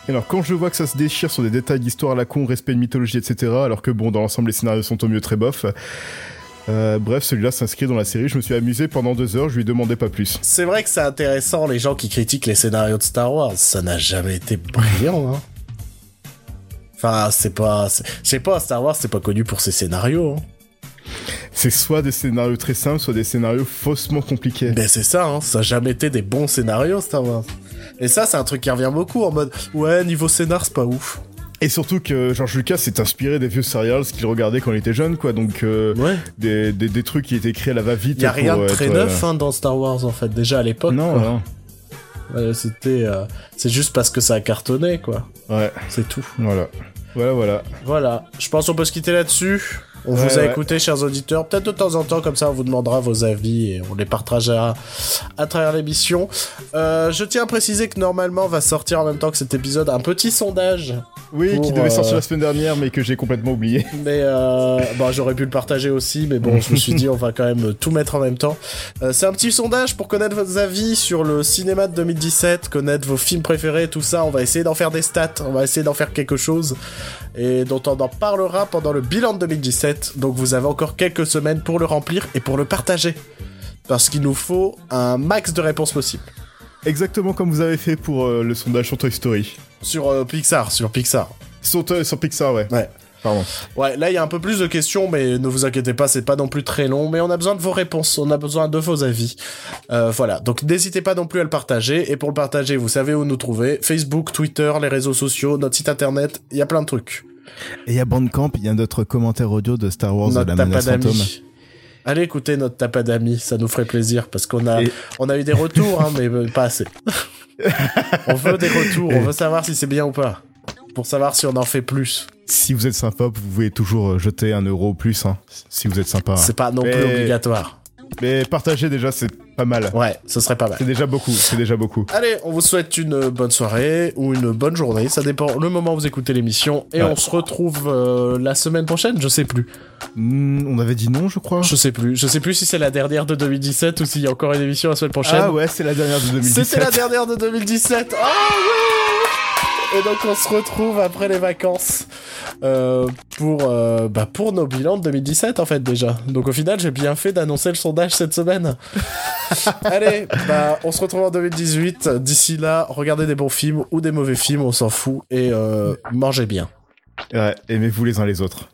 Alors quand je vois que ça se déchire sur des détails d'histoire à la con, respect de mythologie, etc. Alors que bon dans l'ensemble les scénarios sont au mieux très bof. Euh, bref, celui-là s'inscrit dans la série. Je me suis amusé pendant deux heures. Je lui demandais pas plus. C'est vrai que c'est intéressant, les gens qui critiquent les scénarios de Star Wars. Ça n'a jamais été brillant, hein. Enfin, c'est pas... c'est- Je sais pas, Star Wars, c'est pas connu pour ses scénarios. hein. C'est soit des scénarios très simples, soit des scénarios faussement compliqués. Ben c'est ça, hein. ça a jamais été des bons scénarios Star Wars. Et ça, c'est un truc qui revient beaucoup en mode ouais niveau scénar c'est pas ouf. Et surtout que George Lucas s'est inspiré des vieux serials qu'il regardait quand il était jeune, quoi. Donc euh, Ouais. des, des, des trucs qui étaient créés à la va-vite. Y a rien de très euh, neuf hein, dans Star Wars en fait. Déjà à l'époque. Non, quoi. non. C'était euh, c'est juste parce que ça a cartonné quoi. Ouais, C'est tout. voilà. Voilà, voilà. Voilà. Je pense qu'on peut se quitter là-dessus. On Ouais, vous a ouais. écouté, chers auditeurs. Peut-être de temps en temps, comme ça, on vous demandera vos avis et on les partagera à travers l'émission. Euh, je tiens à préciser que normalement va sortir en même temps que cet épisode un petit sondage Oui, Pour, qui devait euh, sortir la semaine dernière, mais que j'ai complètement oublié. *laughs* Mais euh, bon, j'aurais pu le partager aussi, mais bon, je me suis dit on va quand même tout mettre en même temps. Euh, c'est un petit sondage pour connaître vos avis sur le cinéma de 2017, connaître vos films préférés, tout ça. On va essayer d'en faire des stats, on va essayer d'en faire quelque chose et dont on en parlera pendant le bilan de 2017. Donc vous avez encore quelques semaines pour le remplir et pour le partager. Parce qu'il nous faut un max de réponses possibles. Exactement comme vous avez fait pour euh, le sondage sur Toy Story. Sur euh, Pixar, sur Pixar. Sur, Pixar, ouais. Ouais. Pardon. Ouais, là il y a un peu plus de questions, mais ne vous inquiétez pas, c'est pas non plus très long, mais on a besoin de vos réponses, on a besoin de vos avis. Euh, voilà, donc n'hésitez pas non plus à le partager, et pour le partager, vous savez où nous trouver, Facebook, Twitter, les réseaux sociaux, notre site internet, il y a plein de trucs. Et il y a Bandcamp, il y a notre commentaire audio de Star Wars notre de la menace fantôme. d'amis. Allez écouter notre tapas d'amis, ça nous ferait plaisir, parce qu'on a, Et- on a eu des retours, hein, mais euh, pas assez. on veut des retours, on veut savoir si c'est bien ou pas. Pour savoir si on en fait plus. Si vous êtes sympa, vous pouvez toujours jeter un euro ou plus, hein, si vous êtes sympa. C'est pas non plus obligatoire. Mais partager déjà, c'est pas mal. Ouais, ce serait pas mal. C'est déjà beaucoup, c'est déjà beaucoup. Allez, on vous souhaite une bonne soirée ou une bonne journée, ça dépend le moment où vous écoutez l'émission. Et Ouais. on se retrouve euh, la semaine prochaine, je sais plus. Hmm, on avait dit non, je crois. Je sais plus. Je sais plus si c'est la dernière de 2017 ou s'il y a encore une émission la semaine prochaine. Ah ouais, c'est la dernière de 2017. C'était la dernière de 2017. Oh ouais Et donc on se retrouve après les vacances euh, pour euh, bah pour nos bilans de 2017 en fait déjà. Donc au final j'ai bien fait d'annoncer le sondage cette semaine. *laughs* Allez, bah on se retrouve en 2018. D'ici là, regardez des bons films ou des mauvais films, on s'en fout et euh, mangez bien. Ouais, aimez-vous les uns les autres.